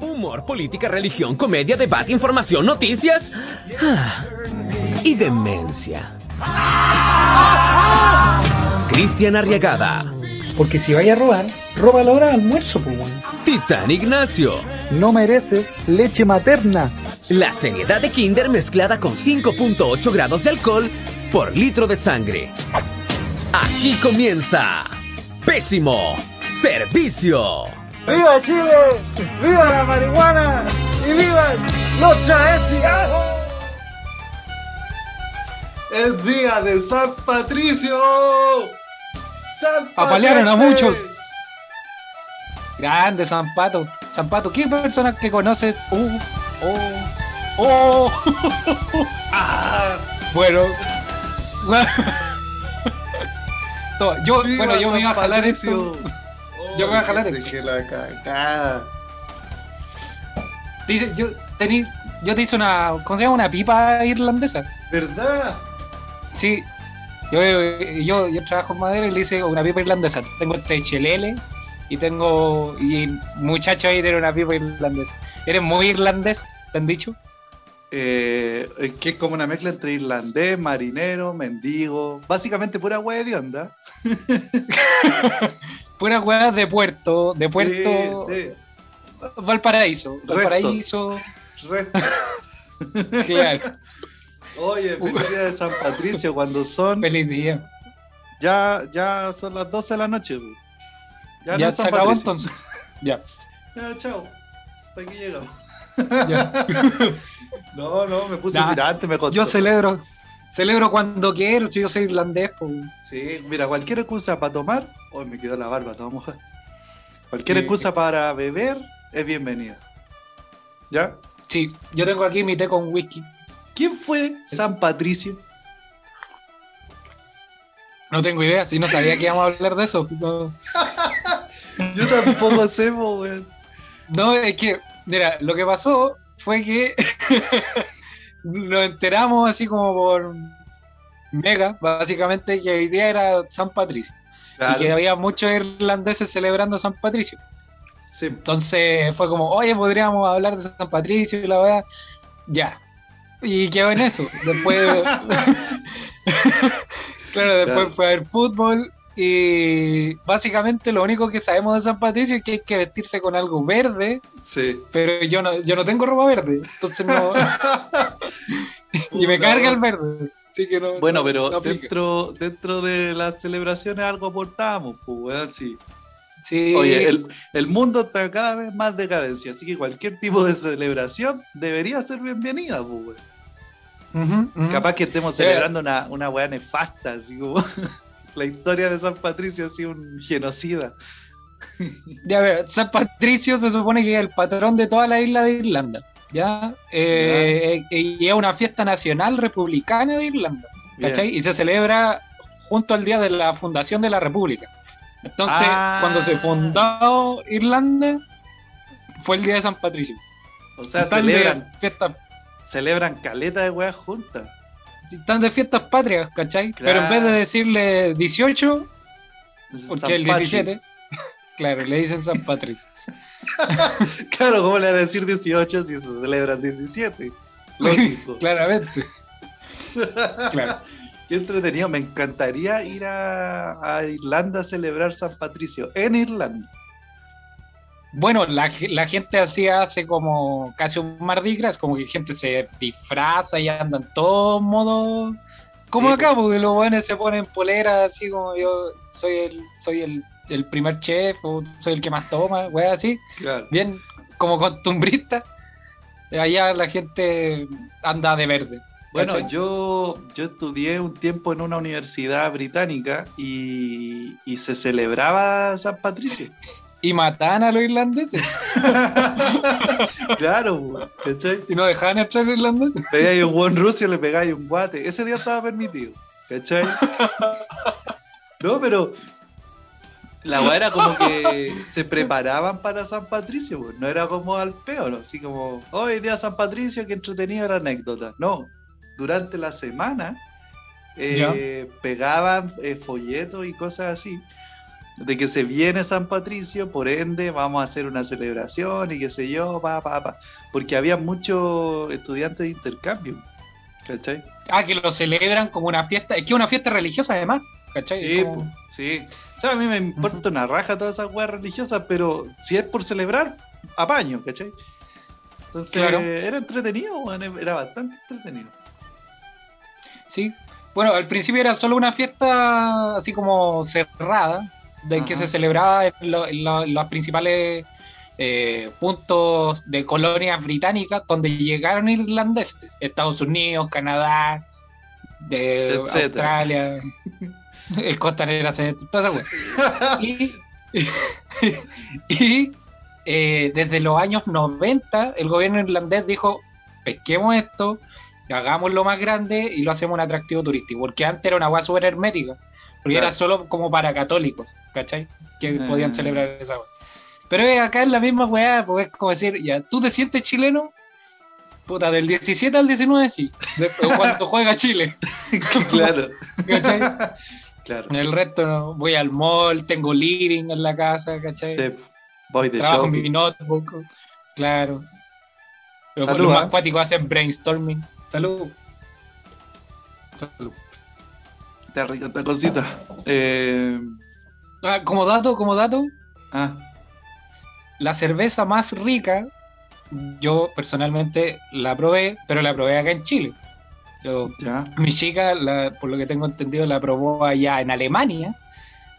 Humor, política, religión, comedia, debate, información, noticias ah, y demencia. Cristian Arriagada, Porque si vaya a robar, roba la hora de almuerzo, pues. Titán Ignacio. No mereces leche materna. La seriedad de Kinder mezclada con 5.8 grados de alcohol por litro de sangre. Aquí comienza. Pésimo Servicio. ¡Viva Chile! ¡Viva la marihuana! ¡Y viva los travestis! ¡Es día de San Patricio! ¡San Apalearon a muchos. Grande San Pato. San Pato, ¿qué persona que conoces? Uh, oh, oh. ¡Ah! Bueno. Yo, ¡Viva bueno, yo me iba a jalar Patricio! esto. Yo me voy a jalar esto. Dejé la cagada. Te hice- yo, tení- yo te hice una, ¿cómo se llama? Una pipa irlandesa. ¿Verdad? Sí. Yo, yo, yo trabajo en madera y le hice una pipa irlandesa. Tengo este chelele y tengo. Y muchacho ahí tiene una pipa irlandesa. ¿Eres muy irlandés? ¿Te han dicho? Eh, que es como una mezcla entre irlandés, marinero, mendigo. Básicamente pura hueá de onda. Puras huevas de puerto, de puerto. Sí, Valparaíso. Valparaíso. Claro. Oye, feliz día de San Patricio cuando son. Feliz día. Ya, ya son las 12 de la noche. Ya, Ya, no se acabó entonces. Ya. Ya, chao. Hasta aquí llegamos. No, no, me puse Ya. mirante, me costó. Yo celebro. Celebro cuando quiero, si yo soy irlandés, pues. Sí, mira, cualquier excusa para tomar. Hoy me quedó la barba toda mojada. Cualquier Sí. excusa para beber es bienvenida. ¿Ya? Sí, yo tengo aquí mi té con whisky. ¿Quién fue San Patricio? No tengo idea, si no sabía que íbamos a hablar de eso. No, Yo tampoco sé, weón. No, es que, mira, lo que pasó fue que nos enteramos así como por Mega, básicamente, que hoy día era San Patricio. Claro, Y que había muchos irlandeses celebrando San Patricio. sí. Entonces fue como, oye, podríamos hablar de San Patricio y la verdad, ya. Y quedó en eso. Después, claro, después Claro. fue a ver fútbol y básicamente lo único que sabemos de San Patricio es que hay que vestirse con algo verde, Sí. pero yo no, yo no tengo ropa verde, entonces no, y me carga el verde. Así que no, Bueno, no- pero no dentro, dentro de las celebraciones algo aportamos, pues, weón, sí. Sí, Oye, el, el mundo está cada vez más decadencia, así que cualquier tipo de celebración debería ser bienvenida, pues, weón. Capaz que estemos celebrando una, una weá nefasta, así como la historia de San Patricio, así un genocida. Ya, a ver, San Patricio se supone que es el patrón de toda la isla de Irlanda, ¿ya? Eh, eh, y es una fiesta nacional republicana de Irlanda, ¿cachai? Y se celebra junto al día de la fundación de la república. Entonces, Ah. cuando se fundó Irlanda, fue el día de San Patricio. O sea, celebran, fiestas, celebran caleta de weas juntas. Están de fiestas patrias, ¿cachai? Pero en vez de decirle 18, porque el Pachi. 17, claro, le dicen San Patricio. Claro, ¿cómo le van a decir 18 si se celebran 17? Lógico. Claramente. Claro. Qué entretenido, me encantaría ir a, a Irlanda a celebrar San Patricio, en Irlanda. Bueno, la, la gente así hace como casi un Mardi Gras, como que gente se disfraza y andan todos modos. Como Sí, acá, porque los buenos se ponen poleras así como yo soy el, soy el, el primer chef o soy el que más toma, wea así, Claro. bien como costumbrista. Allá la gente anda de verde. Bueno, yo, yo estudié un tiempo en una universidad británica y, y se celebraba San Patricio. Y mataban a los irlandeses claro, ¿cachai? y no dejaban entrar irlandeses. Pegáis un buen ruso y le pegáis un guate. Ese día estaba permitido, ¿cachai? No, pero la weá era como que se preparaban para San Patricio, pues, no era como al peor, así como, hoy día San Patricio, que entretenido era anécdota. No, durante la semana eh, pegaban eh, folletos y cosas así. De que se viene San Patricio, por ende vamos a hacer una celebración y qué sé yo, pa, pa, pa. Porque había muchos estudiantes de intercambio, ¿cachai? Ah, que lo celebran como una fiesta. Es que es una fiesta religiosa además, ¿cachai? Sí, como- sí. O sea, a mí me importa una raja todas esas weas religiosas, pero si es por celebrar, apaño, ¿cachai? Entonces, Claro. era entretenido, era bastante entretenido. Sí. Bueno, al principio era solo una fiesta así como cerrada, de que se celebraba en, lo- en lo- en los principales eh, puntos de colonias británicas donde llegaron irlandeses, Estados Unidos, Canadá, de Etcétera. Australia, el Costanera, toda esa. Y, y, eh, desde los años 90 el gobierno irlandés dijo, pesquemos esto, hagámoslo más grande y lo hacemos un atractivo turístico, porque antes era una hueá súper hermética, porque Claro. era solo como para católicos, ¿cachai? Que podían celebrar esa hueá. Pero eh, acá es la misma weá, pues es como decir, ya, ¿tú te sientes chileno? Puta, del 17 al 19 sí, de- cuando juega Chile, claro, ¿cachai? claro. El resto no, voy al mall, tengo living en la casa, ¿cachai? Sí, voy de Trabajo en mi shopping. notebook, claro. Pero Salud, los más ¿ah? cuáticos hacen brainstorming. Salud. Salud. Está rica esta cosita. Eh, Ah, como dato, como dato, ah, la cerveza más rica, yo personalmente la probé, pero la probé acá en Chile. Yo, ya. mi chica, la- por lo que tengo entendido, la probó allá en Alemania,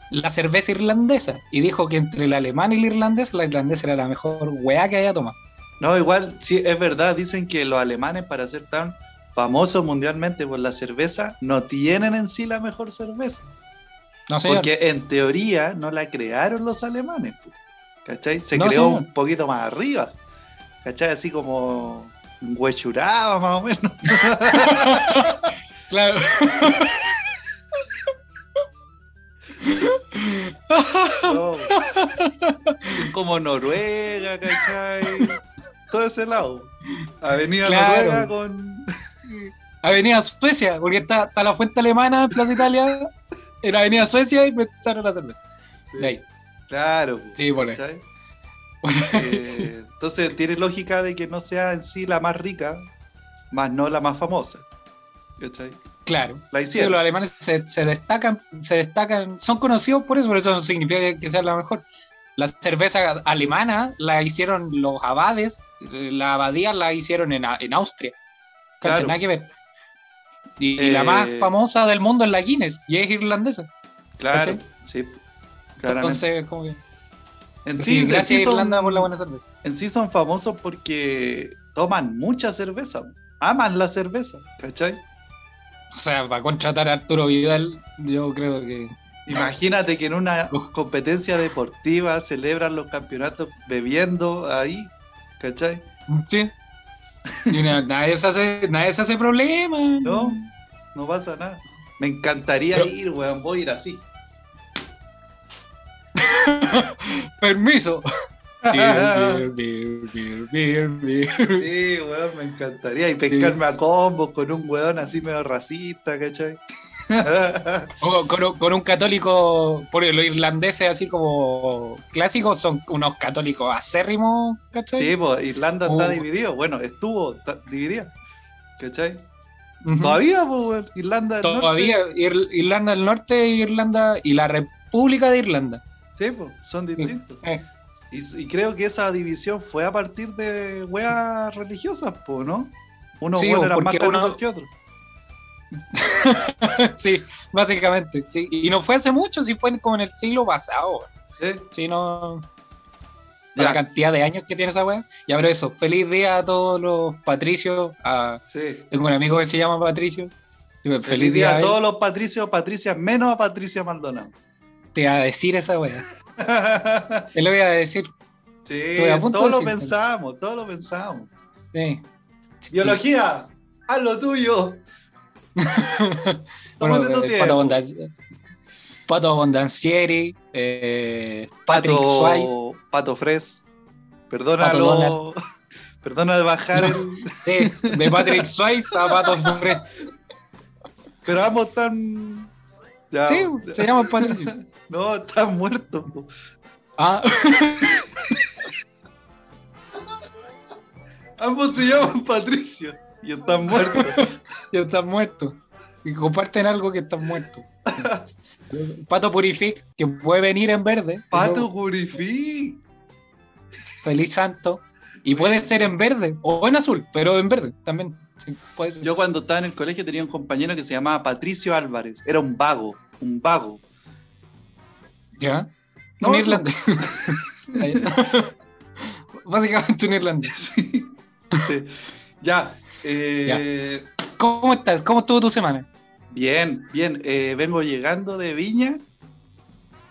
la cerveza irlandesa, y dijo que entre la alemana y la irlandesa, la irlandesa era la mejor weá que haya tomado. No, igual, sí, es verdad, dicen que los alemanes para ser tan famosos mundialmente por la cerveza, no tienen en sí la mejor cerveza. No Porque en teoría no la crearon los alemanes. po, ¿Cachai? Se No, creó señor. un poquito más arriba. ¿Cachai? Así como un huechuraba más o menos. claro. No. como Noruega, ¿cachai? Todo ese lado. Avenida Claro. Noruega con. Avenida Suecia, porque está, está la fuente alemana en Plaza Italia, en Avenida Suecia y inventaron la cerveza. De ahí. Claro. Sí, por ahí. ¿cachai? Eh, entonces tiene lógica de que no sea en sí la más rica, más no la más famosa. ¿Cachai? Claro. La Sí, hicieron. los alemanes se, se destacan, se destacan, son conocidos por eso, por eso no significa que sea la mejor. La cerveza alemana la hicieron los abades, eh, la abadía la hicieron en, en Austria. Claro. Nada que ver. Y, la más Eh, famosa del mundo es la Guinness, y es irlandesa. Claro, sí. Claramente. Entonces, como que. en, Sí, sí, en, gracias sí son, Irlanda por la buena cerveza. en sí son famosos porque toman mucha cerveza. Aman la cerveza, ¿cachai? O sea, para contratar a Arturo Vidal, yo creo que. Imagínate que en una competencia deportiva celebran los campeonatos bebiendo ahí, ¿cachai? Sí. Nadie, se hace, nadie se hace problema. No, no pasa nada. Me encantaría Pero- ir, weón, voy a ir así. Permiso. Beer, beer, beer, beer, beer, beer. Sí, weón, me encantaría. Y pescarme a combos con un weón así medio racista, ¿cachai? O con, un- con un católico, porque los irlandeses así como clásicos son unos católicos acérrimos, ¿cachai? sí, pues Irlanda está Uh. dividido. Bueno, estuvo dividida. ¿Cachai? Todavía, pues, Irlanda del Todavía, Norte. Ir- Irlanda del Norte, Irlanda y la República de Irlanda. Sí, pues, son distintos. Eh, Y, y creo que esa división fue a partir de weas religiosas, pues, ¿no? Unos Sí, weones eran más porque uno- católicos que otros. sí, básicamente. Sí. Y no fue hace mucho, sí fue como en el siglo pasado. ¿eh? Sí, no. La cantidad de años que tiene esa weá. Ya, pero eso, feliz día a todos los patricios. a- Sí. tengo un amigo que se llama Patricio. Pues, Feliz día a todos los patricios, patricias, menos a Patricia Maldonado. Te iba a decir esa weá. Te lo voy a decir. sí, todos lo pensamos, todos lo pensamos. Sí. Biología, haz lo tuyo. Bueno, eh. Pato, Bondan- Pato Bondancieri, eh, Patrick Pato. Pato Fres. Pato Perdónalo. Perdona de bajar el. Sí, de Patrick Swayze a Pato Fres. Pero ambos tan. Ya, Sí, se llama Patricio. No, estás muerto. po. Ah, Ambos se llaman Patricio y están muertos. ya están muertos. Y comparten algo que están muertos. Pato Purific, que puede venir en verde. Pato Purific. Feliz Santo. Y puede ser en verde o en azul, pero en verde también. sí, puede ser. Yo cuando estaba en el colegio tenía un compañero que se llamaba Patricio Álvarez. Era un vago, un vago. ¿Ya? No, un irlandés. Básicamente un irlandés. Sí. Sí. Ya. Eh, ¿Cómo estás? ¿Cómo estuvo tu semana? Bien, bien. eh, vengo llegando de Viña.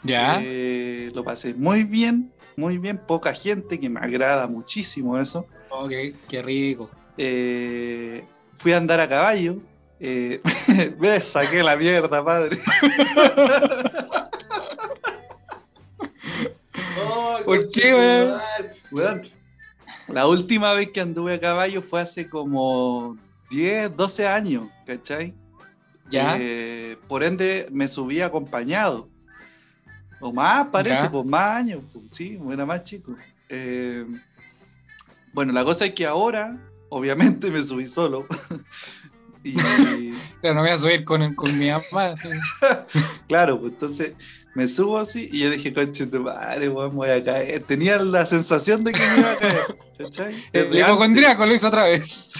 ¿Ya? Eh, lo pasé muy bien, muy bien. Poca gente, que me agrada muchísimo eso. ok, qué rico. Fui a andar a caballo. me saqué la mierda, padre. Oh, ¿Por qué, weón? Weón, La última vez que anduve a caballo fue hace como 10, 12 años, ¿cachai? ¿Ya? Eh, por ende, me subí acompañado. O más, parece, Ya. pues más años, pues, sí, era más chico. Eh, bueno, la cosa es que ahora, obviamente, me subí solo. y Pero no voy a subir con, con mi mamá. claro, pues entonces me subo así y yo dije, conche tu madre, weón, voy a caer. Tenía la sensación de que me iba a caer. ¿cachai? El Desde hipocondríaco lo hizo otra vez.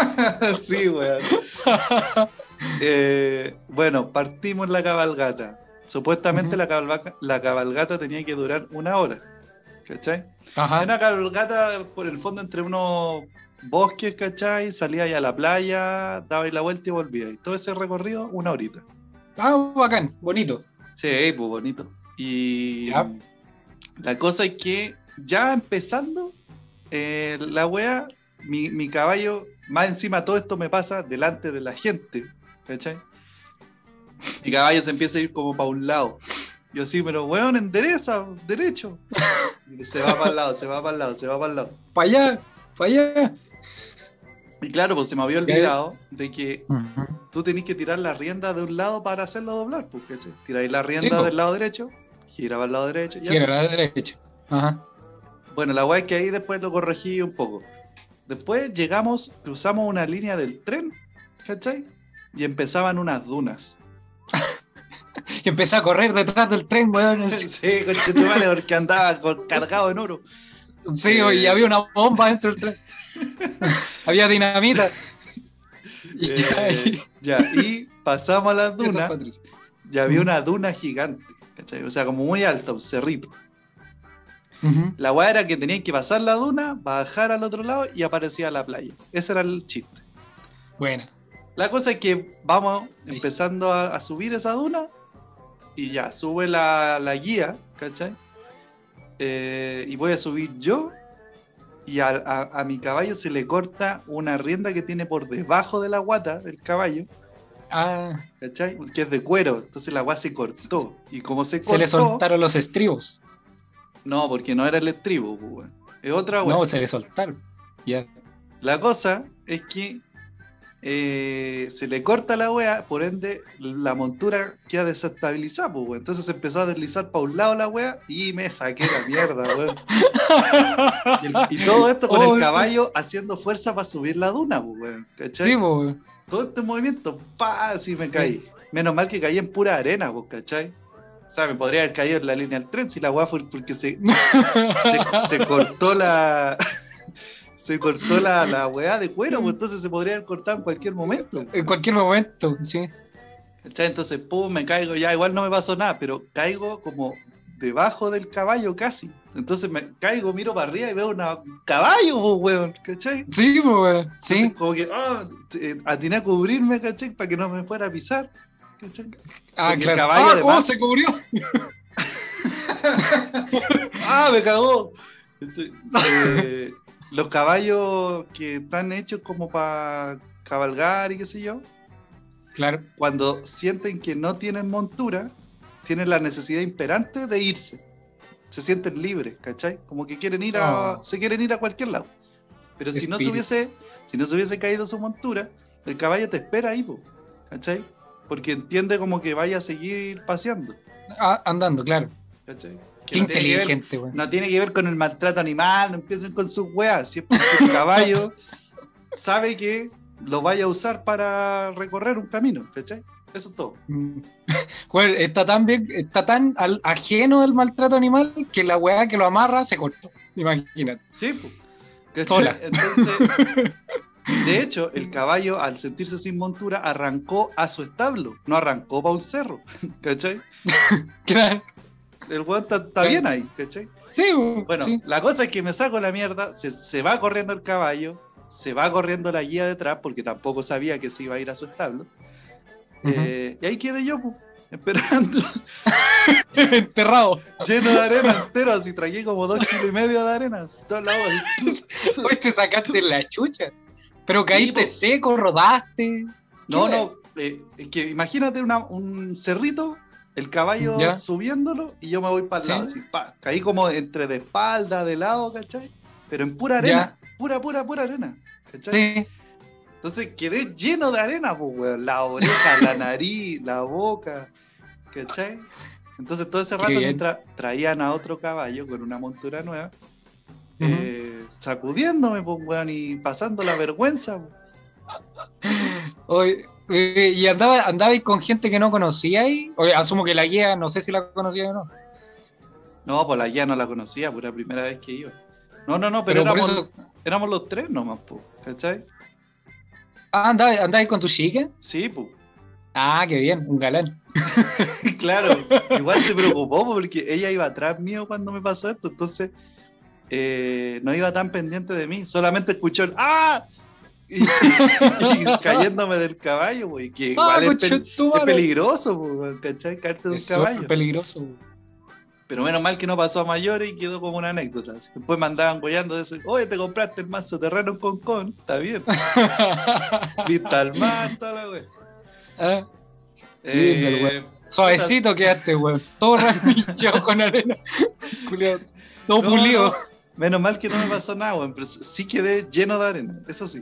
sí, weón. Eh, bueno, partimos la cabalgata. Supuestamente la, cabalga- la cabalgata tenía que durar una hora. ¿Cachai? Ajá. Una cabalgata por el fondo entre unos bosques, ¿cachai? Salía ahí a la playa, daba ahí la vuelta y volvía. Y todo ese recorrido, una horita. Ah, bacán, bonito. Sí, pues bonito. Y Ya. la cosa es que ya empezando, eh, la wea, mi, mi caballo, más encima todo esto me pasa delante de la gente, ¿cachai? Mi caballo se empieza a ir como para un lado. Yo así, pero weón, endereza, derecho. Y se va para el lado, se va para el lado, se va para el lado. Para allá, para allá. Y claro, pues se me había olvidado de que tú tenés que tirar la rienda de un lado para hacerlo doblar, ¿cachai? Tiráis la rienda Sí, del lado derecho, gira para el lado derecho, y así. Quiero la derecha. Ajá. Bueno, la weá es que ahí después lo corregí un poco. Después llegamos, cruzamos una línea del tren, ¿cachai? Y empezaban unas dunas. Y empecé a correr detrás del tren, weón. Sí, conchetumare, porque andaba cargado en oro. Sí, Eh. y había una bomba dentro del tren. había dinamita. Y Eh, ahí- ya, y pasamos a las es dunas, Patricio. y había una duna gigante, ¿cachai? O sea, como muy alta, un cerrito. La weá era que tenían que pasar la duna, bajar al otro lado y aparecía la playa. Ese era el chiste. Bueno, La cosa es que vamos Sí. empezando a, a subir esa duna y ya, sube la, la guía, ¿cachai? Eh, y voy a subir yo y a, a- a mi caballo se le corta una rienda que tiene por debajo de la guata del caballo, ah, ¿cachai? Que es de cuero, entonces la guata se cortó. Y como se cortó... se le soltaron los estribos. No, porque no era el estribo, pues, es otra weá. No, se le soltaron. Ya. La cosa es que eh, se le corta la wea, por ende la montura queda desestabilizada, pues. Entonces empezó a deslizar para un lado la wea y me saqué la mierda, weón. Y, todo esto con Oh, el caballo haciendo fuerza para subir la duna, pues, weón. ¿Cachai? Sí, po, weón. Todo este movimiento, pa, así me caí. Menos mal que caí en pura arena, pues, ¿cachai? O sea, me podría haber caído en la línea del tren si la wea fue porque se, se, se cortó la. Se cortó la, la weá de cuero, pues entonces se podría haber cortado en cualquier momento. En cualquier momento, sí. ¿cachai? Entonces, pum, me caigo, ya igual no me pasó nada, pero caigo como debajo del caballo casi. Entonces me caigo, miro para arriba y veo una- un caballo, pues, weón, ¿cachai? Sí, po, weón. Sí. Entonces, como que, ah, eh, atiné a cubrirme, ¿cachai? Para que no me fuera a pisar, ¿cachai? Ah, porque el claro. caballo ah, además- ¿cómo se cubrió? ¡Ah, me cagó! Eh, los caballos que están hechos como para cabalgar y qué sé yo, Claro. cuando sienten que no tienen montura, tienen la necesidad imperante de irse. Se sienten libres, ¿cachai? Como que quieren ir a, Oh. se quieren ir a cualquier lado. Pero si no se hubiese, si no se hubiese caído su montura, el caballo te espera ahí, po, ¿cachai? Porque entiende como que vaya a seguir paseando. Ah, andando, claro. ¿cachai? Qué no tiene ver- inteligente, weón. No tiene que ver con el maltrato animal, no empiecen con sus weas. Si es porque el caballo sabe que lo vaya a usar para recorrer un camino, ¿cachai? Eso es todo. Mm. Está tan bien, está tan al- ajeno al maltrato animal que la weá que lo amarra se cortó. Imagínate. Sí, pues. Sola. Entonces, de hecho, el caballo, al sentirse sin montura, arrancó a su establo, no arrancó para un cerro, ¿cachai? Claro. El weón está, Sí. bien ahí, ¿cachai? Sí, Bueno, sí. la cosa es que me saco la mierda, se, se va corriendo el caballo, se va corriendo la guía detrás, porque tampoco sabía que se iba a ir a su establo. Eh, y ahí quedé yo, pues, esperando, Enterrado. lleno de arena entero, así tragué como dos kilos y medio de arena, así, te sacaste la chucha. Pero Sí, caíste po. seco, rodaste. No, no, eh, es que imagínate una- un cerrito, el caballo Ya. subiéndolo y yo me voy para el Sí. lado, así, pa, caí como entre de espalda, de lado, ¿cachai? Pero en pura arena, pura, pura, pura arena, ¿cachai? Sí. Entonces quedé lleno de arena, pues, weón. La oreja, la nariz, la boca, ¿cachai? Entonces todo ese rato mientras traían a otro caballo con una montura nueva, eh, sacudiéndome, pues, weón, y pasando la vergüenza. pues. Eh, y andaba, andabais con gente que no conocíais. Oye, asumo que la guía, no sé si la conocía o no. No, pues la guía no la conocía, era la primera vez que iba. No, no, no, pero, éramos, eso. éramos los tres nomás, pues, ¿cachai? Ah, andabais, andabais con tu chica. Sí, pues. Ah, qué bien, un galán. claro, igual se preocupó porque ella iba atrás mío cuando me pasó esto, entonces eh, no iba tan pendiente de mí, solamente escuchó el ¡Ah! Y, y cayéndome del caballo, güey, que Ah, igual es, pel- es conchetumare. peligroso, güey, ¿cachai? Caerte de un Es caballo. súper peligroso. güey. Pero menos mal que no pasó a mayores y quedó como una anécdota. Después me andaban goyando de ese, oye, te compraste el mazo terreno en Concón, está bien. Vista al mar, toda la güey. Ah, Lindo Eh, güey. Suavecito quedaste, weón. Todo ranchado con arena. Todo No, pulido. no, Menos mal que no me pasó nada, weón, pero sí quedé lleno de arena, eso sí.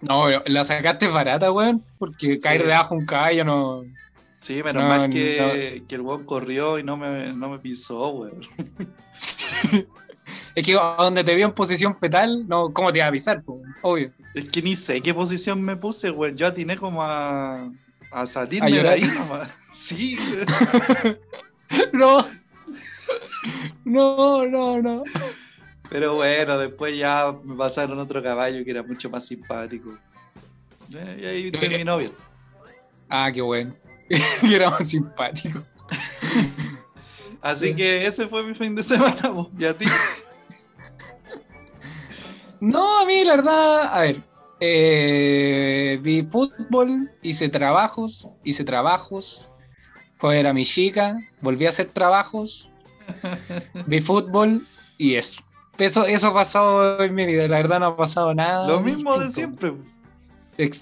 No, pero la sacaste barata, weón. Porque caer Sí. debajo de un caballo no. Sí, menos No, mal que, que el weón corrió y no me, no me pisó, weón. Es que donde te vio en posición fetal, no, ¿cómo te iba a pisar? po? Obvio. Es que ni sé qué posición me puse, weón. Yo atiné como a, a salirme ¿A de ahí nomás. Sí, weón. No. No, no, no. Pero bueno, después ya me pasaron otro caballo que era mucho más simpático. Eh, y ahí terminó bien. Ah, qué bueno. Y era más simpático. Así Sí. que ese fue mi fin de semana, po. y a ti. No, a mí la verdad, a ver, eh, vi fútbol, hice trabajos, hice trabajos, fue a ver a mi chica, volví a hacer trabajos, vi fútbol y eso. Eso, eso pasó en mi vida, la verdad no ha pasado nada. Lo mismo de siempre.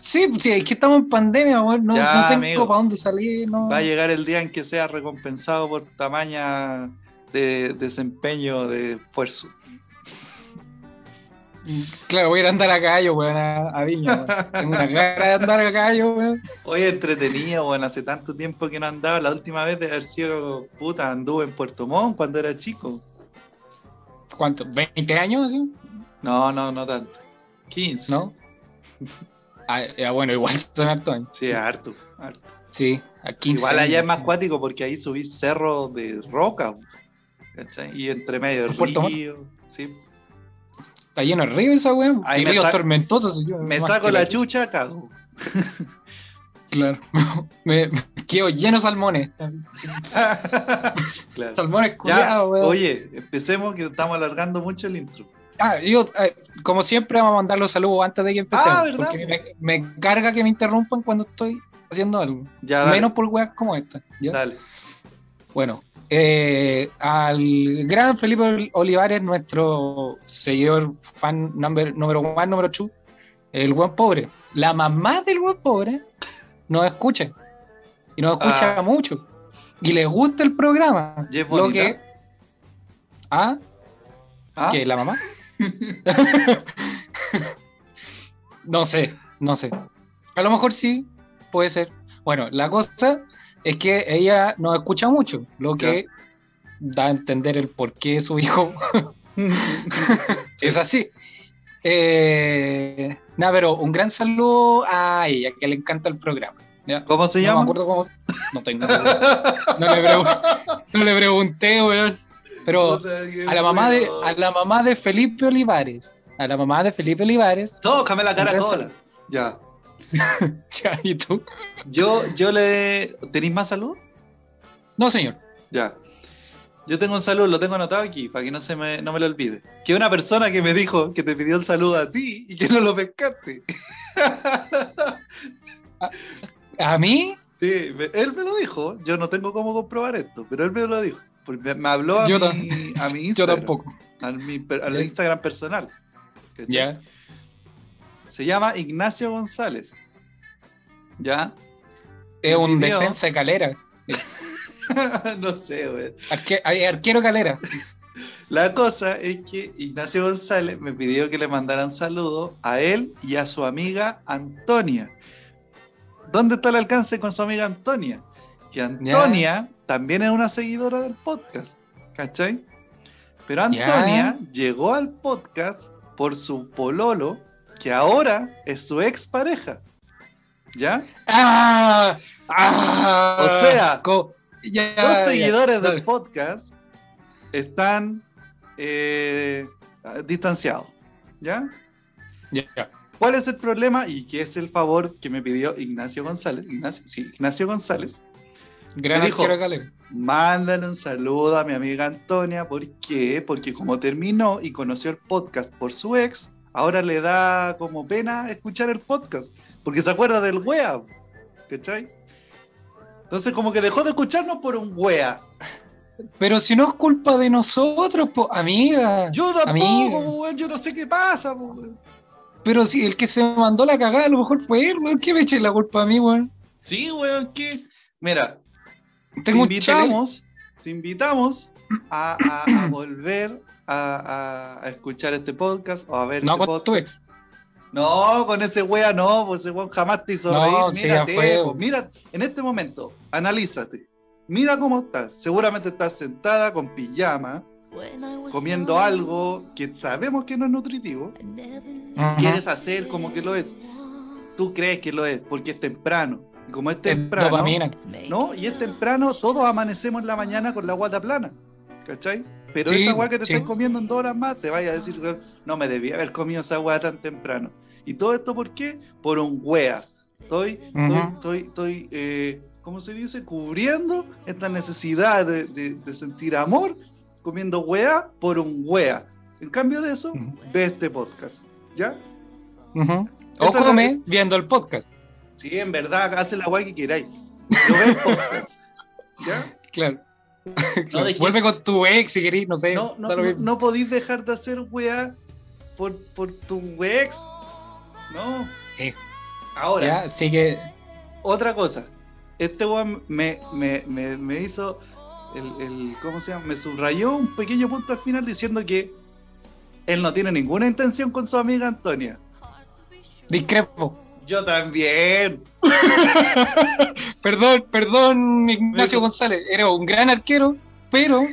Sí, sí, es que estamos en pandemia, weón, no, Ya, no tengo amigo. para dónde salir, no. Va a llegar el día en que sea recompensado por tamaña de desempeño de esfuerzo. Claro, voy a ir a andar a caballo, weón, a, a Viña, weón. Tengo una cara de andar a caballo, weón. Oye, entretenido, bueno, hace tanto tiempo que no andaba. La última vez de haber sido puta, anduve en Puerto Montt cuando era chico. ¿Cuánto? ¿20 años así? No, no, no tanto. 15. ¿No? Ah, ya, bueno, igual son hartos años. Sí, harto, harto. Sí, a 15 Igual allá es más cuático porque ahí subí cerros de roca. ¿cachai? Y entre medio del río. Sí. Está lleno de río esa weón. Hay ríos tormentosos. yo- Me saco que la chucha, cago. Claro. me, me quedo lleno de salmones. Claro. Salmones culiados, weón. oye, empecemos que estamos alargando mucho el intro. Ah, yo, eh, como siempre, vamos a mandar los saludos antes de que empecemos. Ah, ¿verdad? porque me, me carga que me interrumpan cuando estoy haciendo algo. Ya, Menos por weas como esta. ¿ya? dale. Bueno, eh, al gran Felipe Olivares, nuestro seguidor, fan number, número one, número two, el buen pobre. La mamá del buen pobre nos escucha. Y nos escucha Ah. mucho. Y le gusta el programa. ¿Y es Lo que. ¿Ah? ¿Ah? ¿Qué? ¿La mamá? no sé, no sé. A lo mejor sí, puede ser. Bueno, la cosa es que ella no escucha mucho, lo que da a entender el por qué su hijo es así. Eh, nada, pero un gran saludo a ella, que le encanta el programa. ¿Ya? ¿Cómo se No llama? me acuerdo cómo. No tengo. no, le pregun- no le pregunté, weón. Pero a la mamá de, a la mamá de Felipe Olivares. A la mamá de Felipe Olivares. Tócame la cara cola. Ya. Ya, ¿y tú? Yo, yo le. ¿Tenéis más salud? No, señor. Ya. Yo tengo un saludo, lo tengo anotado aquí, para que no se me, no me lo olvide. Que una persona que me dijo que te pidió el saludo a ti y que no lo pescaste. ¿A mí? Sí, él me lo dijo. Yo no tengo cómo comprobar esto, pero él me lo dijo. Porque me, habló a, Yo mi, a mi Yo Instagram. tampoco. A mi, al. Instagram personal. ¿cachai? Ya. Se llama Ignacio González. ¿Ya? Es un defensa de calera. no sé, güey. Arque- arquero calera. La cosa es que Ignacio González me pidió que le mandara un saludo a él y a su amiga Antonia. ¿Dónde está el alcance con su amiga Antonia? Que Antonia también es una seguidora del podcast, ¿cachai? Pero Antonia llegó al podcast por su pololo, que ahora es su expareja. ¿Ya? ¡Ah! ¡Ah! O sea, ya, Dos seguidores del podcast están eh, distanciados. Ya, ya. ¿Cuál es el problema? Y qué es el favor que me pidió Ignacio González. Ignacio, sí, Ignacio González. Gran Me dijo-. Mándale un saludo a mi amiga Antonia. ¿Por qué? Porque como terminó y conoció el podcast por su ex, ahora le da como pena escuchar el podcast. Porque se acuerda del wea. ¿Cachai? Entonces como que dejó de escucharnos por un wea. Pero si no es culpa de nosotros, po, amiga. Yo tampoco, Amiga. po, yo no sé qué pasa. po, weón. Pero si el que se mandó la cagada a lo mejor fue él, weón. ¿Qué me eche la culpa a mí, weón? Sí, weón, que... Mira, Tengo te invitamos, te invitamos a, a- a volver a, escuchar este podcast o a ver No este podcast. No, con ese wea no, pues ese weón jamás te hizo No, reír. sí, Mírate, fue. po, mira, en este momento, analízate. Mira cómo estás. Seguramente estás sentada con pijama, comiendo algo que sabemos que no es nutritivo. Quieres hacer como que lo es. Tú crees que lo es porque es temprano. Y como es temprano, dopamina. ¿no? Y es temprano, todos amanecemos en la mañana con la guata plana. ¿Cachai? Pero Sí, esa agua que te sí. estás comiendo en dos horas más, te vaya a decir, "Weón, no me debía haber comido esa agua tan temprano. ¿Y todo esto por qué? Por un wea. Estoy, Ujú. estoy, estoy, estoy, eh, ¿cómo se dice? Cubriendo esta necesidad de, de- de sentir amor comiendo wea por un wea. En cambio de eso, ve este podcast. ¿Ya? O es come viendo el podcast. Sí, en verdad, hace la wea que queráis. Pero ve el podcast. ¿Ya? Claro. Vuelve con tu ex si querís, no sé. No, no, lo no, no podéis dejar de hacer weá por, por tu ex. No. Sí. Ahora, Ya, que. otra cosa. Este weón me, me, me, me hizo el, el- ¿Cómo se llama? Me subrayó un pequeño punto al final diciendo que él no tiene ninguna intención con su amiga Antonia. Discrepo. Yo también. Perdón, perdón, Ignacio. González. Era un gran arquero, pero.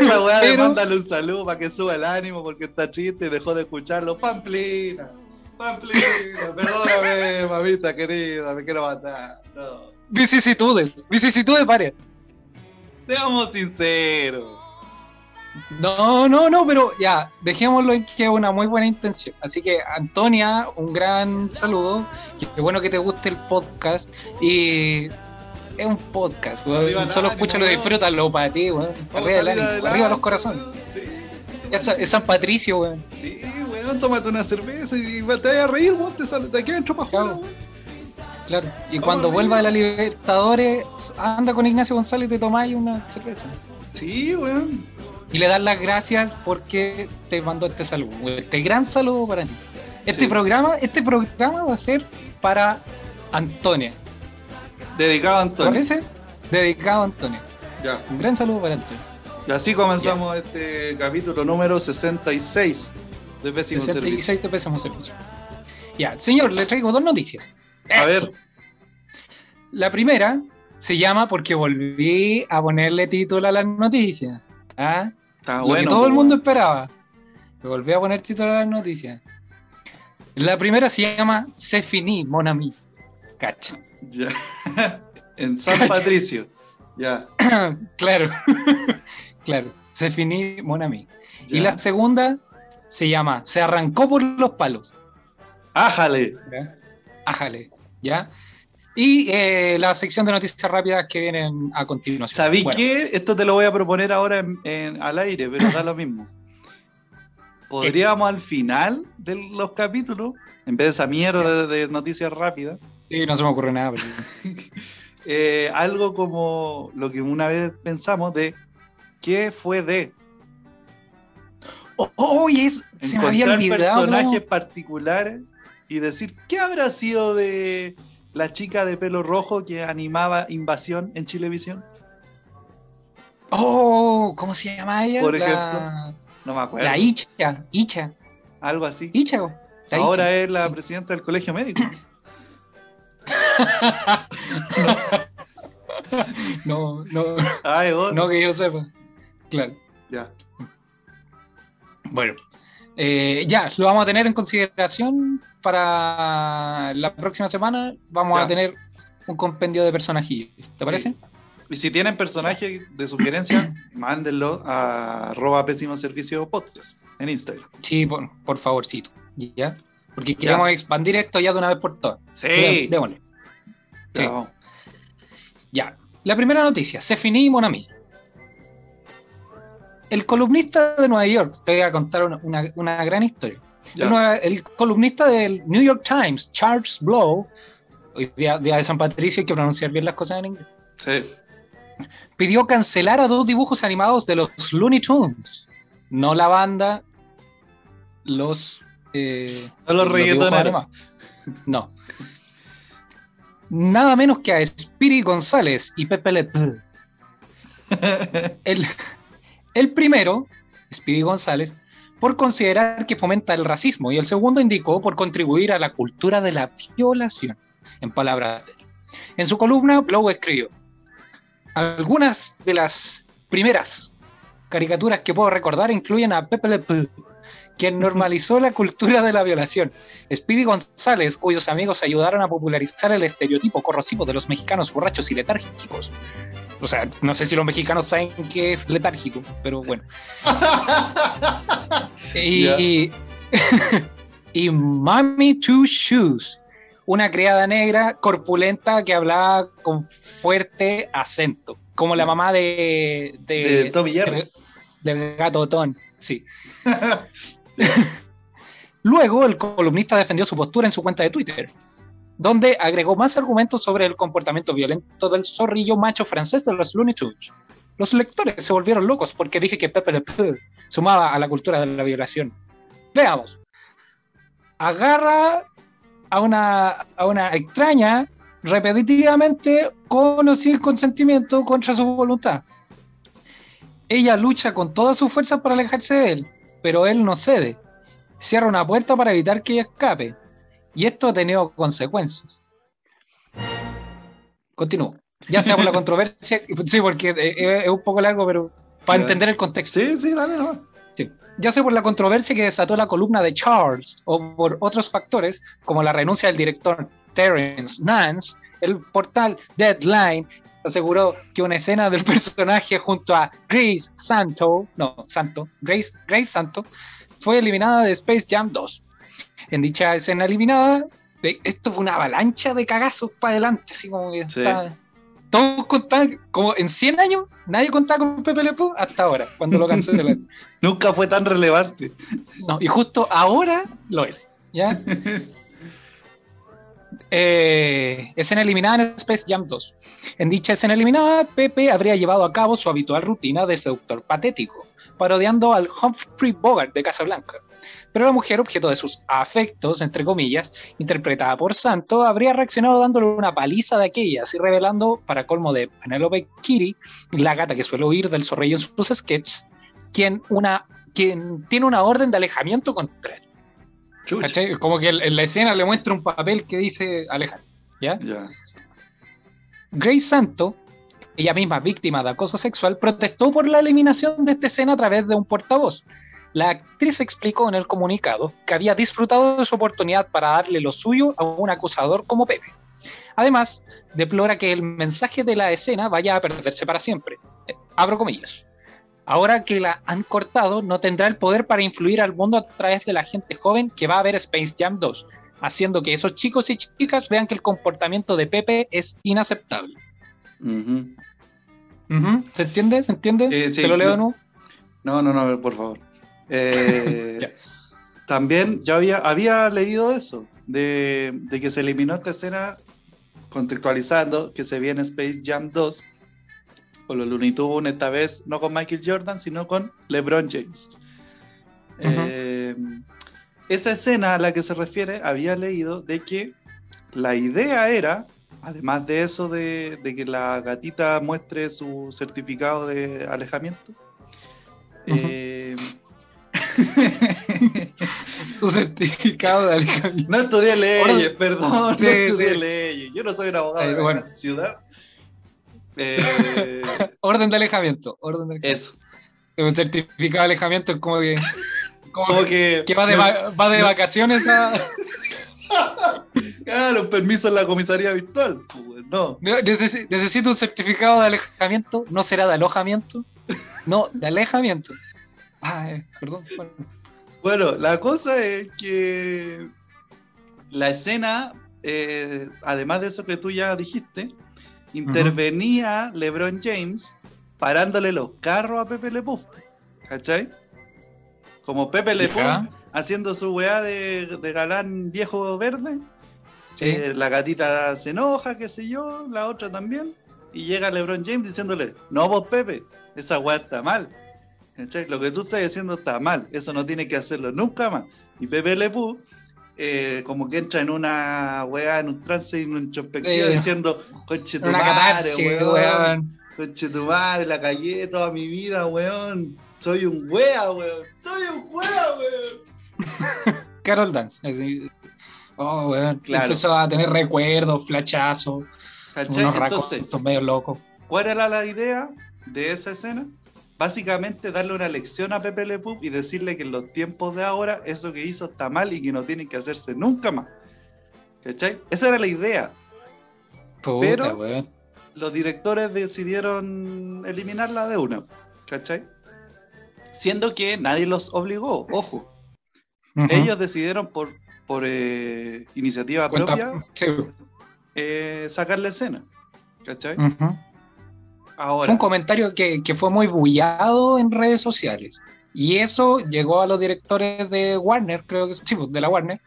Esa weá de Pero- mándale un saludo para que suba el ánimo porque está triste y dejó de escucharlo. Pamplina. Pamplina. Perdóname, mamita querida, me quiero matar. No. Vicisitudes. Vicisitudes varias. Seamos sinceros. No, no, no, pero ya, dejémoslo en que es una muy buena intención. Así que, Antonia, un gran saludo. Qué bueno que te guste el podcast. Y es un podcast, weón. Solo escúchalo, disfrútalo para ti, weón. Arriba a el salir ánimo, arriba los corazones. Sí, Es, es San Patricio, weón. sí, weón, tómate una cerveza y te vayas a reír, weón, te sale de aquí adentro para afuera, Claro. weón. Claro. Y cuando vuelva de la Libertadores, anda con Ignacio González y te tomáis una cerveza. Sí, weón. Y le das las gracias porque te mandó este saludo. Este gran saludo para ti. Este Sí. programa, este programa va a ser para Antonia. Dedicado a ¿Te Antonio. parece? Dedicado a Antonia. Ya. Un gran saludo para Antonia. Y así comenzamos este capítulo número 66 de Pésimo Servicio. 66 de Pésamo Servicio. Ya, señor, le traigo dos noticias. A ver. La primera se llama porque volví a ponerle título a las noticias. ¿ah? Está Lo bueno. que todo el po, mundo esperaba. Le volví a poner título a las noticias. La primera se llama Se finí, mon ami. Cacha. Ya. en San Cacha. Patricio. Ya. claro. claro. Se finí, mon ami. Y la segunda se llama Se arrancó por los palos. ¡Ájale! ¿ya? Ájale, ¿ya? Y eh, la sección de noticias rápidas que vienen a continuación. ¿Sabí Bueno, qué? Esto te lo voy a proponer ahora en- en- al aire, pero da lo mismo. Podríamos al final de los capítulos, en vez de esa mierda de, de noticias rápidas, Sí, no se me ocurre nada. pero- eh, algo como lo que una vez pensamos de ¿qué fue de? Oh, oh, y es, se me había olvidado. personajes particulares y decir ¿qué habrá sido de la chica de pelo rojo que animaba Invasión en Chilevisión? Oh, ¿cómo se llama ella? Por La- ejemplo. No me acuerdo. La Icha, Icha, Algo así. Icha. la Ahora Icha. es la sí. presidenta del colegio médico. No, no, Ay, no que yo sepa. Claro. Ya. Bueno, eh, ya, lo vamos a tener en consideración para la próxima semana. Vamos Ya. a tener un compendio de personajillos. ¿Te parece? Y si tienen personajes de sugerencia, mándenlo a arroba pésimo servicio podcast en Instagram. Sí, por, por favorcito. ¿Ya? Porque queremos expandir esto ya de una vez por todas. Sí. Démosle. Ya, sí. Ya. La primera noticia, se finí mon ami. El columnista de Nueva York, te voy a contar una, una- una gran historia. El, columnista del New York Times, Charles Blow, hoy día, día de San Patricio, hay que pronunciar bien las cosas en inglés, Sí. pidió cancelar a dos dibujos animados de los Looney Tunes. No la banda, los. eh, No los. No. Nada menos que a Spiri González y Pepe Le Pew. El, el primero, Speedy González, por considerar que fomenta el racismo y el segundo indicó por contribuir a la cultura de la violación, en palabras de. En su columna, Blow escribió, algunas de las primeras caricaturas que puedo recordar incluyen a Pepe Le Pew, quien normalizó la cultura de la violación. Speedy González, cuyos amigos ayudaron a popularizar el estereotipo corrosivo de los mexicanos borrachos y letárgicos. O sea, no sé si los mexicanos saben qué es letárgico, pero bueno. y, y Mommy Two Shoes, una criada negra corpulenta que hablaba con fuerte acento, como la mamá de, de- De Tommy Jerry. del- del gato Ton, sí. Luego, el columnista defendió su postura en su cuenta de Twitter, donde agregó más argumentos sobre el comportamiento violento del zorrillo macho francés de los Looney Tunes. Los lectores se volvieron locos porque dije que Pepe Le Pew sumaba a la cultura de la violación. Veamos. Agarra a una, a una extraña repetitivamente con o sin consentimiento contra su voluntad. Ella lucha con todas sus fuerzas para alejarse de él, pero él no cede. Cierra una puerta para evitar que ella escape. Y esto ha tenido consecuencias. Continúo. Ya sea por la controversia, sí, porque eh, es un poco largo, pero para entender el contexto. Sí, sí, dale, no. Ya sea por la controversia que desató la columna de Charles o por otros factores, como la renuncia del director Terence Nance, el portal Deadline aseguró que una escena del personaje junto a Grace Santo, no, Santo, Grace, Grace Santo, fue eliminada de Space Jam 2. En dicha escena eliminada, de- esto fue una avalancha de cagazos para adelante, así como que Sí. está- todos contaban, como en 100 años, nadie contaba con Pepe Le Pew hasta ahora, cuando lo cancelaron. Nunca fue tan relevante. No, y justo ahora lo es, ¿ya? Eh, escena eliminada en Space Jam 2. En dicha escena eliminada, Pepe habría llevado a cabo su habitual rutina de seductor patético, parodiando al Humphrey Bogart de Casablanca. Pero la mujer, objeto de sus afectos, entre comillas, interpretada por Santo, habría reaccionado dándole una paliza de aquellas y revelando, para colmo de Penelope Kitty, la gata que suele huir del zorrillo en sus sketches, quien, una, quien tiene una orden de alejamiento contra él. Como que en la escena le muestra un papel que dice alejate. ¿ya? Ya. Grace Santo, ella misma víctima de acoso sexual, protestó por la eliminación de esta escena a través de un portavoz. La actriz explicó en el comunicado que había disfrutado de su oportunidad para darle lo suyo a un acusador como Pepe. Además, deplora que el mensaje de la escena vaya a perderse para siempre. Eh, abro comillas. Ahora que la han cortado, no tendrá el poder para influir al mundo a través de la gente joven que va a ver Space Jam 2, haciendo que esos chicos y chicas vean que el comportamiento de Pepe es inaceptable. Ujú. Ujú, ¿Se entiende? ¿Se entiende? Sí, sí. ¿Te lo leo nuevo? No, no, no, por favor. Eh, Ya. también yo había, había leído eso, de, de que se eliminó esta escena contextualizando que se viene Space Jam 2 o los Looney Tunes, esta vez no con Michael Jordan, sino con LeBron James. Eh, esa escena a la que se refiere, había leído de que la idea era, además de eso de, de que la gatita muestre su certificado de alejamiento, eh, Su certificado de alcaldía. no estudié leyes, perdón, Sí, no estudié sí. leyes. Yo no soy un abogado de bueno. ciudad. Eh, Orden de alejamiento. Orden de alejamiento. eso. Un certificado de alejamiento es como que. Como Como que, que, va de, va, va de vacaciones a. Ah, los permisos en la comisaría virtual. Pues, No, Necesi- necesito un certificado de alejamiento. ¿No será de alojamiento? No, de alejamiento. Ah, eh, perdón. Bueno. Bueno, la cosa es que la escena, eh, además de eso que tú ya dijiste, intervenía LeBron James parándole los carros a Pepe Le. ¿Cachai? Como Pepe Le haciendo su weá de, de galán viejo verde. Sí. eh, la gatita se enoja, qué sé yo, la otra también. Y llega LeBron James diciéndole, no vos Pepe, esa weá está mal. ¿Cachai? Lo que tú estás haciendo está mal, eso no tiene que hacerlo nunca más. Y Pepe Le Pew, eh, como que entra en una weá, en un trance, un perspectiva Eh, diciendo, conche tu madre, weón, weón. conche tu madre, la callé toda mi vida, weón. Soy un wea, weón. Soy un wea, weón. Carol Dance. así. Oh, weón. Claro. Empezó a tener recuerdos, flachazos, unos Entonces, medio locos. ¿cuál era la idea de esa escena? Básicamente darle una lección a Pepe Le Pew y decirle que en los tiempos de ahora eso que hizo está mal y que no tiene que hacerse nunca más. ¿Cachai? Esa era la idea. Puta, Pero-. Los directores decidieron eliminarla de una. ¿Cachai? Siendo que nadie los obligó, ojo. Ellos decidieron por, por eh, iniciativa Cuenta- propia sí. eh, sacar la escena. ¿Cachai? Ahora, un comentario que, que fue muy bullado en redes sociales. Y eso llegó a los directores de Warner, creo que sí, pues, de la Warner.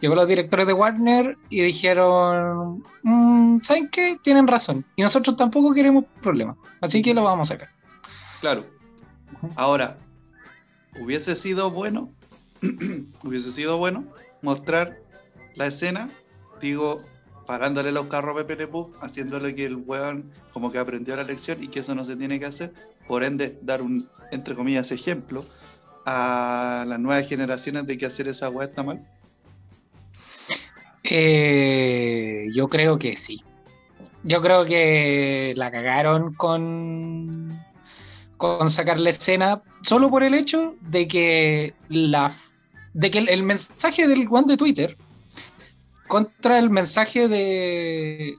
Llegó a los directores de Warner y dijeron, "Mm, ¿saben qué? Tienen razón. Y nosotros tampoco queremos problemas. Así que lo vamos a sacar. claro. Ahora, hubiese sido bueno, hubiese sido bueno mostrar la escena, digo, pagándole los carros a Pepe Pew, haciéndole que el weón como que aprendió la lección y que eso no se tiene que hacer, por ende dar un, entre comillas, ejemplo a las nuevas generaciones de que hacer esa weá está mal. Eh, yo creo que sí. Yo creo que la cagaron con, con sacar la escena solo por el hecho de que la de que el, mensaje del one de Twitter contra el mensaje de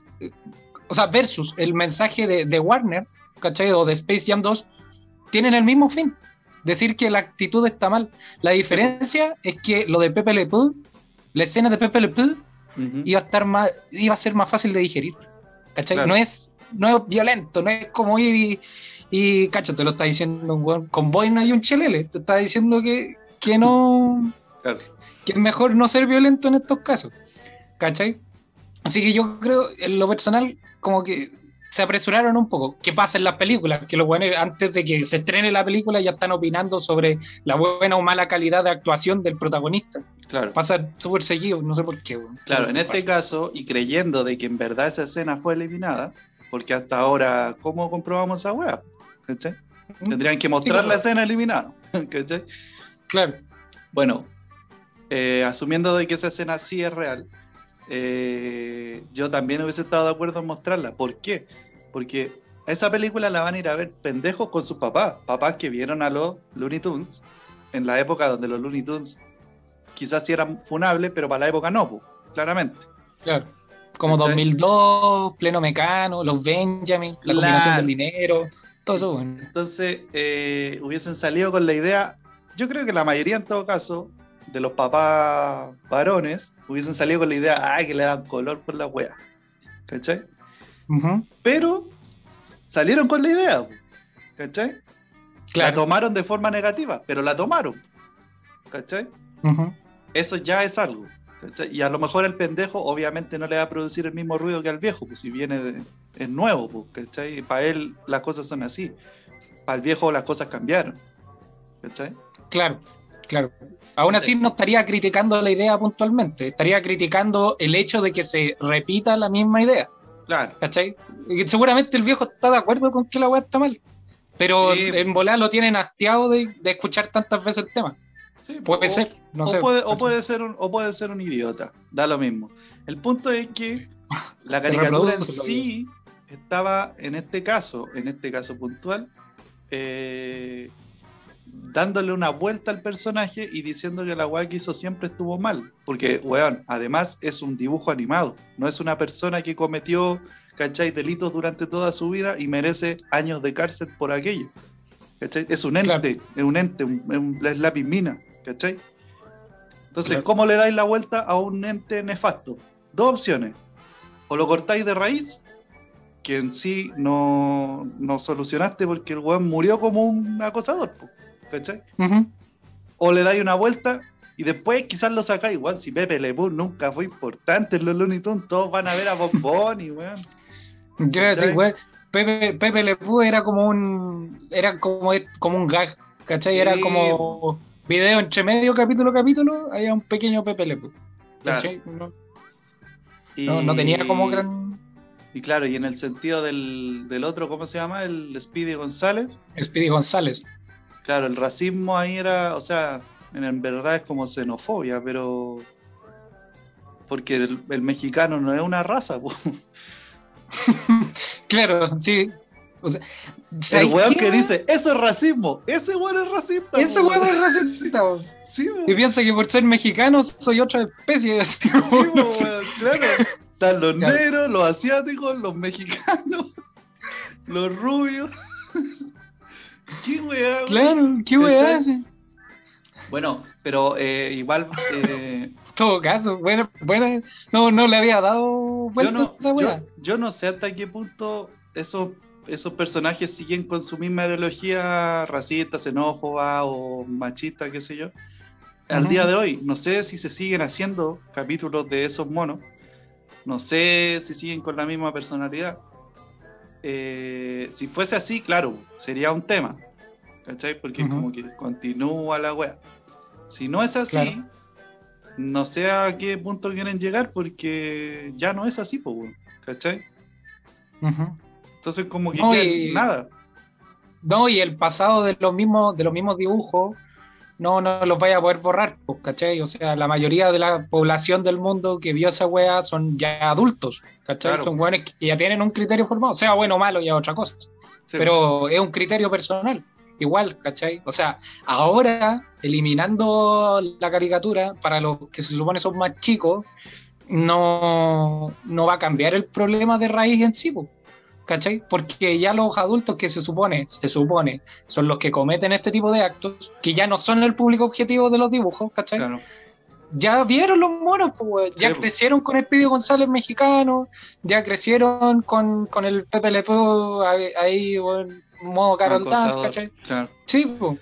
o sea versus el mensaje de, de Warner ¿cachai? o de Space Jam 2 tienen el mismo fin decir que la actitud está mal la diferencia es que lo de Pepe Le Pew la escena de Pepe Le Pew iba a estar más, iba a ser más fácil de digerir. ¿Cachai? Claro. No es, no es violento, no es como ir y, y cacho, te lo está diciendo un weón con boina y un chelele. Te está diciendo que, que no, Claro. que es mejor no ser violento en estos casos. ¿Cachai? Así que yo creo, en lo personal, como que se apresuraron un poco. ¿Qué pasa en las películas? Que los buenos, antes de que se estrene la película, ya están opinando sobre la buena o mala calidad de actuación del protagonista. Claro. Pasa súper seguido, no sé por qué. weón. Claro, en este caso, y creyendo de que en verdad esa escena fue eliminada, porque hasta ahora, ¿cómo comprobamos esa wea? ¿Cachai? Tendrían que mostrar la escena eliminada. ¿Cachai? Claro. Bueno, eh, asumiendo de que esa escena sí es real, eh, yo también hubiese estado de acuerdo en mostrarla. ¿Por qué? Porque esa película la van a ir a ver pendejos con sus papás, papás que vieron a los Looney Tunes en la época donde los Looney Tunes quizás sí eran funables, pero para la época no, claramente. Claro. Como ¿Cachai? 2002, Pleno Mecano, Los Benjamin, la Claro. combinación del dinero, todo eso, bueno. Entonces, eh, hubiesen salido con la idea, yo creo que la mayoría en todo caso, de los papás varones, hubiesen salido con la idea, ay, que le dan color por la wea. ¿Cachai? Ujú, Pero salieron con la idea, ¿cachai? La tomaron de forma negativa, pero la tomaron. ¿Cachai? Ujú, Eso ya es algo. ¿cachai? Y a lo mejor el pendejo obviamente no le va a producir el mismo ruido que al viejo, pues si viene de, es nuevo, pues, ¿cachai? Y para él las cosas son así. Para el viejo las cosas cambiaron. ¿Cachai? Claro, claro. Aún así no estaría criticando la idea puntualmente, estaría criticando el hecho de que se repita la misma idea, Claro. ¿cachai? Y seguramente el viejo está de acuerdo con que la weá está mal, pero Sí. en volar lo tienen hastiado de, de escuchar tantas veces el tema. Sí, Puede o- ser, no o sé. Puede, o, puede ser un, o puede ser un idiota, da lo mismo. El punto es que la caricatura en sí estaba, en este caso, en este caso puntual, eh, dándole una vuelta al personaje y diciendo que la weá que hizo siempre estuvo mal. Porque, weón, además es un dibujo animado, no es una persona que cometió, ¿cachai? Delitos durante toda su vida y merece años de cárcel por aquello. ¿Cachai? Es un ente, Claro. es un ente, un- es un- es lápiz mina, ¿cachai? Entonces, Claro. ¿cómo le dais la vuelta a un ente nefasto? Dos opciones. O lo cortáis de raíz, que en sí no, no solucionaste porque el weón murió como un acosador, po, ¿cachai? O le dais una vuelta y después quizás lo sacáis, weón. Si Pepe Le Pew nunca fue importante en los Looney Tunes, todos van a ver a Bob Bunny, weón. Pepe, Pepe Le Pew era como un era como, como un gag, ¿cachai? Era como video entre medio capítulo capítulo, había un pequeño Pepe Le Pew. Claro. ¿cachai? No, Y, no- no tenía como gran Y claro, y en el sentido del, del otro, ¿cómo se llama? El Speedy González. Speedy González. Claro, el racismo ahí era, o sea, en, verdad es como xenofobia, pero. Porque el, el mexicano no es una raza, po. Claro, sí. O sea, El ¿sabes weón que dice, eso es racismo, ese weón es racista. Ese weón es racista. Sí. Y piensa que por ser mexicano soy otra especie. así Sí, weón, claro. Están los Claro. negros, los asiáticos, los mexicanos, los rubios. ¿Qué weá? Claro, qué weá. Sí. Bueno, pero eh, igual. eh, En todo caso, bueno, bueno, no, no le había dado yo, vuelta no, a esa weá. yo, yo no sé hasta qué punto esos, esos personajes siguen con su misma ideología racista, xenófoba o machista, qué sé yo. Al día de hoy, no sé si se siguen haciendo capítulos de esos monos. No sé si siguen con la misma personalidad. Eh, si fuese así, claro, sería un tema. ¿Cachai? Porque Ujú. como que continúa la wea. Si no es así, Claro. no sé a qué punto quieren llegar porque ya no es así, pues, ¿cachai? Ujú. Entonces como que No, y- nada. No, y el pasado de los mismos, de los mismos dibujos no, no los vaya a poder borrar, pues, ¿cachai? O sea, la mayoría de la población del mundo que vio esa wea son ya adultos, ¿cachai? Claro. Son weones que ya tienen un criterio formado, sea bueno o malo, ya otra cosa. Sí, Pero es un criterio personal, igual, ¿cachai? O sea, ahora, eliminando la caricatura, para los que se supone son más chicos, no, no va a cambiar el problema de raíz en sí, po, ¿cachai? Porque ya los adultos que se supone, se supone, son los que cometen este tipo de actos, que ya no son el público objetivo de los dibujos, ¿cachai? claro. ya vieron los monos, pues, ya Sí, pues. crecieron con Speedy González mexicano, ya crecieron con, con el Pepe Le Pew ahí, weón, modo Carol Dance, ¿cachai? claro. Sí, pues.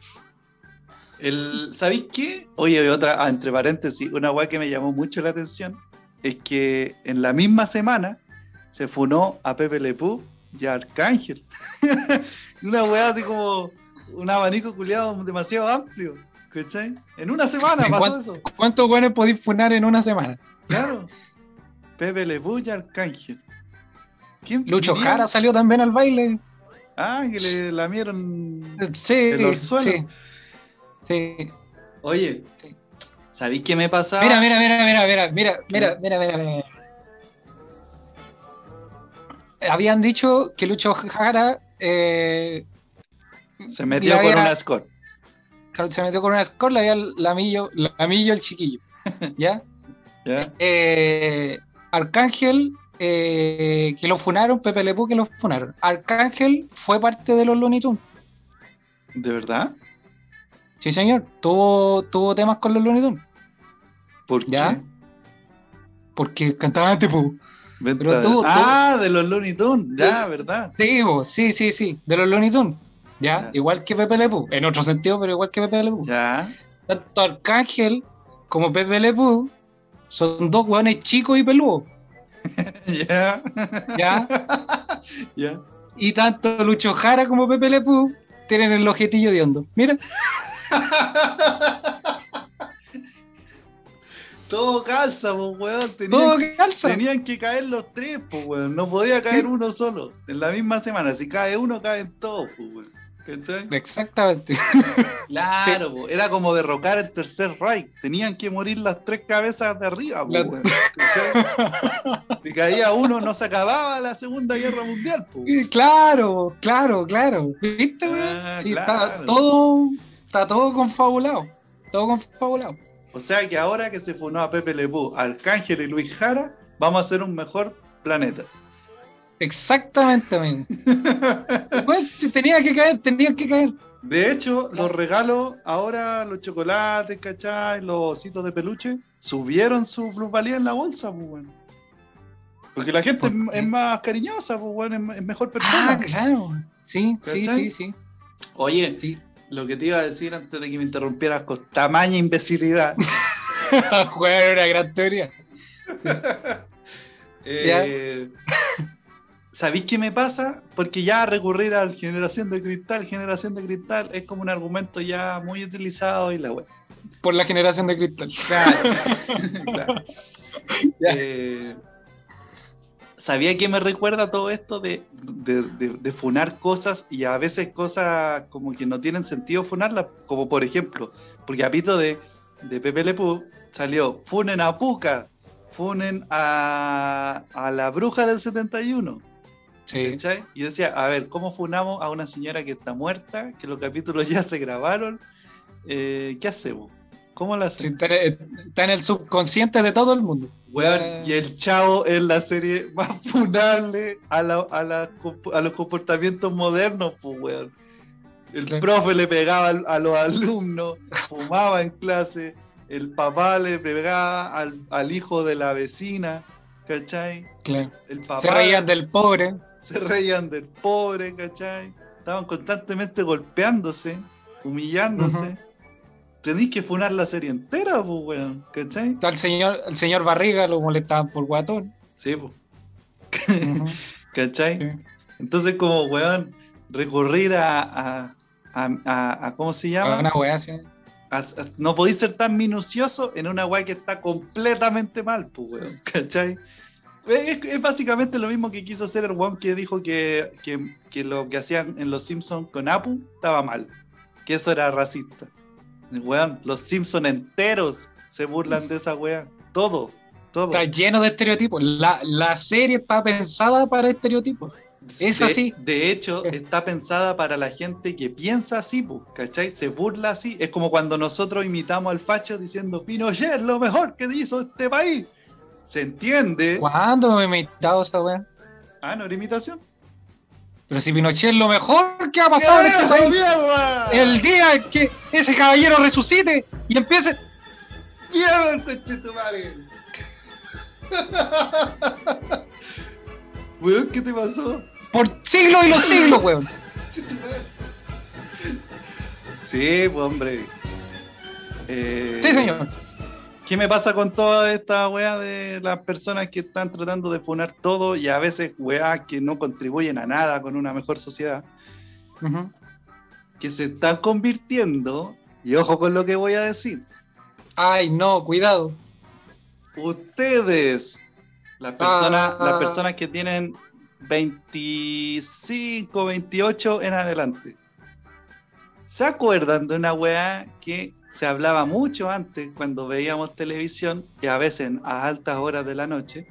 El, ¿Sabéis qué? Oye, otra, ah, entre paréntesis, una weá que me llamó mucho la atención es que en la misma semana se funó a Pepe Le Pew y Arcángel. una weá así como un abanico culiado demasiado amplio. ¿Cachai? En una semana ¿En pasó cuán- eso. ¿Cuántos weones podéis funar en una semana? Claro. Pepe Le Pew y Arcángel. ¿Quién Lucho diría? Jara salió también al baile. Ah, que le lamieron Sí, el orzuelo. sí. sí. Oye, Sí. ¿sabéis qué me pasaba? Mira, mira, mira, mira, mira, mira, mira, mira, mira, mira. Habían dicho que Lucho Jara eh, Se metió con una score. se metió con una score, le había Lamillo, Lamillo el chiquillo. ¿Ya? ¿ya? Eh, Arcángel, eh, que lo funaron, Pepe Lepú que lo funaron. Arcángel fue parte de los Looney Tunes. ¿De verdad? Sí, señor. Tuvo, tuvo temas con los Looney Tunes. ¿Por ¿Ya? qué? Porque cantaba tipo. Pero tú- tú- ah, de los Looney Tunes, ya, ¿verdad? Sí, sí, sí, sí. De los Looney Tunes. ¿Ya? Ya. Igual que Pepe Lepú. En otro sentido, pero igual que Pepe Lepú. Ya. Tanto Arcángel como Pepe Lepú son dos hueones chicos y peludos. Ya. ¿Ya? Ya. y tanto Lucho Jara como Pepe Lepú tienen el ojetillo de hondo. Mira. Todo calza, pues, weón. Tenían, Todo calza. tenían que caer los tres, pues, weón. No podía caer Sí. uno solo. En la misma semana. Si cae uno, caen todos, pues, weón. ¿Cachai? Exactamente. Claro, po. era como derrocar el tercer Reich. Tenían que morir las tres cabezas de arriba, po, La-. Si caía uno, no se acababa la Segunda Guerra Mundial, po. Claro, claro, claro. ¿Viste, güey? Ah, sí, claro. está todo, está todo confabulado. Todo confabulado. O sea que ahora que se funó a Pepe Lepú, Arcángel y Luis Jara, vamos a hacer un mejor planeta. Exactamente, men. Pues, si tenía que caer, tenía que caer. De hecho, los regalos, ahora los chocolates, ¿cachai? Los ositos de peluche, subieron su plusvalía en la bolsa, pues, weón. Porque la gente es, ¿Por qué? es más cariñosa, pues, weón, es, mejor persona. Ah, claro. Sí, sí, sí, sí. Oye, sí. Lo que te iba a decir antes de que me interrumpieras con tamaña imbecilidad. Juega una gran teoría. eh, ¿Sabéis qué me pasa? Porque ya recurrir al generación de cristal, generación de cristal, es como un argumento ya muy utilizado y la web. Por la generación de cristal. Claro. Claro. Eh, ¿Sabía que me recuerda todo esto de, de, de- de funar cosas y a veces cosas como que no tienen sentido funarlas? Como por ejemplo, porque a pito de, de Pepe Le Pew salió funen a Puca, funen a, a la bruja del 71. Sí. Y yo decía, a ver, ¿cómo funamos a una señora que está muerta, que los capítulos ya se grabaron? Eh, ¿Qué hacemos? ¿Cómo la Sí, hacemos? está, está en el subconsciente de todo el mundo. Weón, y el chavo es la serie más funable a, la- a, la- a los comportamientos modernos, pues, weón. El profe le pegaba a los alumnos, fumaba en clase, el papá le pegaba al, al hijo de la vecina, ¿cachai? Claro. El papá Se reían del pobre. se reían del pobre, ¿cachai? Estaban constantemente golpeándose, humillándose. Tenéis que funar la serie entera, pues, weón, ¿cachai? Al señor, el señor Barriga lo molestaban por guatón. Sí, pues. Ujú. ¿Cachai? Sí. Entonces, como, weón, recurrir a, a, a- a- a- ¿cómo se llama? Una weá. A- a- no podéis ser tan minucioso en una weá que está completamente mal, pues, weón, ¿cachai? Es, es básicamente lo mismo que quiso hacer el weón que dijo que, que- que lo que hacían en Los Simpsons con Apu estaba mal, que eso era racista. Weón, los Simpsons enteros se burlan de esa weá, todo, todo. Está lleno de estereotipos. La, la serie está pensada para estereotipos. es de, así. De hecho, está pensada para la gente que piensa así, ¿cachai? Se burla así. Es como cuando nosotros imitamos al facho diciendo Pinochet lo mejor que hizo este país. ¿Se entiende? ¿Cuándo me he invitado esa weá? Ah, no era imitación. Pero si Pinochet es lo mejor que ha pasado en este ¡Eso, país. mierda! El día que ese caballero resucite y empiece. ¡Mierda, conchetumare! Weón, ¿qué te pasó? Por siglos y los siglos, weón. Sí, pues hombre. Eh, Sí, señor. ¿Qué me pasa con toda esta weá de las personas que están tratando de funar todo y a veces weá que no contribuyen a nada con una mejor sociedad? Que se están convirtiendo, y ojo con lo que voy a decir, Ay, no, cuidado. ustedes, las personas, Ah. las personas que tienen 25, 28 en adelante, ¿se acuerdan de una weá que se hablaba mucho antes cuando veíamos televisión y a veces a altas horas de la noche?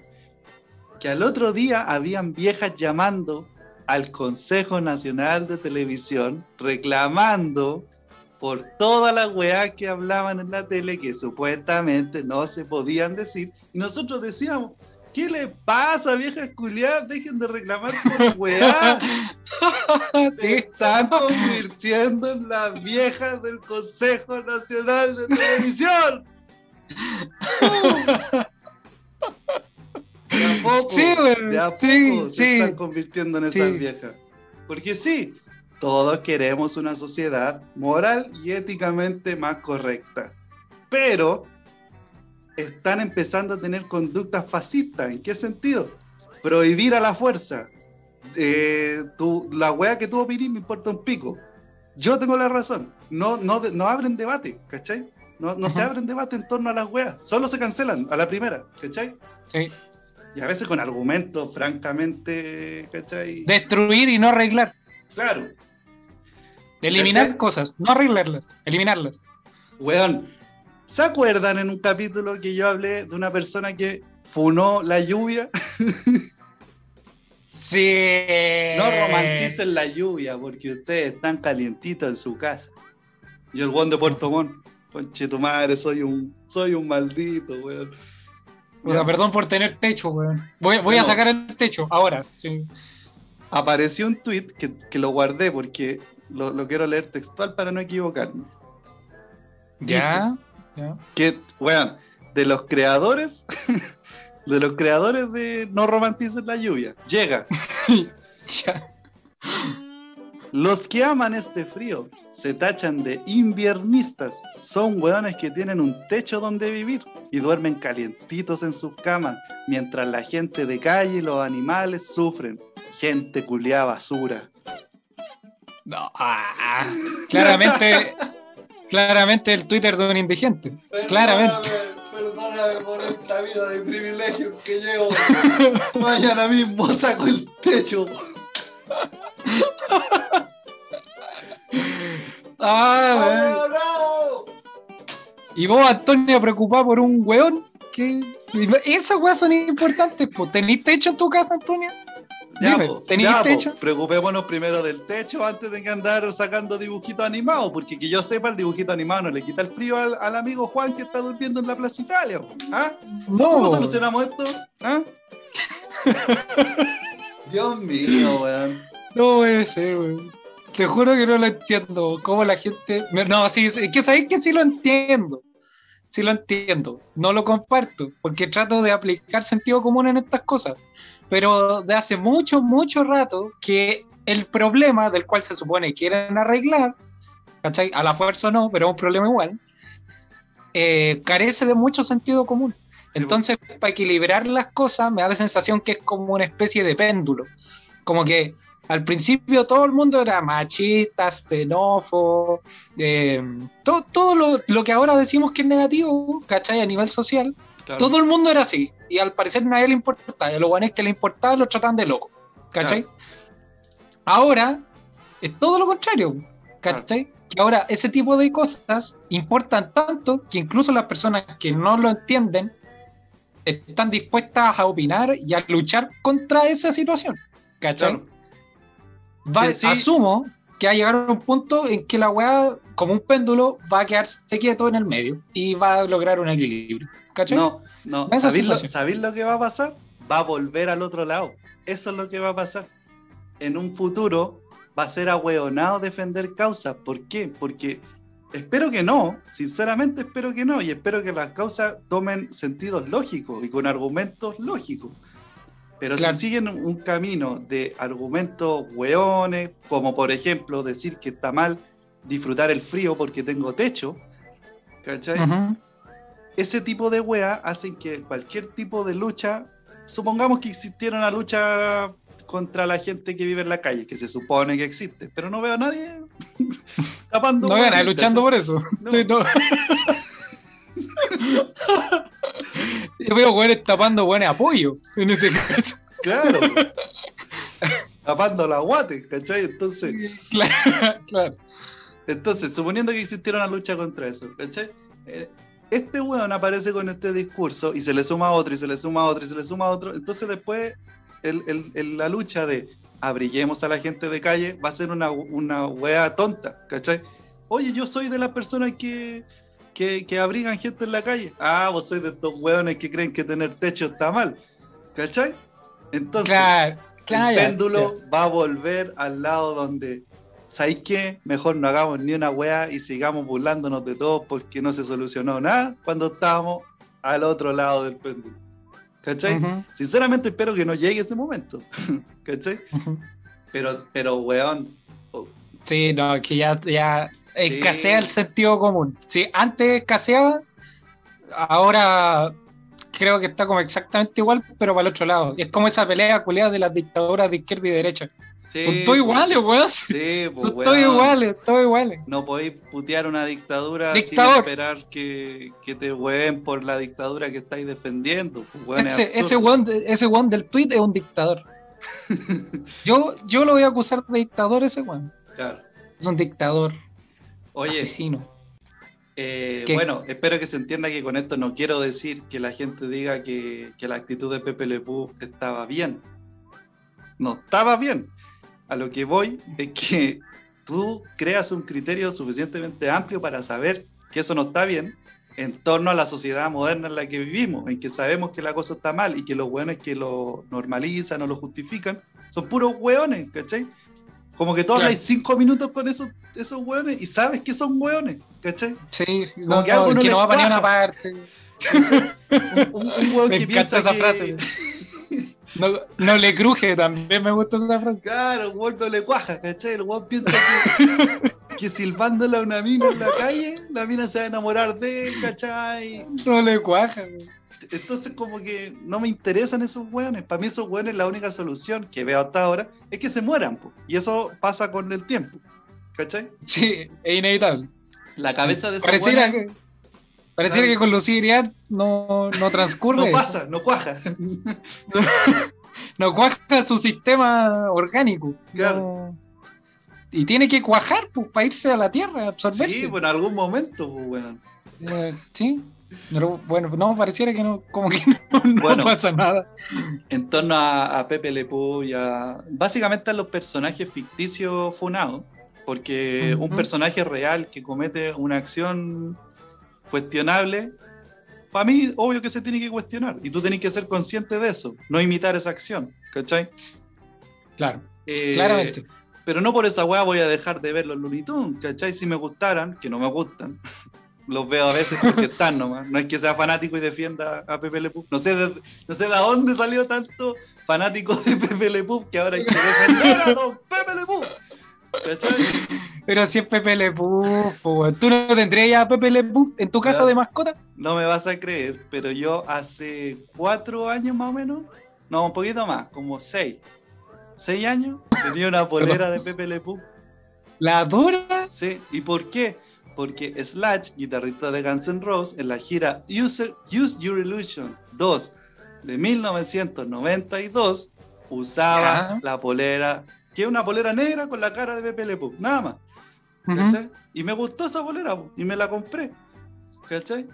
que al otro día habían viejas llamando al Consejo Nacional de Televisión reclamando por todas las weas que hablaban en la tele que supuestamente no se podían decir. Y nosotros decíamos, ¿qué le pasa, viejas culiadas? Dejen de reclamar por weá. Se están convirtiendo en las viejas del Consejo Nacional de Televisión. De a poco, Sí, weón. de a poco Sí, se sí. están convirtiendo en esas viejas. Porque sí, todos queremos una sociedad moral y éticamente más correcta. Pero están empezando a tener conductas fascistas. ¿En qué sentido? Prohibir a la fuerza. Eh, tú- la wea que tú opinís me importa un pico. Yo tengo la razón. No, no, no abren debate, ¿cachai? No, no se abren debate en torno a las weas. Solo se cancelan a la primera, ¿cachai? Sí. Y a veces con argumentos francamente, ¿cachai? Destruir y no arreglar. Claro. Eliminar ¿Cachai? cosas, no arreglarlas, eliminarlas. Weón, ¿se acuerdan en un capítulo que yo hablé de una persona que funó la lluvia? Sí. No romanticen la lluvia porque ustedes están calientitos en su casa. Y el weón de Puerto Montt, conche tu madre, soy un, soy un maldito, weón. Perdón por tener techo, weón. Voy, voy a sacar el techo ahora. Sí. Apareció un tweet que, que lo guardé porque lo, lo quiero leer textual para no equivocarme. Ya. Ya. que, weón, de los creadores, de los creadores de No romanticen la lluvia, llega. Ya. Los que aman este frío se tachan de inviernistas. Son weones que tienen un techo donde vivir y duermen calientitos en sus camas, mientras la gente de calle y los animales sufren. Gente culiada basura. No. ah, claramente. Claramente el Twitter de un indigente. Claramente. Perdóname por esta vida de privilegio que llevo. Mañana mismo saco el techo. Ah, weón. Y vos, Antonio, preocupado por un weón. que Esas weas son importantes. ¿Tenís techo en tu casa, Antonio? Dime, po, ¿tenéis ya, po. techo? Preocupémonos primero del techo antes de que andar sacando dibujitos animados, porque que yo sepa, el dibujito animado no le quita el frío al, al amigo Juan que está durmiendo en la Plaza Italia. ¿Ah? No. ¿Cómo solucionamos esto? ¿Ah? Dios mío, weón. No puede ser, weón. Te juro que no lo entiendo. Cómo la gente. No, sí, es que sabéis que sí lo entiendo. Sí lo entiendo. No lo comparto. Porque trato de aplicar sentido común en estas cosas. Pero de hace mucho, mucho rato que el problema del cual se supone quieren arreglar, ¿cachai? A la fuerza no, pero es un problema igual, eh, carece de mucho sentido común. Entonces, para equilibrar las cosas, me da la sensación que es como una especie de péndulo. Como que al principio todo el mundo era machista, xenófobo, eh, todo, todo lo, lo que ahora decimos que es negativo, ¿cachai? A nivel social, Claro. todo el mundo era así. Y al parecer nadie le importaba. Y a los guanes que le importaba los tratan de loco, ¿cachai? Ahora es todo lo contrario, ¿cachai? Que ahora ese tipo de cosas importan tanto que incluso las personas que no lo entienden están dispuestas a opinar y a luchar contra esa situación, ¿cachai? Va- sí. Asumo que va a llegar a un punto en que la weá, como un péndulo, va a quedarse quieto en el medio y va a lograr un equilibrio. ¿Cachai? No, no. ¿Sabéis lo, sabéis lo que va a pasar? Va a volver al otro lado. Eso es lo que va a pasar. En un futuro va a ser ahueonado defender causas. ¿Por qué? Porque espero que no, sinceramente espero que no, y espero que las causas tomen sentidos lógicos y con argumentos lógicos. Pero Claro. si siguen un camino de argumentos hueones, como por ejemplo decir que está mal disfrutar el frío porque tengo techo, ¿cachai? Ujú. ese tipo de weas hacen que cualquier tipo de lucha, supongamos que existiera una lucha contra la gente que vive en la calle, que se supone que existe, pero no veo a nadie tapando. No weas, luchando por ¿cachai? eso. No. Sí, no. Yo veo güeyes tapando buenos apoyo en ese caso. Claro. tapando la guate, ¿cachai? Entonces, Claro, claro. entonces, suponiendo que existiera una lucha contra eso, ¿cachai? Eh, este weón aparece con este discurso y se le suma a otro y se le suma otro y se le suma a otro, entonces después el- el- el- la lucha de abriguemos a la gente de calle va a ser una, una wea tonta, ¿cachai? Oye, yo soy de las personas que, que, que abrigan gente en la calle. Ah, vos sois de estos weones que creen que tener techo está mal, ¿cachai? Entonces, Claro, claro. el péndulo va a volver al lado donde, ¿sabéis qué? Mejor no hagamos ni una weá y sigamos burlándonos de todo porque no se solucionó nada cuando estábamos al otro lado del péndulo. ¿Cachai? Ujú, Sinceramente espero que no llegue ese momento. ¿Cachai? ujú. Pero, pero weón, Sí, no, que ya, ya Sí. escasea el sentido común. Sí, antes escaseaba, ahora creo que está como exactamente igual, pero para el otro lado. Es como esa pelea culeada de las dictaduras de izquierda y derecha. sí, Son todos iguales, weón. Sí, pues, Son todos iguales, todos iguales. No podéis putear una dictadura Dictador. sin esperar que, que te hueen por la dictadura que estáis defendiendo. pues, weón, es Ese, ese, weón, ese weón del tweet es un dictador. Yo, yo lo voy a acusar de dictador ese weón. Claro. Es un dictador, Oye, asesino. Eh, bueno, espero que se entienda que con esto no quiero decir que la gente diga que, que la actitud de Pepe Le Pew estaba bien. No estaba bien. A lo que voy es que tú creas un criterio suficientemente amplio para saber que eso no está bien en torno a la sociedad moderna en la que vivimos, en que sabemos que la cosa está mal y que los hueones que lo normalizan o lo justifican son puros hueones, ¿cachai? Como que tú Claro. hablas cinco minutos con esos, esos hueones y sabes que son hueones, ¿cachai? Sí, Como no, que algo no, que no va para ninguna parte. Un, un hueón Me que piensa esa que, frase. No, no le cruje, también me gusta esa frase. Claro, el hueón no le cuaja, ¿cachai? El hueón piensa que, que silbándole a una mina en la calle, la mina se va a enamorar de él, ¿cachai? No le cuaja. güey. Entonces como que no me interesan esos hueones. Para mí esos hueones la única solución que veo hasta ahora es que se mueran. po. Y eso pasa con el tiempo. ¿Cachai? Sí, es inevitable. La cabeza de esos Pareciera hueones que, pareciera que con Lucía no, no transcurre. no pasa, no cuaja. No cuaja su sistema orgánico. Claro. No- Y tiene que cuajar pues, para irse a la tierra, absorberse. Sí, bueno, en algún momento, pues, weón. Eh, sí. Pero bueno, no, pareciera que no, como que no, no Bueno. pasa nada. en torno a, a Pepe Le Pew y a básicamente a los personajes ficticios funados, porque un personaje real que comete una acción cuestionable, para mí obvio que se tiene que cuestionar y tú tenés que ser consciente de eso, no imitar esa acción, ¿cachai? Claro, Eh, claramente. Pero no por esa weá voy a dejar de ver los Looney Tunes, ¿cachai? Si me gustaran, que no me gustan, los veo a veces porque están nomás. No es que sea fanático y defienda a Pepe Le Pew. No sé de, no sé de dónde salió tanto fanático de Pepe Le Pew que ahora hay que defender a don Pepe Le. ¿Cachai? Pero si es Pepe Le pues, ¿tú no tendrías ya a Pepe Le Pew en tu casa Claro. de mascota? No me vas a creer, pero yo hace cuatro años más o menos, no, un poquito más, como seis. Seis años, tenía una polera de Pepe Le Pew. ¿La adoras? Sí, ¿y por qué? Porque Slash, guitarrista de Guns N' Roses, en la gira Use, Use Your Illusion 2 de 1992, usaba la polera, que es una polera negra con la cara de Pepe Le Pew, nada más. ¿cachai? Y me gustó esa polera po, y me la compré. ¿Cachai?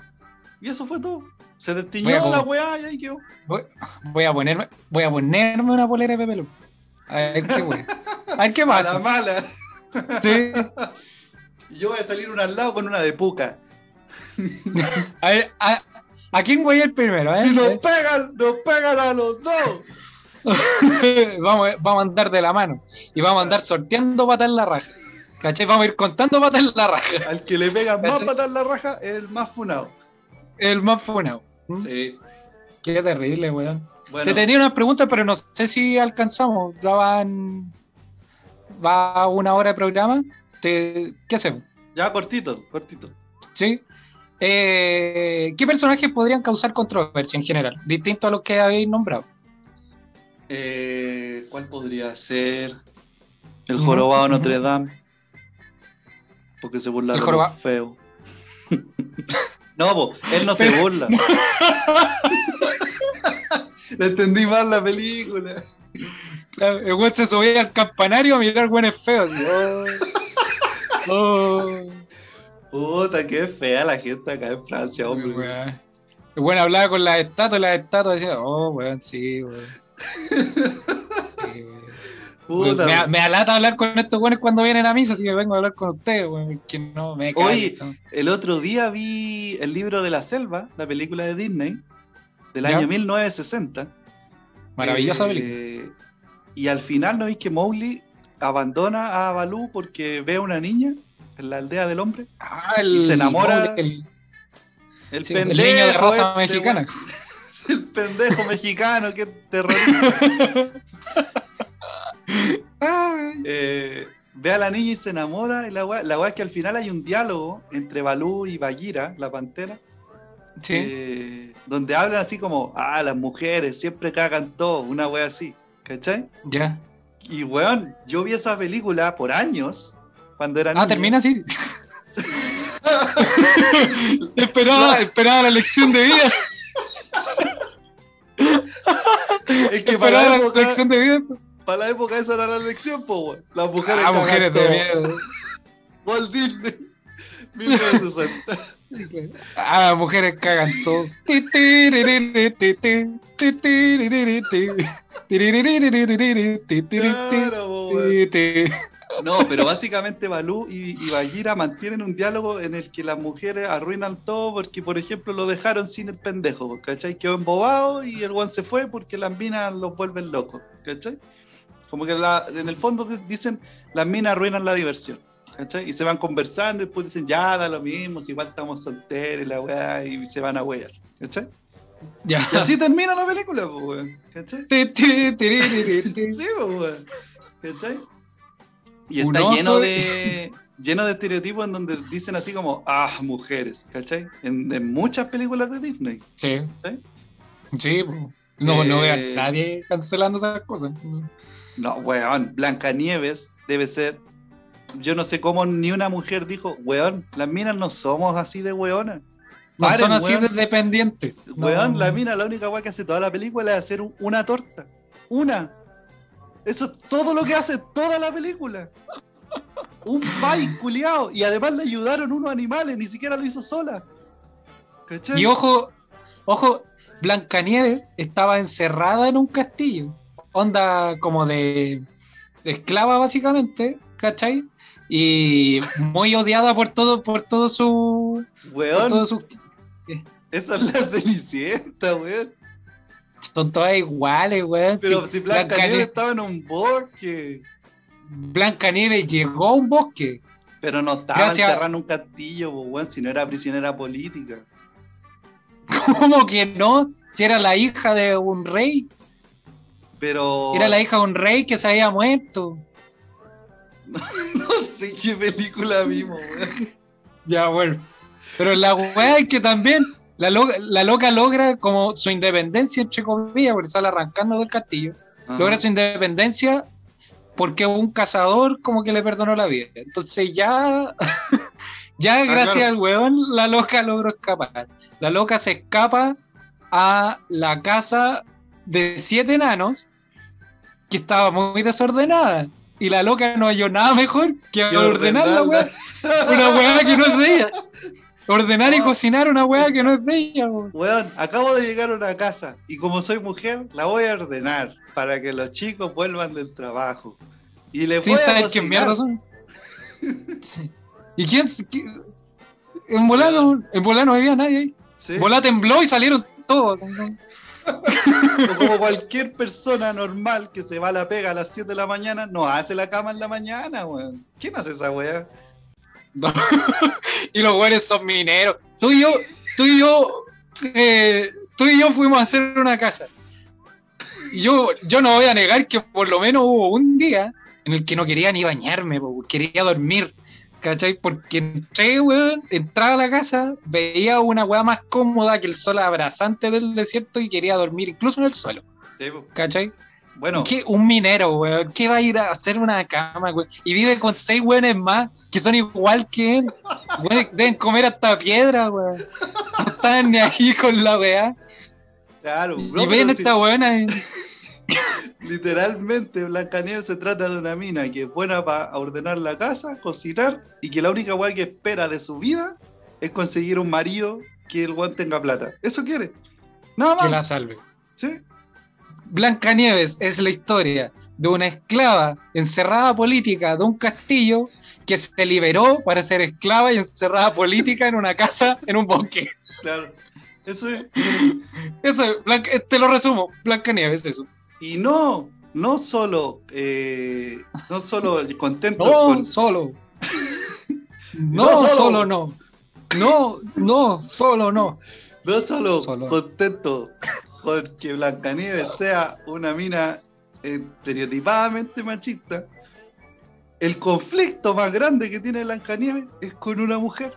Y eso fue todo. Se destiñó la weá y ahí quedó. Voy, voy a ponerme, voy a ponerme una polera de Pepe Le Pew. A ver qué wea. A ver qué A la pasa. mala. Sí. Y yo voy a salir una al lado con una de puca. A ver, a, ¿a quién voy ir primero? eh? Si nos pegan, nos pegan a los dos. vamos, vamos a andar de la mano y vamos a andar sorteando patas en la raja. ¿Cachai? Vamos a ir contando patas en la raja. Al que le pegan más patas en la raja es el más funado. El más funado. ¿Mm? Sí. Qué terrible, weón. Bueno, Te tenía unas preguntas, pero no sé si alcanzamos. Ya van. Va una hora de programa. Te- ¿Qué hacemos? ya cortito, cortito. ¿Sí? Eh, ¿Qué personajes podrían causar controversia en general? Distinto a los que habéis nombrado. Eh, ¿Cuál podría ser? El jorobado ujú. Notre Dame. Porque se burla El de feos. no, po, él no se burla. Le entendí mal la película. Claro, el weón se subía al campanario a mirar buenos feos. así, oh. Puta, qué fea la gente acá en Francia, hombre. El weón hablaba con las estatuas las estatuas decían, oh, weón, sí, weón. Sí, weón. Puta, me, me alata hablar con estos weones cuando vienen a misa, así que vengo a hablar con ustedes, weón. Que no me Oye, el otro día vi el libro de la selva, la película de Disney, del Ya. año 1960. Maravillosa Eh, película. Y al final, ¿no veis que Mowgli abandona a Balú porque ve a una niña en la aldea del hombre? Ah, el, y se enamora- El, El sí, el niño de raza este, mexicana. El pendejo mexicano, que terrorista. Eh, ve a la niña y se enamora. Y la weá la weá es que al final hay un diálogo entre Balú y Bagheera, la pantera, Sí. eh, donde hablan así como, ah, las mujeres siempre cagan todo, una wea así, ¿cachai? Ya. Y weón, yo vi esa película por años, cuando era Ah, niño. termina así. esperaba, esperaba la lección de vida. Es que para la, época, lección de vida. para la época esa era la lección, po, weón. Las mujeres Ah, mujeres de. Walt Disney, 1960. Ah, mujeres cagan todo. No, pero básicamente Balú y, y Bagheera mantienen un diálogo en el que las mujeres arruinan todo porque, por ejemplo, lo dejaron sin el pendejo, ¿cachai? Quedó embobado y el guan se fue porque las minas los vuelven locos, ¿cachai? Como que la- en el fondo di- dicen, las minas arruinan la diversión, ¿cachai? Y se van conversando y después dicen, ya, da lo mismo, si igual estamos solteros y la weá, y se van a wear, ¿cachai? Ya. Y así termina la película, pues, weón, ¿cachai? Sí, pues, weón. ¿Cachai? Y está lleno de lleno de estereotipos en donde dicen así como, ah, mujeres, ¿cachai? En, en muchas películas de Disney, Sí, ¿sí? No, no veo a Eh, nadie cancelando esas cosas. No, weón, Blancanieves debe ser. Yo no sé cómo ni una mujer dijo, weón, las minas no somos así de weonas. No Paren, son así weón. de dependientes. No. Weón, la mina, la única weá que hace toda la película es hacer un- una torta. Una. Eso es todo lo que hace toda la película. Un país culiao. Y además le ayudaron unos animales, ni siquiera lo hizo sola. ¿Cachai? Y ojo, ojo, Blancanieves estaba encerrada en un castillo. Onda como de, de esclava, básicamente, ¿cachai? Y muy odiada por todo, por todo su. Weón, todo su esa es la cenicienta, weón. son todas iguales, weón. Pero Sí, si Blancanieves Blancanieves, estaba en un bosque. Blancanieves llegó a un bosque. Pero no estaba Gracias. encerrada en un castillo, weón, si no era prisionera política. ¿Cómo que no? Si era la hija de un rey. Pero. Era la hija de un rey que se había muerto. No sé qué película vimos, weón. Ya, bueno. Pero la weá es que también la, lo- la loca logra como su independencia, entre comillas, porque sale arrancando del castillo. Logra su independencia porque un cazador como que le perdonó la vida. Entonces ya, ya gracias claro. al weón, la loca logró escapar. La loca se escapa a la casa de siete enanos que estaba muy desordenada. Y la loca no halló nada mejor que ordenar la weá. Una weá que no es de ella. Ordenar y No. cocinar una weá que no es de ella. weón. Weón, acabo de llegar a una casa y como soy mujer, la voy a ordenar para que los chicos vuelvan del trabajo. Y les Sin voy a saber quién cocinar. mierda son. Sí. ¿Y quién? qui- En en volano no había nadie ahí. Sí. En volá tembló y salieron todos. Como cualquier persona normal que se va a la pega a las 7 de la mañana, no hace la cama en la mañana, weón. ¿Quién hace esa weá? y los güeyes son mineros. Tú y yo, tú y yo, eh, tú y yo fuimos a hacer una casa. Yo, yo no voy a negar que por lo menos hubo un día en el que no quería ni bañarme, quería dormir. ¿Cachai? Porque entré, weón, entraba a la casa, veía una weá más cómoda que el sol abrasante del desierto y quería dormir incluso en el suelo. ¿Cachai? Bueno, ¿Qué? Un minero, weón. ¿Qué va a ir a hacer una cama, weón? Y vive con seis weones más que son igual que él. Deben comer hasta piedra, weón. No están ni ahí con la weá. claro. Y bro, ven pero si- esta weona. y- Literalmente, Blancanieves se trata de una mina que es buena para ordenar la casa, cocinar, y que la única weá que espera de su vida es conseguir un marido que el weón tenga plata. Eso quiere. Nada Que más. la salve. ¿Sí? Blancanieves es la historia de una esclava encerrada política de un castillo que se liberó para ser esclava y encerrada política en una casa en un bosque. Claro. Eso es. Eso, es, Blanca- te lo resumo. Blancanieves, eso. Y no, no solo, eh, no solo contento No, con, solo. No No, solo. solo no. No, no, solo no. no solo, Solo. contento con que Blancanieves sea una mina estereotipadamente machista, el conflicto más grande que tiene Blancanieves es con una mujer.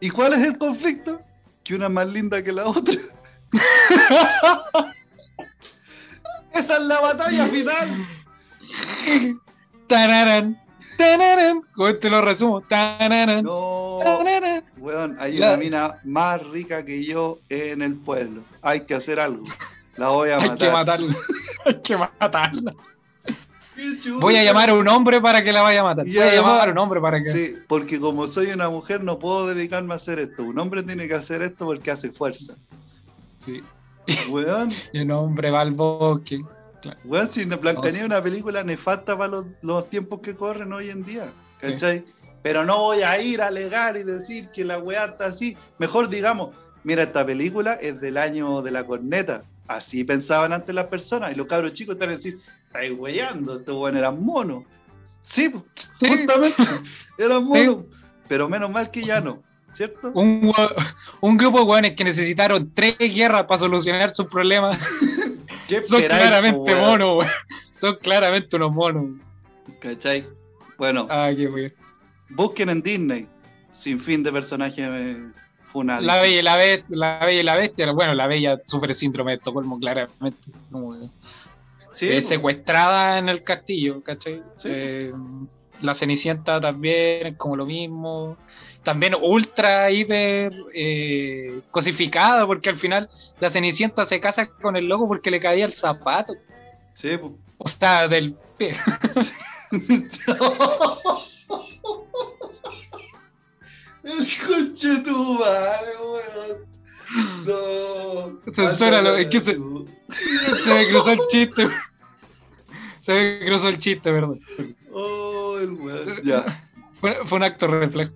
¿Y cuál es el conflicto? Que una es más linda que la otra. Esa es la batalla final. Tararán, tararán. Con te lo resumo. Tararán, No. tararán. Weón, hay La- una mina más rica que yo en el pueblo. Hay que hacer algo. La voy a Hay matar. que matarla. Hay que matarla. Voy a llamar a un hombre para que la vaya a matar. Voy a llamar a un hombre para que. Sí, porque como soy una mujer no puedo dedicarme a hacer esto. Un hombre tiene que hacer esto porque hace fuerza. Sí. Weón, Y un hombre va al bosque. weón, si Blancanieves es una película nefasta para los, los tiempos que corren hoy en día. ¿Cachai? Pero no voy a ir a alegar y decir que la weá está así. Mejor digamos, mira, esta película es del año de la corneta. Así pensaban antes las personas. Y los cabros chicos están a decir, estáis weyando, estos weones eran monos. Sí, Sí. justamente, eran monos. Pero menos mal que ya no, ¿cierto? Un, un grupo de hueones que necesitaron tres guerras para solucionar sus problemas ¿Qué son claramente weón? monos, weón. Son claramente unos monos. ¿Cachai? Bueno, Ah, qué weón. busquen en Disney, sin fin de personajes eh, funales. La bella y la bestia, la bella y la bestia, bueno, la bella sufre síndrome de Estocolmo, claramente. Como que Sí, po. secuestrada en el castillo, ¿cachai? Sí. Eh, la Cenicienta también es como lo mismo. También ultra, hiper eh, cosificada, porque al final la Cenicienta se casa con el loco porque le caía el zapato. Sí, po. O sea, del pie. El coche tu weón. No. Censúralo, es que se- Se me cruzó el chiste. Se me cruzó el chiste, perdón. Oh, el weón. Ya. Fue, fue un acto reflejo.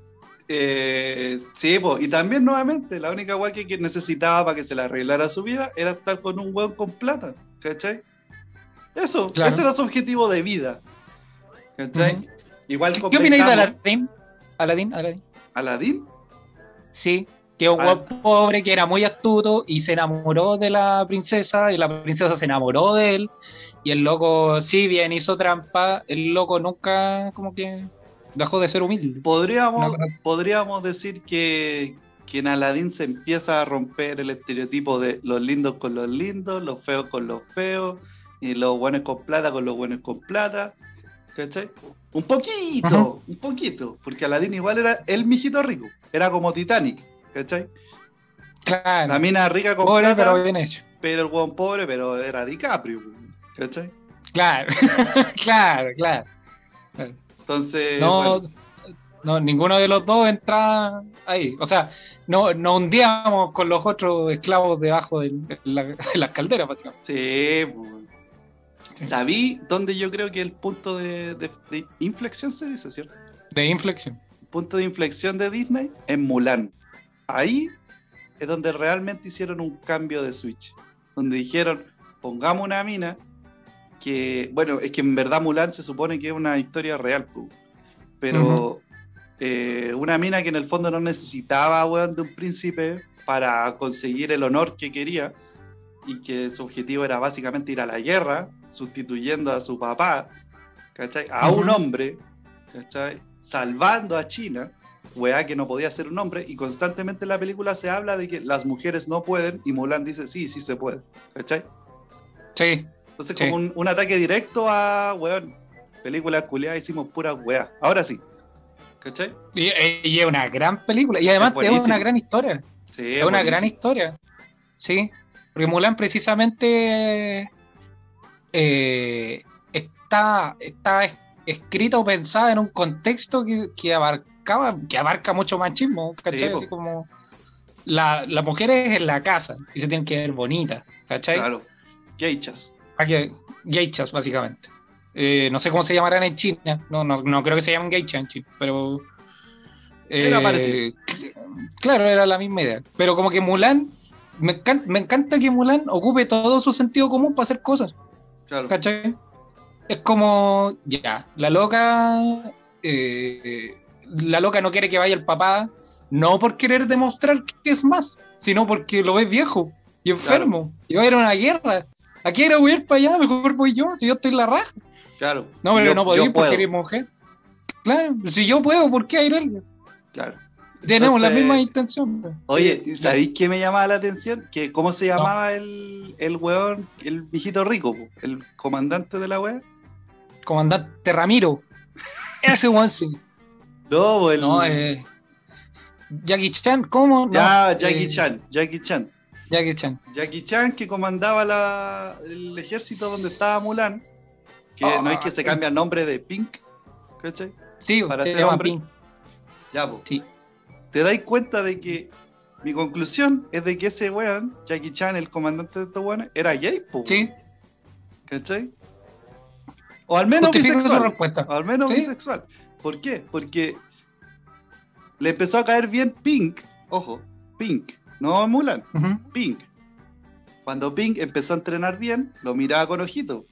Eh, sí, y también nuevamente, la única weá que, necesitaba para que se le arreglara su vida era estar con un weón con plata, ¿cachai? Eso, Claro. ese era su objetivo de vida, ¿cachai? Igual ¿Qué, qué opináis de Aladdin? Aladdin, Aladdin. Sí, que un weón pobre que era muy astuto y se enamoró de la princesa y la princesa se enamoró de él y el loco, si bien hizo trampa, el loco nunca como que dejó de ser humilde. Podríamos, No, podríamos decir que, que en Aladín se empieza a romper el estereotipo de los lindos con los lindos, los feos con los feos, y los buenos con plata con los buenos con plata. ¿Cachai? Un poquito, un poquito, porque Aladín igual era el mijito rico, era como Titanic, ¿cachai? Claro, La mina rica con pobre plata, pero pero, bien hecho. el buen pobre, pero era DiCaprio, ¿cachai? Claro, claro, claro. Entonces, No, bueno, no, ninguno de los dos entra ahí. O sea, no, no hundíamos con los otros esclavos debajo de, la- de las calderas, básicamente. Sí, pues. ¿Sabí dónde yo creo que el punto de, de- de inflexión se dice, cierto? De inflexión. El punto de inflexión de Disney en Mulan. Ahí es donde realmente hicieron un cambio de switch. Donde dijeron, pongamos una mina que, bueno, es que en verdad Mulan se supone que es una historia real, pero eh, una mina que en el fondo no necesitaba, weón, de un príncipe para conseguir el honor que quería y que su objetivo era básicamente ir a la guerra, sustituyendo a su papá, ¿cachai? A un hombre, ¿cachai? Salvando a China, weá que no podía ser un hombre, y constantemente en la película se habla de que las mujeres no pueden, y Mulan dice, sí, sí se puede, ¿cachai? Sí, Entonces Sí. como un, un ataque directo a, weón, películas culiadas hicimos puras weá. Ahora sí, ¿cachai? y, y es una gran película. Y además Es es, una gran historia. Sí, Es una gran historia. Sí. Porque Mulan precisamente eh, está, está es- escrita o pensada en un contexto que, que abarcaba, que abarca mucho machismo, ¿cachai? Sí. Así como la, las mujeres en la casa y se tienen que ver bonitas, ¿cachai? Claro. Geichas. Ah, Geichas, básicamente. Eh, no sé cómo se llamarán en China. No, no, no creo que se llamen geisha en China, pero. Era eh, parecido. Claro, era la misma idea. Pero como que Mulan. Me, encan- me encanta que Mulan ocupe todo su sentido común para hacer cosas. Claro. ¿Cachai? Es como. Ya, la loca. eh, la loca no quiere que vaya el papá. No por querer demostrar que es más, sino porque lo ves viejo y enfermo. Y va a ir a una guerra. ¿A qué voy a ir para allá? Mejor voy yo, si yo estoy en la raja. Claro. No, Si pero yo- no podía ir porque eres mujer. Claro, si yo puedo, ¿por qué ir él? Claro. Tenemos la misma intención. Oye, ¿y ¿sabéis qué me llamaba la atención? Que ¿Cómo se llamaba el, el weón, el viejito rico, el comandante de la wea? Comandante Ramiro. Ese one sí. No, el... No, eh, Jackie Chan, ¿cómo? No, ya, Jackie eh, Chan, Jackie Chan. Jackie Chan. Jackie Chan que comandaba la, el ejército donde estaba Mulan. Que Ah, no es que se sí. cambia el nombre de Pink, ¿cachai? Sí, Para se ser llama hombre. Pink. Ya, po. Sí. Te dais cuenta de que mi conclusión es de que ese weón, Jackie Chan, el comandante de estos weones, era gay, po. Sí, ¿Cachai? O al menos justifico bisexual. respuesta. O al menos Sí. bisexual. ¿Por qué? Porque le empezó a caer bien Pink. Ojo, Pink. No Mulan. Pink. Cuando Pink empezó a entrenar bien, lo miraba con ojito.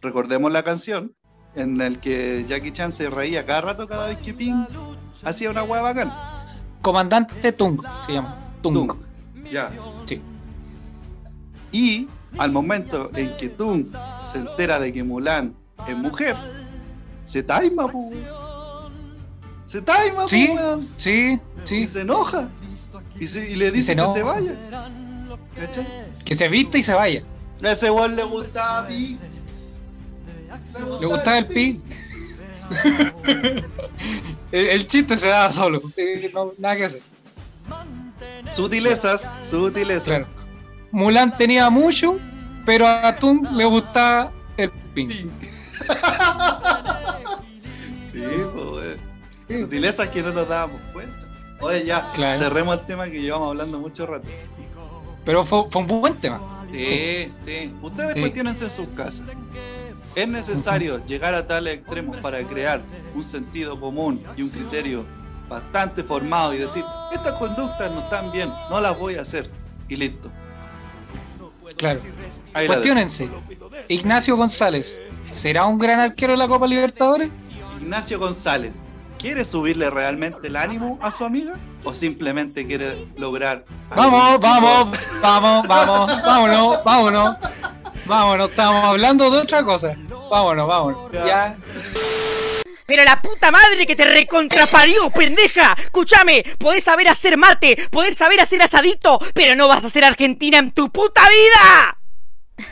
Recordemos la canción en la que Jackie Chan se reía cada rato cada vez que Pink hacía una hueá bacán. Comandante Tung se llama. Tung. Tung. Ya. Sí. Y al momento en que Tung se entera de que Mulan es mujer, se taima, po. Se taima, po, Sí, weón. sí, Y sí. se enoja. Y, se- y le dice que enoja. se vaya. ¿Cachai? Que se viste y se vaya. A ese weón le gustaba Pi. Le gustaba el pi. el, el chiste se daba solo. No, nada que hacer. Sutilezas, sutilezas. Claro. Mulan tenía mucho, pero a Tung le gustaba el pink. Pink. sí, pues. Sutilezas que no nos dábamos cuenta. Oye, ya, Claro. cerremos el tema que llevamos hablando mucho rato. Pero fue, fue un buen tema. Sí, sí. Ustedes Sí. cuestionense en sus casas. ¿Es necesario llegar a tales extremos para crear un sentido común y un criterio bastante formado y decir, estas conductas no están bien, no las voy a hacer? Y listo. Claro. Ahí. Cuestiónense. Ignacio González, ¿será un gran arquero de la Copa Libertadores? Ignacio González, ¿quiere subirle realmente el ánimo a su amiga? ¿O simplemente quiere lograr... Vamos, vamos, vamos, vamos, vámonos, vámonos. Vámonos, estamos hablando de otra cosa. Vámonos, vámonos. Ya. Pero la puta madre que te recontraparió, pendeja. Escúchame, podés saber hacer mate, podés saber hacer asadito, pero no vas a ser argentina en tu puta vida.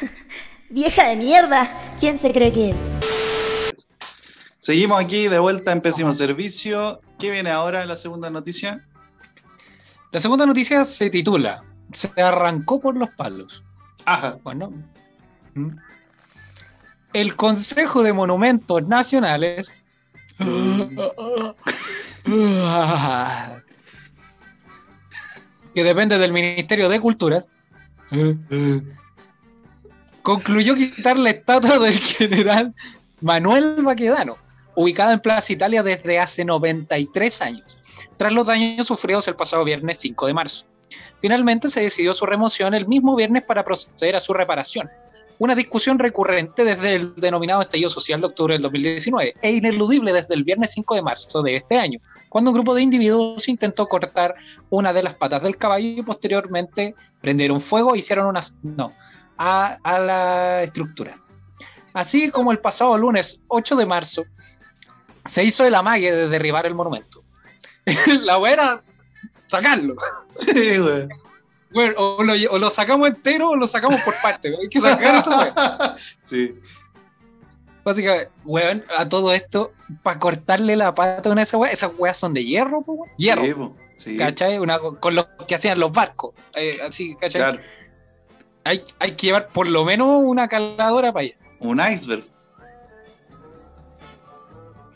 Vieja de mierda, ¿quién se cree que es? Seguimos aquí de vuelta en Pésimo Servicio. ¿Qué viene ahora en la segunda noticia? La segunda noticia se titula Se arrancó por los palos. Ajá. Bueno. ¿Mm? El Consejo de Monumentos Nacionales. que depende del Ministerio de Culturas. concluyó quitar la estatua del general Manuel Baquedano, ubicada en Plaza Italia desde hace 93 años, tras los daños sufridos el pasado viernes 5 de marzo. Finalmente se decidió su remoción el mismo viernes para proceder a su reparación. Una discusión recurrente desde el denominado estallido social de octubre del 2019 e ineludible desde el viernes 5 de marzo de este año, cuando un grupo de individuos intentó cortar una de las patas del caballo y posteriormente prendieron fuego e hicieron unas... no, a, a la estructura. Así como el pasado lunes 8 de marzo se hizo el amague de derribar el monumento. la buena sacarlo. Sí, güey. Bueno, o lo, o lo sacamos entero o lo sacamos por parte. Hay que sacar esto, weón. Sí. Básicamente, weón, a todo esto, para cortarle la pata a una de esas weas, esas weas son de hierro, weón. Hierro. Sí. ¿cachai? Una, con lo que hacían los barcos. eh, así, ¿cachai? Claro. Hay, hay que llevar por lo menos una caladora para allá. Un iceberg.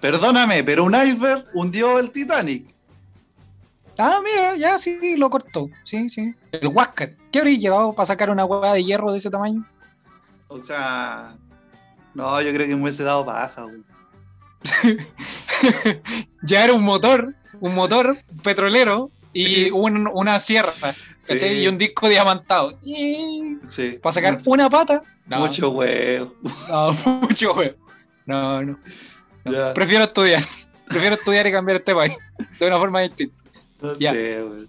Perdóname, pero un iceberg hundió el Titanic. Ah, mira, ya sí, lo cortó. Sí, sí. El Huáscar. ¿Qué habría llevado para sacar una hueá de hierro de ese tamaño? O sea. No, yo creo que me hubiese dado baja, güey. ya era un motor, un motor petrolero y un- una sierra. Sí. Y un disco diamantado. Sí. Para sacar una pata. No, Mucho huevo. No, mucho huevo. No, no. Prefiero estudiar. Prefiero estudiar y cambiar este país de una forma distinta. No sé, güey.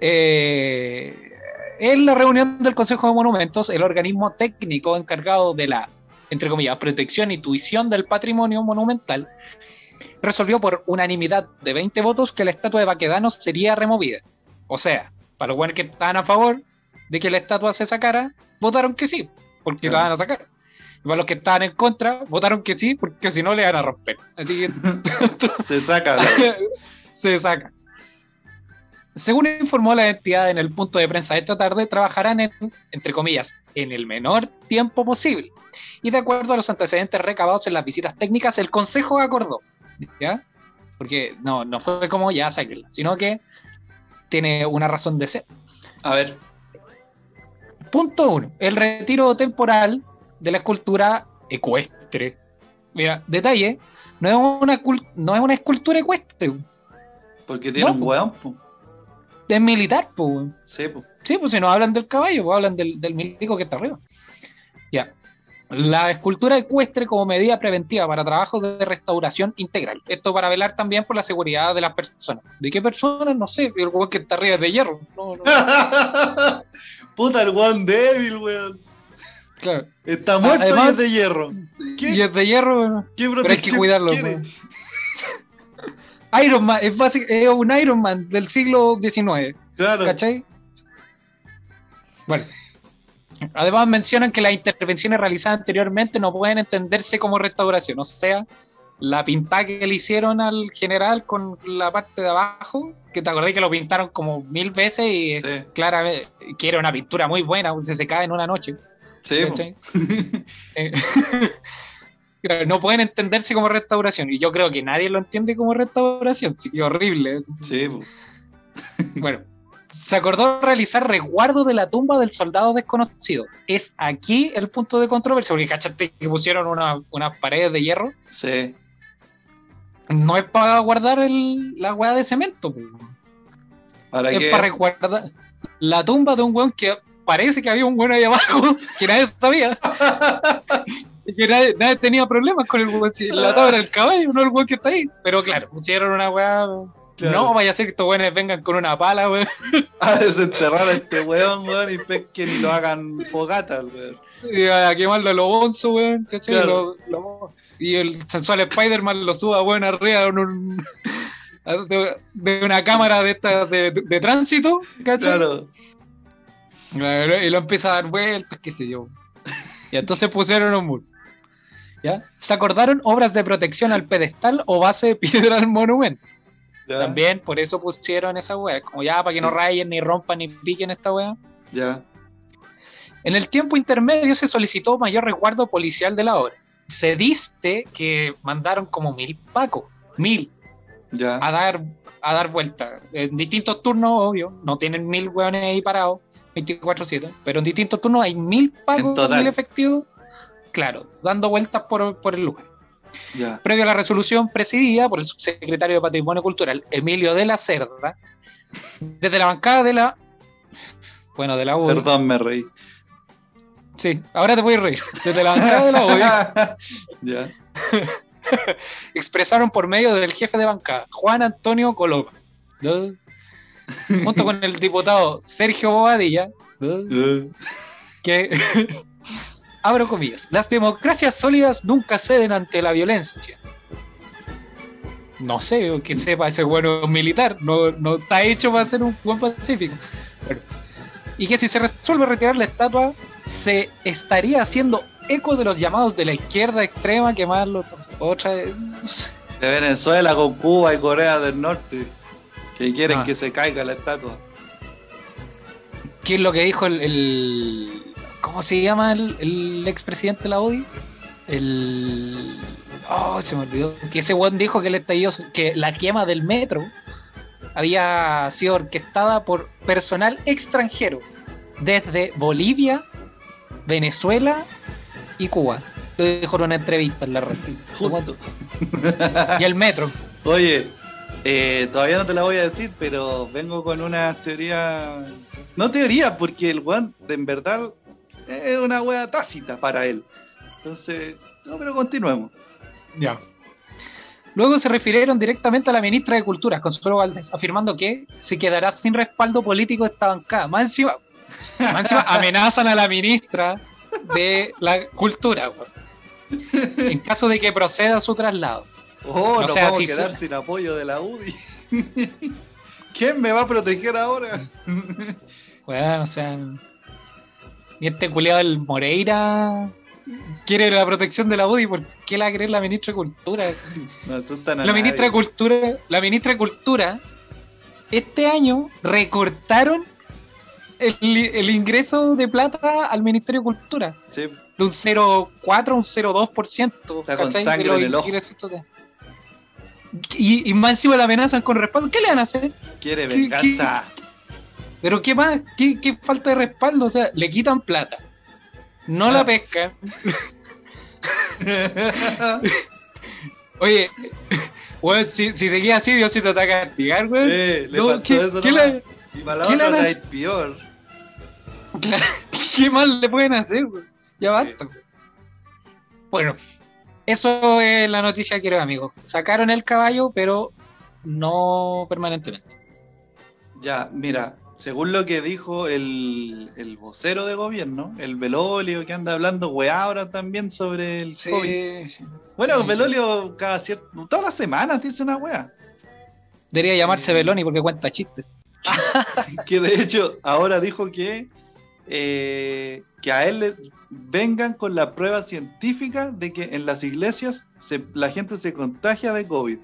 Eh, en la reunión del Consejo de Monumentos, el organismo técnico encargado de la, entre comillas, protección y tuición del patrimonio monumental, resolvió por unanimidad de 20 votos que la estatua de Baquedano sería removida. O sea, para los buenos que estaban a favor de que la estatua se sacara, votaron que sí, porque la van a sacar. Para los que estaban en contra, votaron que sí, porque si no le van a romper. Así que Se saca, se saca. Según informó la entidad en el punto de prensa de esta tarde, trabajarán en, entre comillas, en el menor tiempo posible. Y de acuerdo a los antecedentes recabados en las visitas técnicas, el Consejo acordó, ¿ya? Porque no, no fue como ya sáquenla, sino que tiene una razón de ser. A ver. Punto uno, el retiro temporal de la escultura ecuestre. Mira, detalle, no es una, no es una escultura ecuestre, Porque tiene No, un po. weón, po. es militar, pues. weón. Sí, po. Sí, pues si no hablan del caballo, pues hablan del, del milico que está arriba. Ya. La escultura ecuestre como medida preventiva para trabajos de restauración integral. Esto para velar también por la seguridad de las personas. ¿De qué personas? No sé. El hueón que está arriba es de hierro. No, no, Puta, el weón débil, weón. Claro. Está muerto además- y es de hierro. ¿Qué? Y es de hierro. bueno. ¿Qué Pero hay que cuidarlo. Iron Man, es, es un Iron Man del siglo XIX. Claro. ¿Cachai? Bueno. Además mencionan que las intervenciones realizadas anteriormente no pueden entenderse como restauración. O sea, la pintada que le hicieron al general con la parte de abajo, que te acordé que lo pintaron como mil veces y Sí, claramente que era una pintura muy buena, se se cae en una noche. Eh, no pueden entenderse como restauración. Y yo creo que nadie lo entiende como restauración. Sí, que horrible. Sí, po. Bueno, se acordó realizar resguardo de la tumba del soldado desconocido. Es aquí el punto de controversia, porque cachaste que pusieron una- unas paredes de hierro. Sí. No es para guardar el- la hueá de cemento, po. ¿Para es qué? para es? resguardar la tumba de un weón que parece que había un weón ahí abajo que nadie sabía. Y que nadie, nadie tenía problemas con el La tabla del caballo, no el weón que está ahí. Pero claro, pusieron una weá. Claro. No vaya a ser que estos weones vengan con una pala, weón. A desenterrar a este weón, weón, y pesquen y lo hagan fogatas, weón. Y a quemarlo a lo bonzo, weón. ¿cachai? Claro. Lo- lo- y el sensual Spider-Man lo suba, weón, arriba de, un- de, de una cámara de esta de, de tránsito, ¿cachai? Claro. Claro, Y lo empieza a dar vueltas, qué sé yo. Y entonces pusieron un muro. ¿Ya? Se acordaron obras de protección al pedestal o base de piedra al monumento. Ya. También por eso pusieron esa wea. Como ya para que no rayen, ni rompan, ni piquen esta wea. Ya. En el tiempo intermedio se solicitó mayor resguardo policial de la obra. Se dice que mandaron como mil pacos, mil, Ya. a dar, a dar vueltas. En distintos turnos, obvio. No tienen mil hueones ahí parados, 24-7. Pero en distintos turnos hay mil total. mil efectivos. Claro, dando vueltas por, por el lugar. Previo a la resolución presidida por el subsecretario de Patrimonio Cultural, Emilio de la Cerda, desde la bancada de la. Bueno, de la UDI. Perdón, me reí. Sí, ahora te voy a reír. Desde la bancada de la UDI ya. expresaron por medio del jefe de bancada, Juan Antonio Coloma, ¿no? Junto con el diputado Sergio Bobadilla, que, abro comillas, las democracias sólidas nunca ceden ante la violencia. No sé, que sepa ese bueno militar, no, no está hecho para ser un buen pacífico. Bueno, y que si se resuelve retirar la estatua, se estaría haciendo eco de los llamados de la izquierda extrema, quemarlo, otra vez, no sé. De Venezuela con Cuba y Corea del Norte. Que quieren Ah. que se caiga la estatua. ¿Qué es lo que dijo el, el- ¿Cómo se llama el, el expresidente de la UDI? El. Oh, se me olvidó. Que ese weón dijo que el estallido, que la quema del metro había sido orquestada por personal extranjero desde Bolivia, Venezuela y Cuba. Lo dijo en una entrevista en la red. Y el metro. Oye, eh, todavía no te la voy a decir, pero vengo con una teoría. No teoría, porque el weón, en verdad, es una wea tácita para él. Entonces, no, pero continuemos. Ya. Luego se refirieron directamente a la ministra de Cultura, Consuelo Valdés, afirmando que se quedará sin respaldo político esta bancada. Más encima, más encima amenazan a la ministra de la Cultura, weón. en caso de que proceda su traslado. Oh, O nos sea, vamos si a quedar sin apoyo de la UDI. ¿Quién me va a proteger ahora? Weón, o sea. Y este culiado del Moreira quiere la protección de la UDI, ¿por qué la querer la ministra de Cultura? No asustan a La ministra de. Cultura, la ministra de Cultura, este año recortaron el, el ingreso de plata al Ministerio de Cultura Sí, de un 0,4 a un 0,2%. Está con sangre De en el ojo. Y, y más encima la amenazan con respaldo. ¿Qué le van a hacer? quiere ¿Qué- venganza. ¿Pero qué más? ¿Qué, qué falta de respaldo? O sea, le quitan plata. No la Ah. pescan. Oye, si, si seguía así, Dios se te va a castigar, weón. Eh, le No, faltó ¿qué, eso qué nomás. le- Y para la qué le otra peor. ¿Qué más le pueden hacer, güey? Ya basta. güey. Bueno, eso es la noticia, queridos amigos. Sacaron el caballo, pero no permanentemente. Ya, mira, según lo que dijo el, el vocero de gobierno, el Belolio, que anda hablando weá ahora también sobre el COVID. sí. Bueno, sí, Belolio cada cierto, todas las semanas dice una weá. Debería llamarse Beloni porque cuenta chistes. Que de hecho ahora dijo que, eh, que a él le vengan con la prueba científica de que en las iglesias se- la gente se contagia de COVID.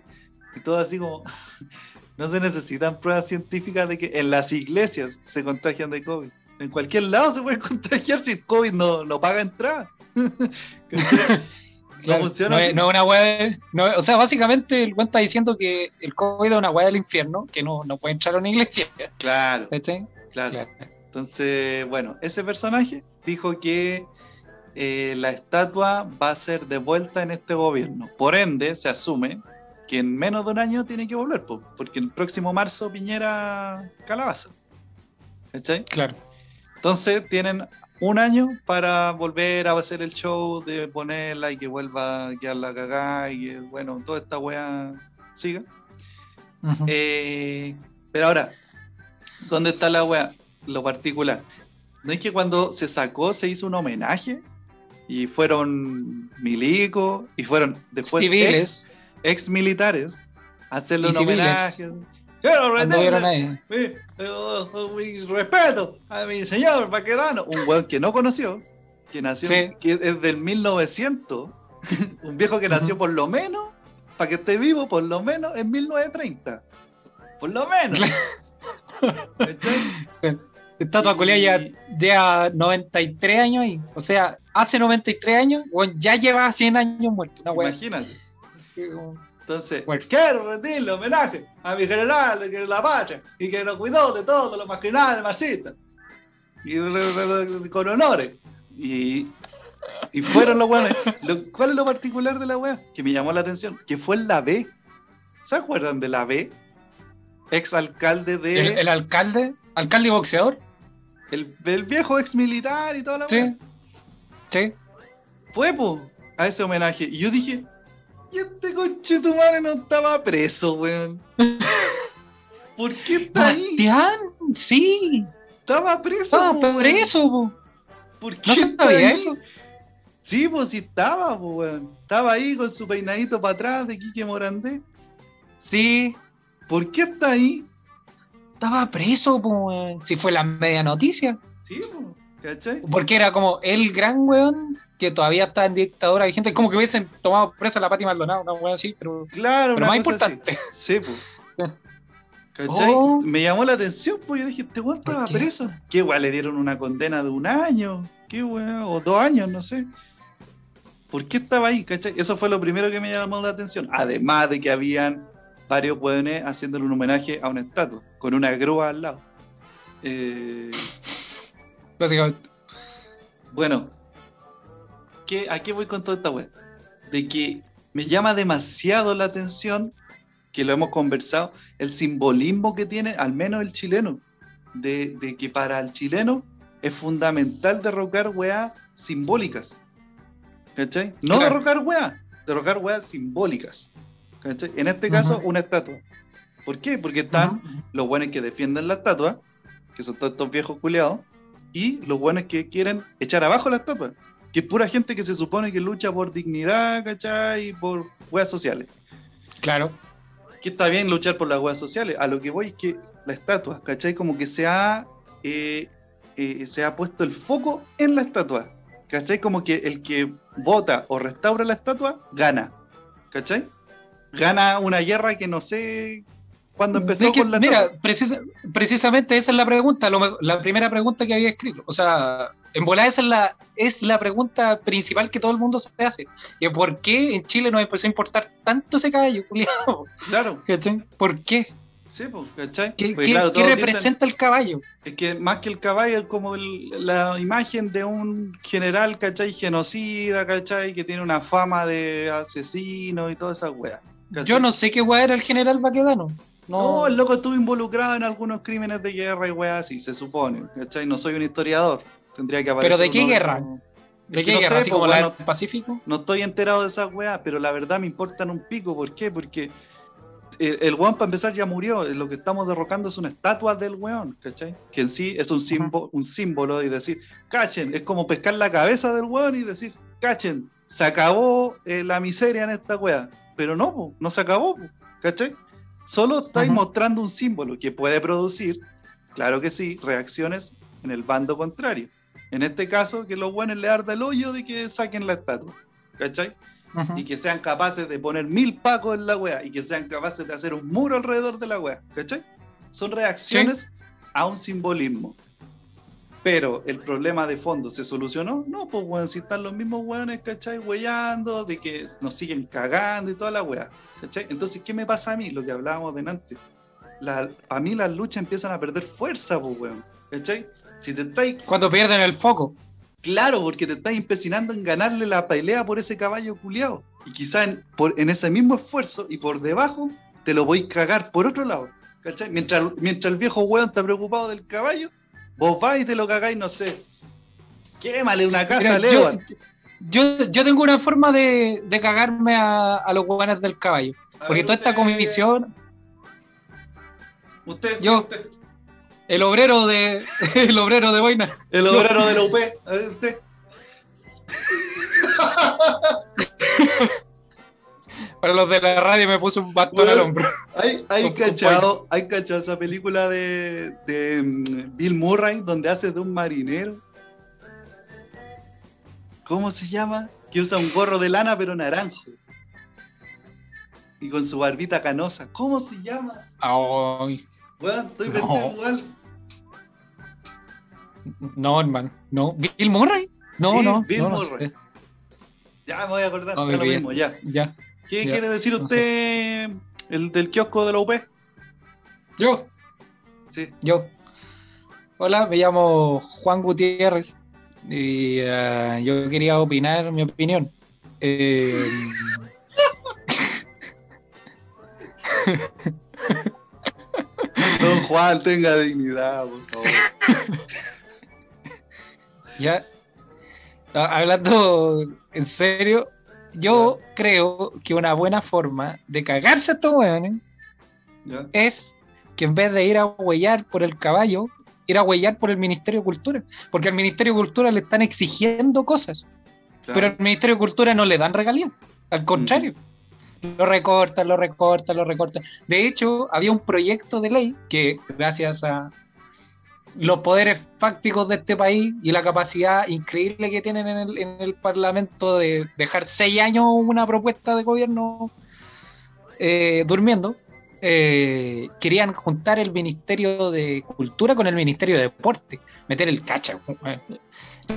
Y todo así como, no se necesitan pruebas científicas de que en las iglesias se contagian de COVID. En cualquier lado se puede contagiar si el COVID no, no paga entrada. Claro, no funciona no, es, no es una de- no- o sea, básicamente el güey está diciendo que el COVID es una weá del infierno, que no, no puede entrar a una iglesia. Claro, claro. Claro. Entonces, bueno, ese personaje dijo que eh, la estatua va a ser devuelta en este gobierno. Por ende, se asume que en menos de un año tiene que volver, po, porque el próximo marzo Piñera calabaza. ¿Cachai? Claro. Entonces tienen un año para volver a hacer el show de ponerla y que vuelva a quedar la cagada y que, bueno, toda esta wea siga. Eh, pero ahora, ¿dónde está la wea? Lo particular. ¿No es que cuando se sacó se hizo un homenaje? Y fueron milicos y fueron después ex, Civiles ex militares a hacerle un homenaje. Quiero rendirle ahí. mi, mi respeto a mi señor Paquerano, un weón que no conoció, que nació, Sí. que es del 1900, un viejo que nació por lo menos, para que esté vivo, por lo menos en 1930. Por lo menos. Estatua Y- culiá ya, ya 93 años ahí. O sea, hace 93 años, bueno, ya lleva 100 años muerto. Wea. Imagínate. Entonces, Bueno. quiero rendirle homenaje a mi general que es la patria y que nos cuidó de todo lo marginal, masista. Y re- re- re- con honores. Y, y fueron los weones. Lo- ¿Cuál es lo particular de la wea? Que me llamó la atención. Que fue en la B. ¿Se acuerdan de la B? Ex alcalde de. El, el alcalde, alcalde boxeador, El, el viejo ex militar y toda la sí. Sí. Fue, po, a ese homenaje. Y yo dije, ¿y este coche tu madre no estaba preso, weón? ¿Por qué está ahí? Bastián, sí. Estaba preso. Estaba po, preso, po. ¿Por qué No sabía ahí? eso. Sí, pues sí estaba, po, weón. Estaba ahí con su peinadito para atrás de Quique Morandé. Sí. ¿Por qué está ahí? Estaba preso, po. Si fue la media noticia. Sí, po, ¿cachai? Porque era como el gran weón que todavía está en dictadura vigente. Como que hubiesen tomado presa a la Pati Maldonado, una weón así, pero, Claro, pero más así. importante. Sí, pues. ¿Cachai? Oh. Me llamó la atención, pues yo dije, este weón ¿Por estaba qué? preso. ¿Qué weón? Le dieron una condena de un año. ¿Qué weón? O dos años, no sé. ¿Por qué estaba ahí? ¿Cachai? Eso fue lo primero que me llamó la atención. Además de que habían varios weones haciéndole un homenaje a una estatua, con una grúa al lado. Eh, Básicamente. bueno, ¿qué, ¿a qué voy con toda esta weá? De que me llama demasiado la atención, que lo hemos conversado, el simbolismo que tiene, al menos el chileno, de, de que para el chileno es fundamental derrocar weas simbólicas. ¿Cachai? No Claro. derrocar weas, derrocar weas simbólicas. ¿Cachai? En este caso, una estatua. ¿Por qué? Porque están los buenos que defienden la estatua, que son todos estos viejos culeados, y los buenos que quieren echar abajo la estatua, que es pura gente que se supone que lucha por dignidad, ¿cachai? Y por weas sociales. Claro. Que está bien luchar por las weas sociales. A lo que voy es que la estatua, ¿cachai? Como que se ha, eh, eh, se ha puesto el foco en la estatua. ¿Cachai? Como que el que vota o restaura la estatua, gana. ¿Cachai? Gana una guerra que no sé cuándo empezó que, con la mira, precisa- precisamente esa es la pregunta, lo la primera pregunta que había escrito. O sea, en volada esa es la, es la pregunta principal que todo el mundo se hace. Y ¿Por qué en Chile nos empezó a importar tanto ese caballo, culiao? Claro, ¿Cachai? ¿Por qué? sí, pues, ¿cachai? ¿Qué, claro, dicen- representa el caballo? Es que más que el caballo es como el- la imagen de un general, ¿cachai? Genocida, ¿cachai? Que tiene una fama de asesino y todas esas weas. ¿Cachai? Yo no sé qué weá era el general Baquedano. No, No, el loco estuvo involucrado en algunos crímenes de guerra y weas así, se supone, ¿cachai? No soy un historiador. Tendría que aparecer ¿Pero de qué guerra? ¿De qué no guerra? sé, ¿Así pues, como la del Pacífico? No estoy enterado de esas weas, pero la verdad me importan un pico. ¿Por qué? Porque el, el weón, para empezar, ya murió. Lo que estamos derrocando es una estatua del weón, ¿cachai? Que en sí es un, símbolo, un símbolo y decir, cachen, es como pescar la cabeza del weón y decir, cachen, se acabó eh, la miseria en esta wea. Pero no, po, no se acabó, po, ¿cachai? Solo estáis mostrando un símbolo que puede producir, claro que sí, reacciones en el bando contrario. En este caso, que los buenos le arda el hoyo de que saquen la estatua, ¿cachai? Y que sean capaces de poner mil pacos en la wea y que sean capaces de hacer un muro alrededor de la wea, ¿cachai? Son reacciones a un simbolismo. Pero el problema de fondo se solucionó, no, pues weón, si están los mismos weones, ¿cachai? Weyando, de que nos siguen cagando y toda la wea, ¿cachai? Entonces, ¿qué me pasa a mí? Lo que hablábamos delante. La, a mí las luchas empiezan a perder fuerza, pues weón, ¿cachai? Si te estáis Cuando pierden el foco. Claro, porque te estás empecinando en ganarle la pelea por ese caballo culiado. Y quizá en, por, en ese mismo esfuerzo y por debajo te lo voy a cagar por otro lado. ¿cachai? Mientras, mientras el viejo weón está preocupado del caballo, vos vais y te lo cagáis, no sé. Quémale una casa, yo, Leo. yo, yo tengo una forma de, de cagarme a, a los hueones del caballo. Porque toda esta comisión, Usted, yo- usted. el obrero de el obrero de boina, El obrero de la UP. A ver, usted. para los de la radio me puso un bastón al Bueno. hombro. ¿Hay, hay, cachado, ¿Hay cachado esa película de, de mm, Bill Murray donde hace de un marinero? ¿Cómo se llama? Que usa un gorro de lana pero naranjo. Y con su barbita canosa. ¿Cómo se llama? Ay, Bueno, estoy No. igual. no, hermano, no. ¿Bill Murray? No, Sí, no, Bill no, no Murray. sé. Ya me voy a acordar. No, lo mismo, ya. Ya, ¿Qué Ya, quiere decir no usted, el del kiosco de la UP? yo, Sí. yo. Hola, me llamo Juan Gutiérrez y eh, yo quería opinar mi opinión. Eh, Don Juan, tenga dignidad, por favor. Ya, Ah, hablando en serio, yo creo que una buena forma de cagarse a estos weones es que en vez de ir a huellar por el caballo, ir a huellar por el Ministerio de Cultura. Porque al Ministerio de Cultura le están exigiendo cosas, Claro. pero al Ministerio de Cultura no le dan regalías. Al contrario. Lo recortan, lo recortan, lo recortan. De hecho, había un proyecto de ley que, gracias a los poderes fácticos de este país y la capacidad increíble que tienen en el, en el Parlamento de dejar seis años una propuesta de gobierno eh, durmiendo, eh, querían juntar el Ministerio de Cultura con el Ministerio de Deporte, meter el cacha,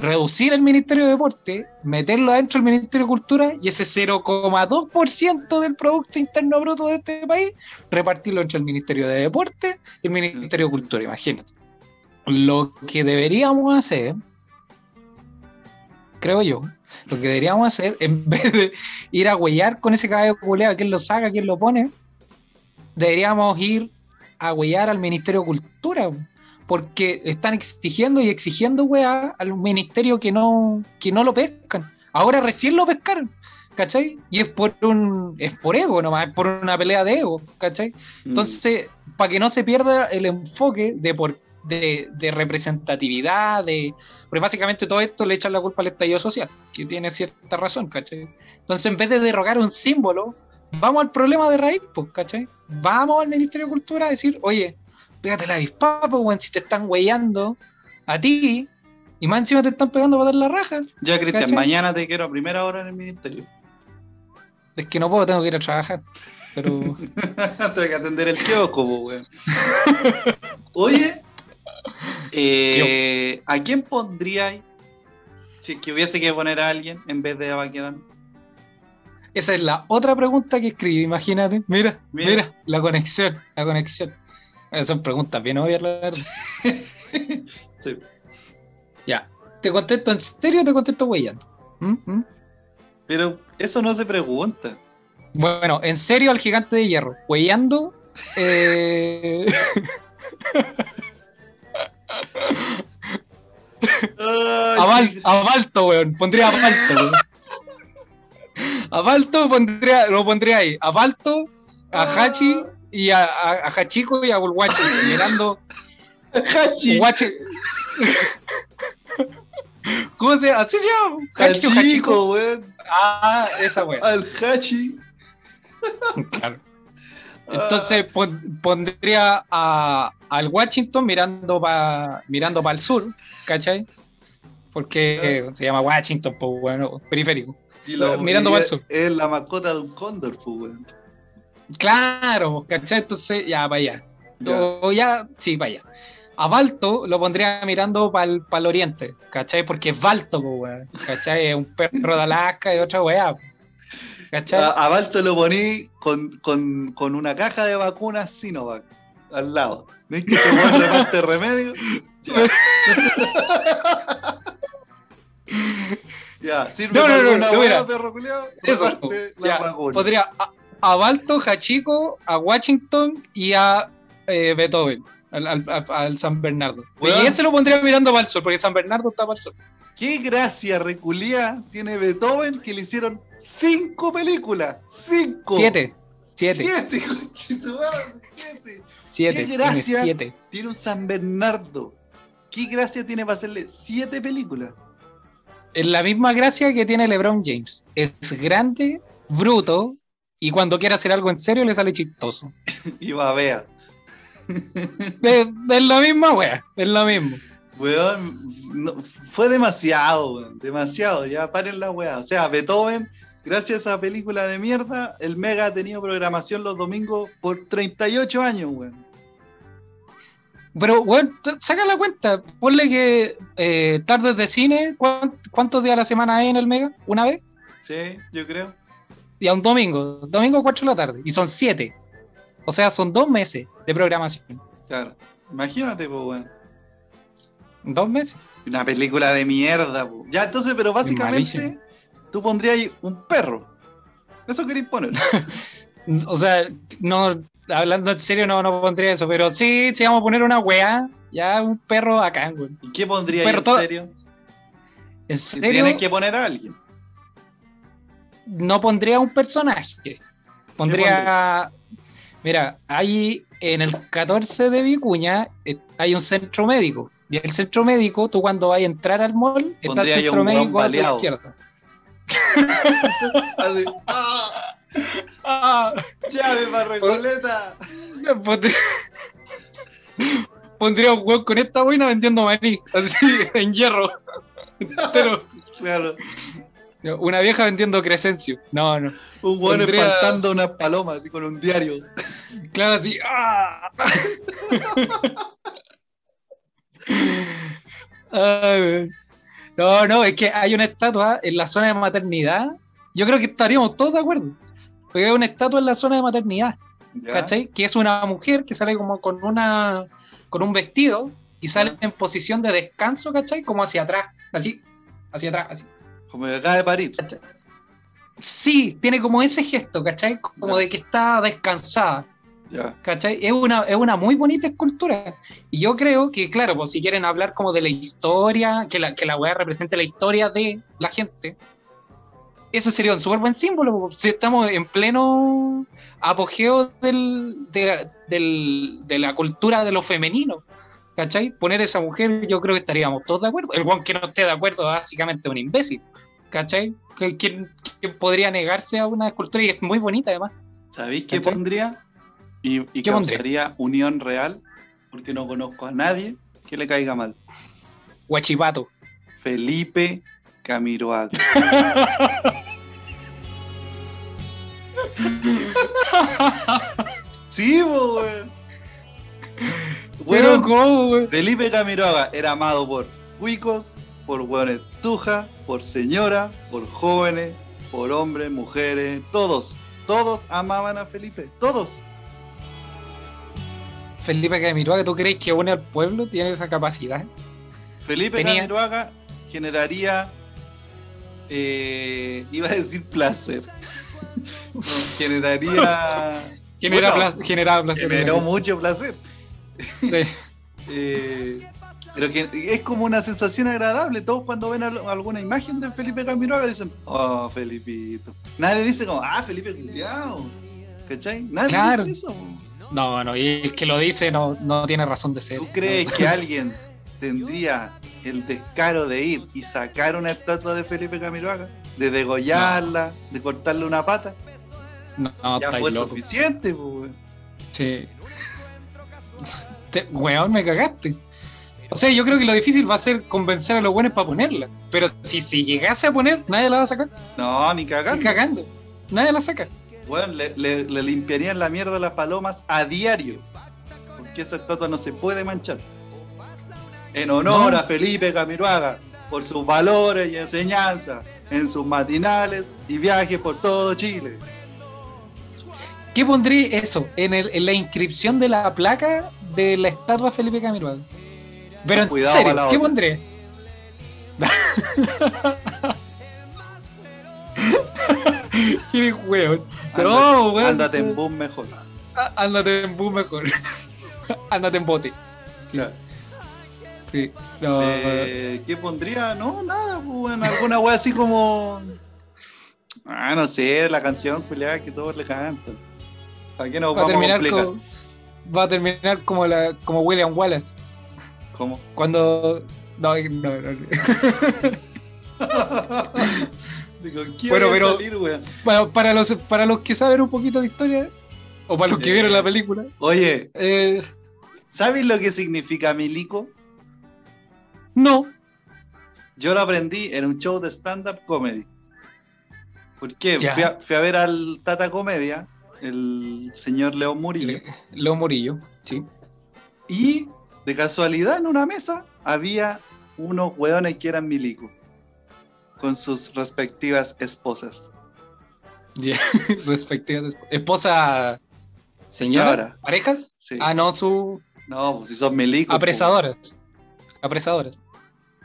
reducir el Ministerio de Deporte, meterlo adentro del Ministerio de Cultura y ese 0,2% del Producto Interno Bruto de este país, repartirlo entre el Ministerio de Deporte y el Ministerio de Cultura, imagínate. Lo que deberíamos hacer, creo yo, lo que deberíamos hacer, en vez de ir a huellar con ese caballo culeado, quién lo saca, quién lo pone, deberíamos ir a huellar al Ministerio de Cultura, porque están exigiendo y exigiendo weá al ministerio que no, que no lo pescan. Ahora recién lo pescaron, ¿cachai? Y es por un, es por ego nomás, es por una pelea de ego, ¿cachai? Mm. Entonces, para que no se pierda el enfoque de por de, de representatividad, de. Porque básicamente todo esto le echan la culpa al estallido social, que tiene cierta razón, ¿cachai? Entonces, en vez de derrogar un símbolo, vamos al problema de raíz, pues, ¿cachai? Vamos al Ministerio de Cultura a decir, oye, pégate la avispa, pues, weón, si te están weyando a ti, y más encima te están pegando para dar la raja. Ya, Cristian, mañana te quiero a primera hora en el ministerio. Es que no puedo, tengo que ir a trabajar. Pero. Tengo que atender el kiosco, po, weón. Oye, eh, ¿a quién pondríais si es que hubiese que poner a alguien en vez de a Baquedano? Esa es la otra pregunta que escribí, imagínate. Mira, Mira. mira, la conexión, la conexión. Eh, Son preguntas bien obvias, la verdad. Sí. Ya. ¿Te contesto en serio o te contesto weyando? ¿Mm? ¿Mm? Pero eso no se pregunta. Bueno, en serio al gigante de hierro. Weyando. Eh... A, Balto, weón. Pondría a Balto, weón. A Balto pondría, lo pondría ahí. A Balto, a Hachi y a, a, a Hachiko y a Bulwachi. Mirando. Hachi. Guachi- ¿Cómo se llama? Así se llama. Hachi o Hachiko. Hachico, weón. Ah, esa weón. Al Hachi. Claro. Entonces pon- pondría a, al Washington mirando para mirando para el sur, ¿cachai? Porque se llama Washington, pues bueno, periférico. Y Mirando y para el sur. Es la mascota de un cóndor, pues, weón. Claro, ¿cachai? Entonces ya para allá. Ya. O ya, sí, para allá. A Balto lo pondría mirando para el, oriente, ¿cachai? Porque es Balto, pues, ¿cachai? Es un perro de Alaska y otra weá, ¿cachai? A, a Balto lo poní con, con, con una caja de vacunas Sinovac al lado. ¿Ves que se weón reparte remedio? Ya. ya, sirve No, no, no, alguna no, weá, mira. perro culiao, Eso, la ya, podría a, a Balto, Hachiko, a Washington y a eh, Beethoven, al, al- al- al San Bernardo. Y ese lo pondría mirando para el sur, porque San Bernardo está para el sur. ¿Qué gracia reculía tiene Beethoven que le hicieron cinco películas? ¡Cinco! Siete, siete, ¡Siete! ¡Siete! siete, qué gracia. siete. Tiene un San Bernardo. ¿Qué gracia tiene para hacerle siete películas? Es la misma gracia que tiene LeBron James. Es grande, bruto, y cuando quiere hacer algo en serio le sale chistoso. Y babea. Es, es la misma wea, es lo mismo. Weón, no- fue demasiado, weón, demasiado. Ya paren la weá. O sea, Beethoven, gracias a esa película de mierda, el Mega ha tenido programación los domingos por 38 años, weón. Pero, bueno, saca la cuenta. Ponle que eh, tardes de cine, ¿cuán- ¿cuántos días a la semana hay en el Mega? ¿Una vez? Sí, yo creo. Y a un domingo. Domingo 4 de la tarde. Y son 7. O sea, son dos meses de programación. Claro. Imagínate, pues, weón. Dos meses. Una película de mierda, po. Ya, entonces, pero básicamente, tú pondrías ahí un perro. Eso queréis poner. O sea, no, hablando en serio, no, no pondría eso. Pero sí, sí, vamos a poner una weá. Ya, un perro acá, güey. ¿Y qué pondrías Pero en todo- serio? En Si serio, tienes que poner a alguien. no pondría un personaje. Pondría. Mira, hay en el 14 de Vicuña eh, hay un centro médico. Y el centro médico, tú cuando vas a entrar al mall, está el centro médico a baleado. izquierda. Así, ¡ah! Ah, ¡Llave para Recoleta! pondría, pondría un hueón con esta buena vendiendo maní, así, en hierro. Pero, Claro. Una vieja vendiendo Crescencio. No, no. Un weón Pondría- espantando unas palomas así con un diario. Claro, así. ¡ah! Ay, no, no, es que hay una estatua en la zona de maternidad. Yo creo que estaríamos todos de acuerdo. Porque hay una estatua en la zona de maternidad, ¿ya? ¿cachai? Que es una mujer que sale como con una con un vestido y sale en posición de descanso, ¿cachai? Como hacia atrás, así, hacia atrás, así. Como que acaba de parir. Sí, tiene como ese gesto, ¿cachai? Como Ya. de que está descansada. Es una, es una muy bonita escultura. Y yo creo que, claro, pues si quieren hablar como de la historia, que la, que la weá represente la historia de la gente, ese sería un súper buen símbolo. pues, Si estamos en pleno apogeo del, de, la- del- de la cultura de lo femenino, ¿cachai? Poner esa mujer, yo creo que estaríamos todos de acuerdo. El guan que no esté de acuerdo, básicamente, es un imbécil, ¿cachai? ¿Quién, quién podría negarse a una escultura? Y es muy bonita, además. ¿Sabéis qué ¿Cachai? pondría? Y, y ¿Qué pondría? causaría unión real, porque no conozco a nadie que le caiga mal. Guachipato. Felipe Camiroaga. sí, weón. Weón, ¿cómo, güey? Felipe Camiroaga era amado por cuicos, por hueones tuja, por señora, por jóvenes, por hombres, mujeres, todos. Todos amaban a Felipe, todos. Felipe Camiroaga, ¿tú crees que une al pueblo? ¿Tiene esa capacidad? Felipe Tenía- Camiroaga generaría, eh, iba a decir placer, generaría, Genera Bueno, pla- generaba placer. generó mucho placer, Sí. Eh, pero que es como una sensación agradable. Todos cuando ven al- alguna imagen de Felipe Camiroaga dicen, oh, Felipito. Nadie dice como, ah, Felipe Culiao. ¿Cachai? Nadie Claro. dice eso. No, no, y el que lo dice no, no tiene razón de ser. ¿Tú crees que alguien tendría el descaro de ir y sacar una estatua de Felipe Camiroaga? De degollarla, de cortarle una pata. No, no ya fue loco. suficiente, pues, weón. Sí. Te- weón, me cagaste. O sea, yo creo que lo difícil va a ser convencer a los buenos para ponerla. Pero si, si llegase a poner, nadie la va a sacar. No, ni Ni cagando. cagando. Nadie la saca. Bueno, le, le- le limpiarían la mierda a las palomas a diario. Porque esa estatua no se puede manchar. En honor No. a Felipe Camiroaga, por sus valores y enseñanzas, en sus matinales y viajes por todo Chile. ¿Qué pondré eso? En, el- en la inscripción de la placa de la estatua Felipe Camiroaga. Pero en Cuidado serio, ¿qué pondré? Qué weón. No, weón. Ándate en boom mejor. Á- Ándate en bus mejor. Ándate en bote. Sí, Claro. sí. No, Eh, ¿Qué pondría? No, nada, pues, bueno, alguna wea así como. Ah, no sé, la canción culiada que todos le cantan. ¿Para qué nos va a vamos a terminar complicar? como, va a terminar como la como William Wallace ¿Cómo? cuando no, no, no. Digo, ¿qué Bueno, pero- salir? Para, para los para los que saben un poquito de historia o para los que Eh. vieron la película Oye, eh, ¿sabes lo que significa milico? no Yo lo aprendí en un show de stand-up comedy. ¿Por qué? Fui a, fui a ver al Tata Comedia, el señor León Murillo, Le- Leo Morillo sí y de casualidad en una mesa había unos hueones que eran milico, con sus respectivas esposas. Ya, respectiva de- esposa señora Señora. parejas Sí. ah no su No, pues si son milicos. pues. apresadoras apresadoras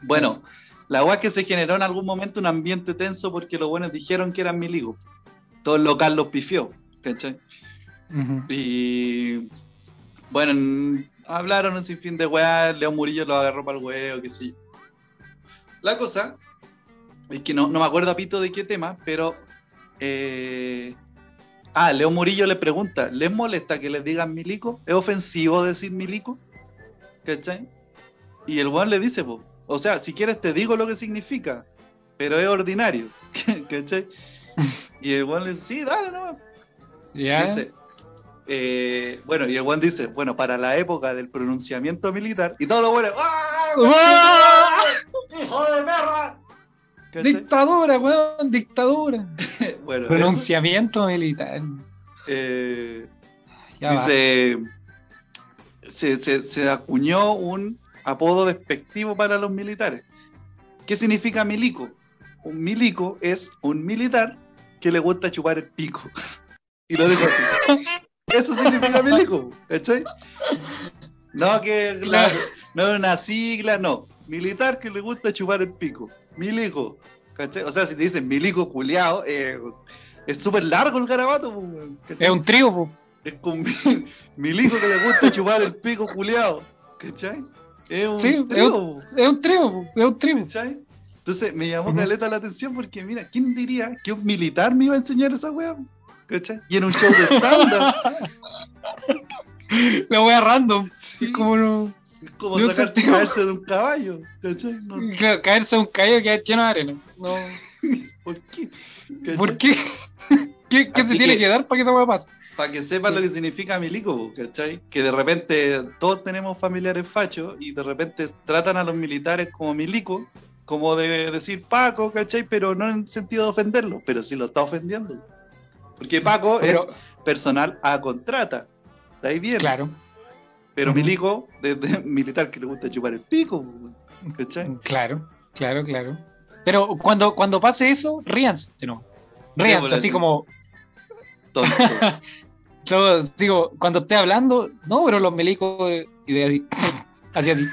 Bueno, la es que se generó en algún momento un ambiente tenso porque los buenos dijeron que eran milicos. Todo el local los pifió, ¿cachai? Ujú. Y bueno, en- hablaron un sinfín de weá, León Murillo lo agarró para el huevo, qué sé yo. La cosa es que no, no me acuerdo a pito de qué tema, pero. eh, ah, León Murillo le pregunta: ¿les molesta que les digan milico? ¿Es ofensivo decir milico? ¿Cachai? Y el weón le dice: po, O sea, si quieres te digo lo que significa, pero es ordinario. ¿cachai? Y el weón le dice: Sí, dale, no. ya Dice, eh, bueno, y el Juan dice, bueno, para la época del pronunciamiento militar, y todo lo bueno, ¡ah! ¡Ah! ¡Hijo de perra! ¿Cachai? Dictadura, weón, dictadura. Bueno, eso, Pronunciamiento militar. eh, va. dice, se, se- se acuñó un apodo despectivo para los militares. ¿Qué significa milico? Un milico es un militar que le gusta chupar el pico. Y lo dijo así. Eso significa milico, ¿cachai? No que la- no es una sigla, no. Militar que le gusta chupar el pico. Milico, ¿cachai? O sea, si te dicen milico culiao, eh, es súper largo el garabato, pues, ¿cachai? Es un trío, po. Es con mi, milico que le gusta chupar el pico culiao. ¿Cachai? Es un Sí, es trío, Es un trío, po. Es un trío. ¿cachai? Entonces me llamó Ujú. caleta la atención porque, mira, ¿quién diría que un militar me iba a enseñar esa weá? ¿Cachai? Y en un show de stand-up, La wea random. sí, Es como no. Como de sacarse sentido. caerse de un caballo. ¿Cachai? No, Claro, caerse a un callo que queda lleno de arena. No. ¿Por qué? ¿Cachai? ¿Por qué? ¿Qué, qué se tiene que- que dar para que esa wea pase? Para que sepan lo que significa milico, ¿cachai? Que de repente todos tenemos familiares fachos y de repente tratan a los militares como milico, como de decir Paco, ¿cachai? Pero no en sentido de ofenderlo, pero sí lo está ofendiendo. Porque Paco Pero- es personal a contrata, de ahí viene. Claro, Pero milico, de, de militar que le gusta chupar el pico, ¿cachai? claro, claro, claro. Pero cuando, cuando pase eso, ríanse, ¿no? Ríanse, por así como, Tonto. yo digo, cuando esté hablando, no, pero los milicos, y de así, así, así.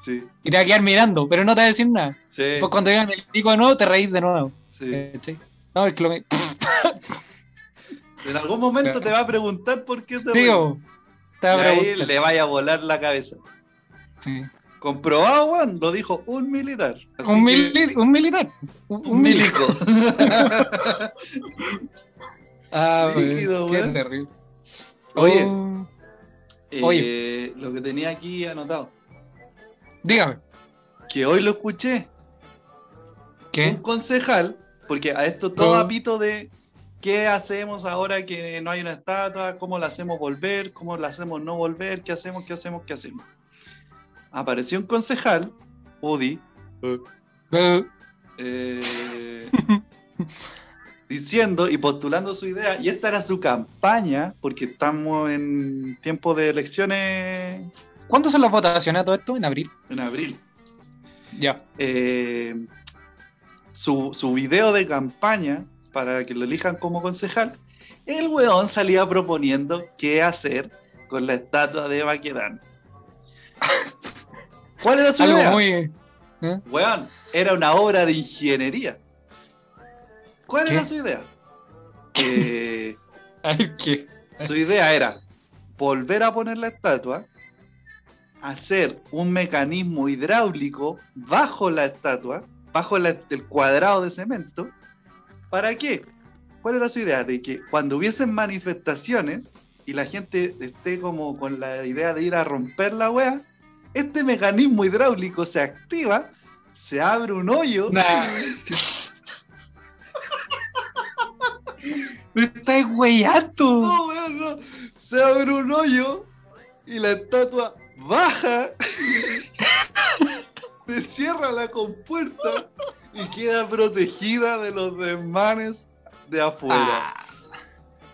sí, Y te va a quedar mirando, pero no te va a decir nada. sí, Pues cuando diga el milico de nuevo, te reís de nuevo. sí. ¿cachai? No, es que lo me... En algún momento te va a preguntar por qué ríe. Digo, te Y ahí le vaya a volar la cabeza. Sí. Comprobado, weón, lo dijo un militar. Un, que- mili- un militar. Un, un milico. Ah, qué weón. terrible. Oye. Oh, Eh, Oye. lo que tenía aquí anotado. dígame, Que hoy lo escuché. Un ¿qué? concejal, porque a esto todo Oh. apito de qué hacemos ahora que no hay una estatua, cómo la hacemos volver, cómo la hacemos no volver, qué hacemos, qué hacemos, qué hacemos. Apareció un concejal, Udi, Eh, diciendo y postulando su idea, y esta era su campaña, porque estamos en tiempo de elecciones ¿Cuándo son las votaciones a todo esto? En abril. en abril. Ya. Eh, su, su video de campaña para que lo elijan como concejal, el weón salía proponiendo qué hacer con la estatua de Baquedano. ¿Cuál era su Algo idea? muy. Weón, era una obra de ingeniería. ¿Cuál ¿Qué? era su idea? Eh, qué. su idea era volver a poner la estatua, hacer un mecanismo hidráulico bajo la estatua, bajo la- el cuadrado de cemento. ¿Para qué? ¿Cuál era su idea? De que cuando hubiesen manifestaciones y la gente esté como con la idea de ir a romper la wea, este mecanismo hidráulico se activa, se abre un hoyo. Nah. Me estás weyando. No, weón, no. Se abre un hoyo y la estatua baja, se cierra la compuerta y queda protegida de los desmanes de afuera. Ah,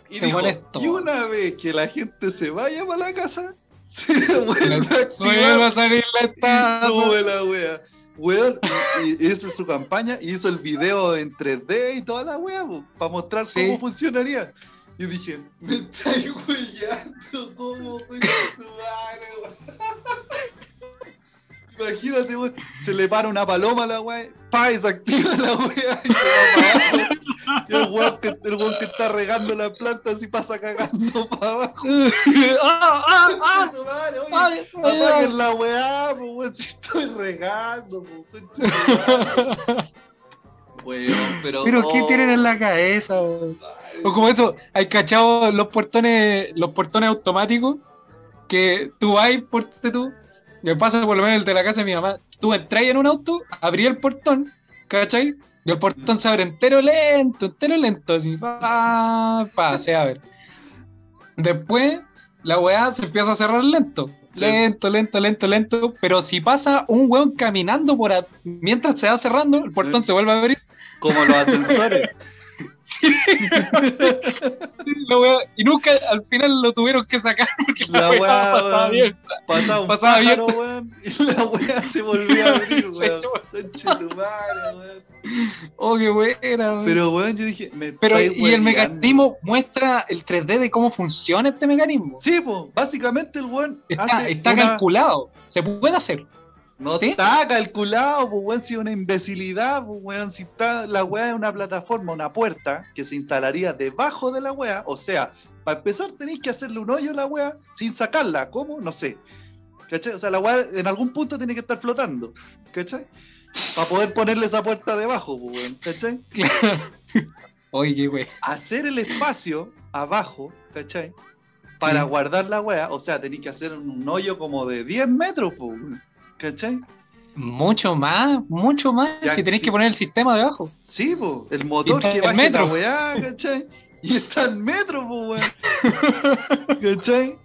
y, se dijo, molestó. y una vez que la gente se vaya para la casa, se vuelve a vuelve a activar salir la y estatua. sube la wea. Weón, y, y esa es su campaña, y hizo el video en 3D y toda la wea, para mostrar Sí. cómo funcionaría. Y dije, me estáis weyando, ¿cómo concha tu madre, weón? Imagínate, weón, se le para una paloma a la wea, pa, y se activa la wea y se va para abajo. Y el weón que, el weón que está regando las plantas y pasa cagando para abajo. ah, ah, ah. Madre, oye, Ay, ay, Apaguen la weá, pues weón, si estoy regando, pues. Weón, pero. Pero ¿qué oh, tienen en la cabeza? weón? O como eso, hay cachado los portones, los portones automáticos que tú vas, porte tú, me pasa por lo menos el de la casa de mi mamá, tú entras en un auto, abrí el portón, ¿cachai? Y el portón se abre entero lento, entero lento, así, pa, pa, se abre. Después, la weá se empieza a cerrar lento, Sí. Lento, lento, lento, lento. Pero si pasa un weón caminando por a- mientras se va cerrando, el portón Sí. se vuelve a abrir. Como los ascensores. la y nunca al final lo tuvieron que sacar porque la, La weá weá, pasaba bien. Pasaba un Pasaba bien. pájaro, weón, y la weá se volvió a abrir, weón. Oh, qué buena. Pero, weón, yo dije, me Pero, y el mecanismo muestra el 3D de cómo funciona este mecanismo. Sí, pues, básicamente el weón Está, hace está una- calculado. Se puede hacer. No ¿Sí? está calculado, pues, weón, si es una imbecilidad, pues, weón, si está la weá es una plataforma, una puerta que se instalaría debajo de la weá, o sea, para empezar tenéis que hacerle un hoyo a la weá sin sacarla, ¿cómo? No sé. ¿Cachai? O sea, la weá en algún punto tiene que estar flotando, ¿cachai? Para poder ponerle esa puerta debajo, pues, weón, ¿cachai? Oye, güey. hacer el espacio abajo, ¿cachai? Para Sí. guardar la wea, o sea, tenéis que hacer un hoyo como de 10 metros, po, weón, ¿cachai? Mucho más, mucho más. Ya, si tenéis que poner el sistema debajo. Sí, po, el motor que baje metro. la weá, ¿cachai? Y está el metro, po, weón. ¿cachai?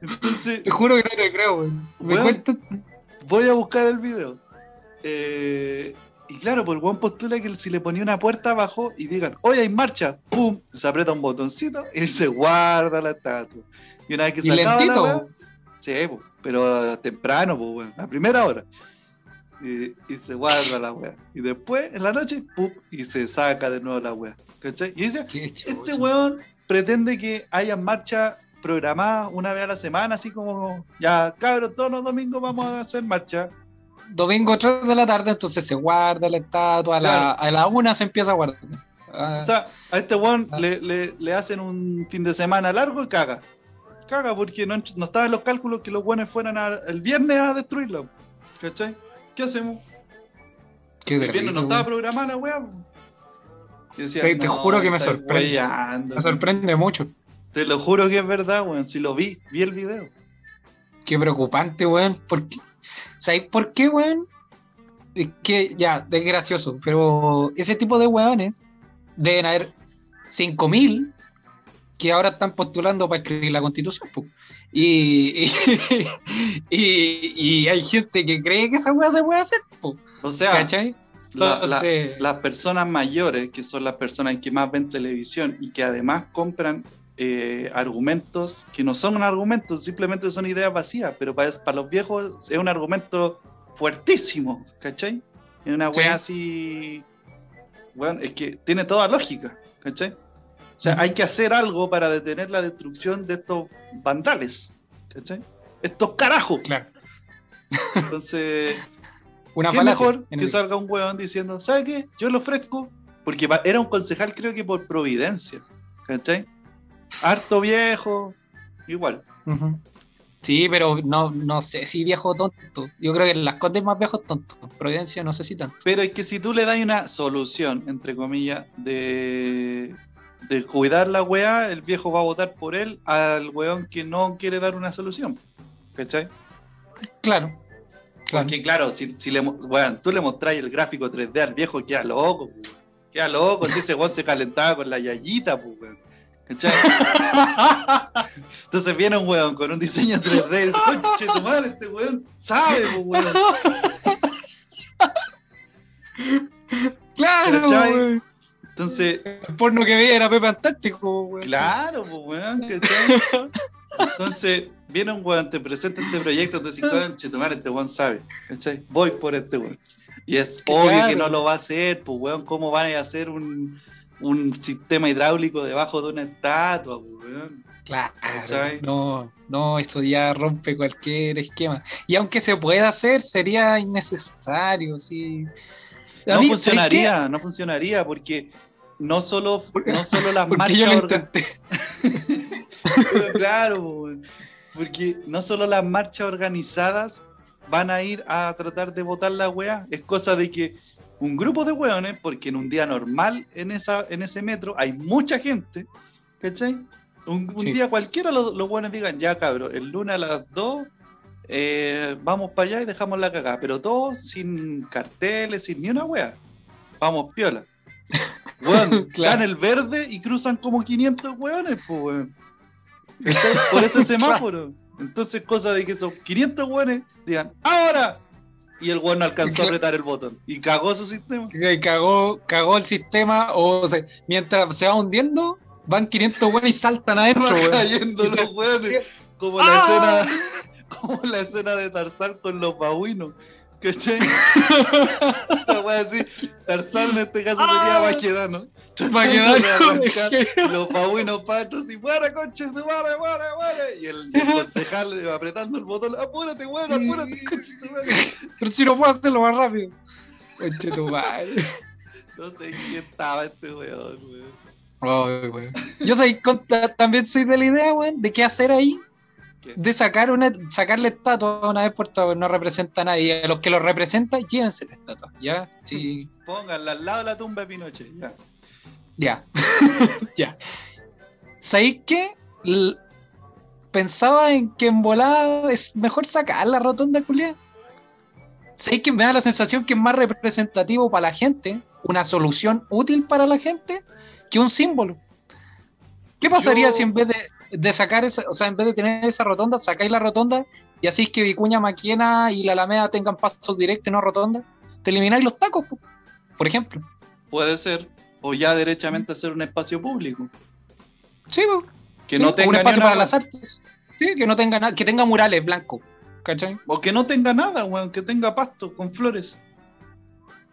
Entonces, Te juro que no te creo, güey. Me Weón. cuentas. voy a buscar el video. Eh, y claro, pues el weón postula que si le ponía una puerta abajo y digan, oye, hay marcha, pum, se aprieta un botoncito y se guarda la estatua. Y una vez que se acaba la weá, sí, pues, pero temprano, pues, weón, a primera hora. Y, y se guarda la weá. Y después, en la noche, pum, y se saca de nuevo la weá. ¿Cachai? Y dice, este weón pretende que haya marcha programada una vez a la semana, así como, ya, cabros, todos los domingos vamos a hacer marcha. Domingo 3 de la tarde, entonces se guarda la estatua. A la, a la una se empieza a guardar. Ah, O sea, a este weón Ah. le, le- le hacen un fin de semana largo y caga. Caga porque no, no estaba en los cálculos que los buenos fueran a- el viernes a destruirlo. ¿Cachai? ¿Qué hacemos? qué El viernes no estaba programada la weá. Te- te "No, juro que me sorprende. weyando". Me sorprende mucho. Te lo juro que es verdad, weón. Si lo vi, vi el video. Qué preocupante, weón. ¿Por qué? ¿Sabéis por qué, weón? Es que ya, es gracioso, pero ese tipo de weones deben haber 5.000 que ahora están postulando para escribir la constitución. Y, y, y- y hay gente que cree que esa weá se puede hacer, po, O sea, la- las personas mayores, que son las personas que más ven televisión y que además compran eh, argumentos que no son argumentos, simplemente son ideas vacías, pero para, para los viejos es un argumento fuertísimo, ¿cachai? Es una Sí. wea así. Bueno, es que tiene toda lógica, ¿cachai? O sea, hay que hacer algo para detener la destrucción de estos vandales, ¿cachai? Estos carajos. claro, Entonces, una ¿Qué falacia mejor que el- salga un huevón diciendo, ¿sabe qué? Yo lo ofrezco. Porque era un concejal, creo que por providencia. ¿Cachai? Harto viejo. Igual. Sí, pero no, no sé si viejo tonto. Yo creo que en las Condes más viejos tontos. Providencia no sé si tanto. Pero es que si tú le das una solución, entre comillas, de, de cuidar la weá, el viejo va a votar por él al weón que no quiere dar una solución. ¿Cachai? Claro. claro. Porque claro, si, si le, weón, tú le mostrás el gráfico 3D al viejo, queda loco. Queda loco. Si ese weón se calentaba con la yayita, pues, weón. ¿Cachai? Entonces viene un weón con un diseño 3D y dice, tu madre, este weón sabe, pues, weón. Claro, ¿Cachai? güey. Entonces, El porno que veía era Pepe Antártico, güey. claro, pues, weón, ¿cachai? Entonces, viene un weón, te presenta este proyecto, te dice, madre, este weón sabe, ¿cachai? Voy por este weón. Y es Claro. obvio que no lo va a hacer, pues, weón, ¿cómo van a hacer un, un sistema hidráulico debajo de una estatua, pues, weón? Claro. ¿Cachai? No, no, eso ya rompe cualquier esquema. Y aunque se pueda hacer, sería innecesario, sí. No mí, ¿sabes funcionaría, no funcionaría, porque no solo, no solo las? Porque yo marchas lo intenté. claro, porque no solo las marchas organizadas van a ir a tratar de votar la weá, es cosa de que un grupo de weones, porque en un día normal en, esa, en ese metro hay mucha gente, ¿cachai? Un, un Sí. día cualquiera los, los weones digan, ya cabrón, el lunes a las 2 eh, vamos para allá y dejamos la cagada, pero todos sin carteles, sin ni una weá. Vamos, piola. Weón, Claro. dan el verde y cruzan como 500 weones, pues. Por ese semáforo. Entonces, cosa de que esos 500 weones digan, ¡ahora! Y el weón no alcanzó a apretar el botón. Y cagó su sistema. Que Cagó, cagó el sistema, o sea, mientras se va hundiendo, van 500 buenos y saltan adentro, weón. cayendo Y los weones. Como ¡Ah! la escena, como la escena de Tarzán con los babuinos. ¿Cachai? Esta wea así. Tarzán en este caso sería ¡Ah! Baquedano. Baquedano, Los babuinos patros y muere, conches madre, muere, muere. Y el, concejal apretando el botón, apúrate, weón, apúrate, conches. Pero si no puedo hacerlo más rápido. Conche tu madre. No sé quién estaba este weón, weón. Ay, weón. Yo soy también soy de la idea, weón, de qué hacer ahí. De sacar una, sacarle estatua una vez por todas, no representa a nadie. A los que lo representan, llévense la estatua. ¿Ya? Sí. Pónganla al lado de la tumba de Pinochet, ya. Ya. ya. ¿Sabéis qué? L- Pensaba en que en volada es mejor sacar la rotonda culiada. ¿Sabéis que me da la sensación que es más representativo para la gente, una solución útil para la gente, que un símbolo? ¿Qué pasaría Yo- si en vez de, de sacar esa, o sea, en vez de tener esa rotonda, sacáis la rotonda y así es que Vicuña Maquena y la Alameda tengan pasos directos y no rotonda? Te elimináis los tacos, po, por ejemplo. Puede ser. O ya derechamente hacer un espacio público. Sí, po. Que Sí, no un tenga ni espacio para las artes. Sí, que no tenga nada, que tenga murales blancos. ¿Cachai? O que no tenga nada, weón, que tenga pasto con flores.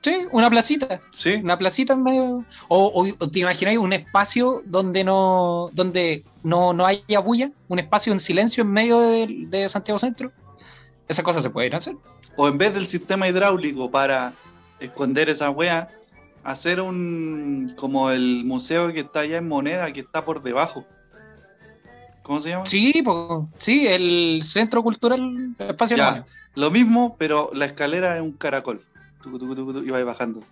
Sí, una placita. Sí. Una placita en medio. O, te imagináis un espacio donde no donde no, no haya bulla, un espacio en silencio en medio de, de Santiago Centro. Esas cosas se pueden hacer. O en vez del sistema hidráulico para esconder esa wea, hacer un. como el museo que está allá en Moneda, que está por debajo. ¿Cómo se llama? Sí, po, sí, el Centro Cultural Espacio Ya. Lo mismo, pero la escalera es un caracol. Tucu, tucu, tucu, tucu, y va bajando.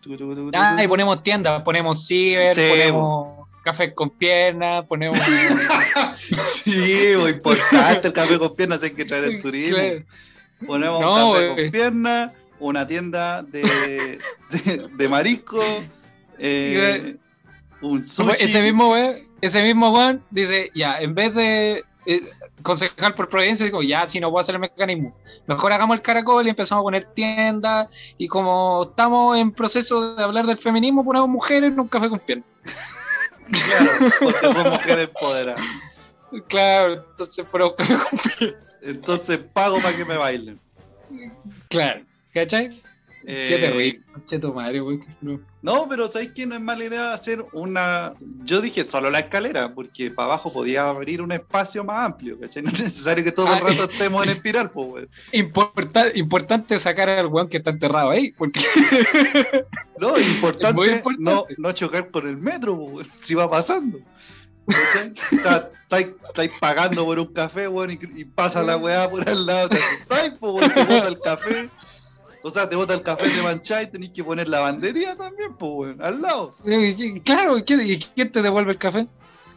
Ah, y ponemos tiendas, ponemos ciber, Sí, ponemos café con piernas, ponemos. Sí, muy importante el café con piernas, hay que traer el turismo. Claro. Ponemos No, un café güey. con piernas, una tienda de, de, de marisco, eh, un sushi. Ese mismo ese mismo weón dice, ya, en vez de eh, concejal por Providencia, digo, ya, si no puedo hacer el mecanismo, mejor hagamos el caracol y empezamos a poner tiendas, y como estamos en proceso de hablar del feminismo, ponemos mujeres en un café con piernas. Claro, porque son mujeres empoderadas. Claro, entonces ponemos café con piernas. Entonces pago para que me bailen. Claro, ¿cachai? Eh, Qué terrible, che tu madre, weón. No. Pero ¿sabes qué? No es mala idea hacer una. Yo dije solo la escalera, porque para abajo podía abrir un espacio más amplio, ¿cachai? No es necesario que todo el Ah, rato estemos en espiral, pues, güey. Importa- importante sacar al weón que está enterrado ahí, porque No, es importante, muy importante. No, no chocar con el metro, güey, si va pasando. ¿cachai? O sea, estáis, estáis pagando por un café, weón, y, y pasa la weá por al lado, te asustáis, pues, weón, te bota el café. O sea, te bota el café, te mancháis, tenéis que poner la bandería también, pues, weón, al lado. Eh, Claro, ¿y quién- ¿y te devuelve el café?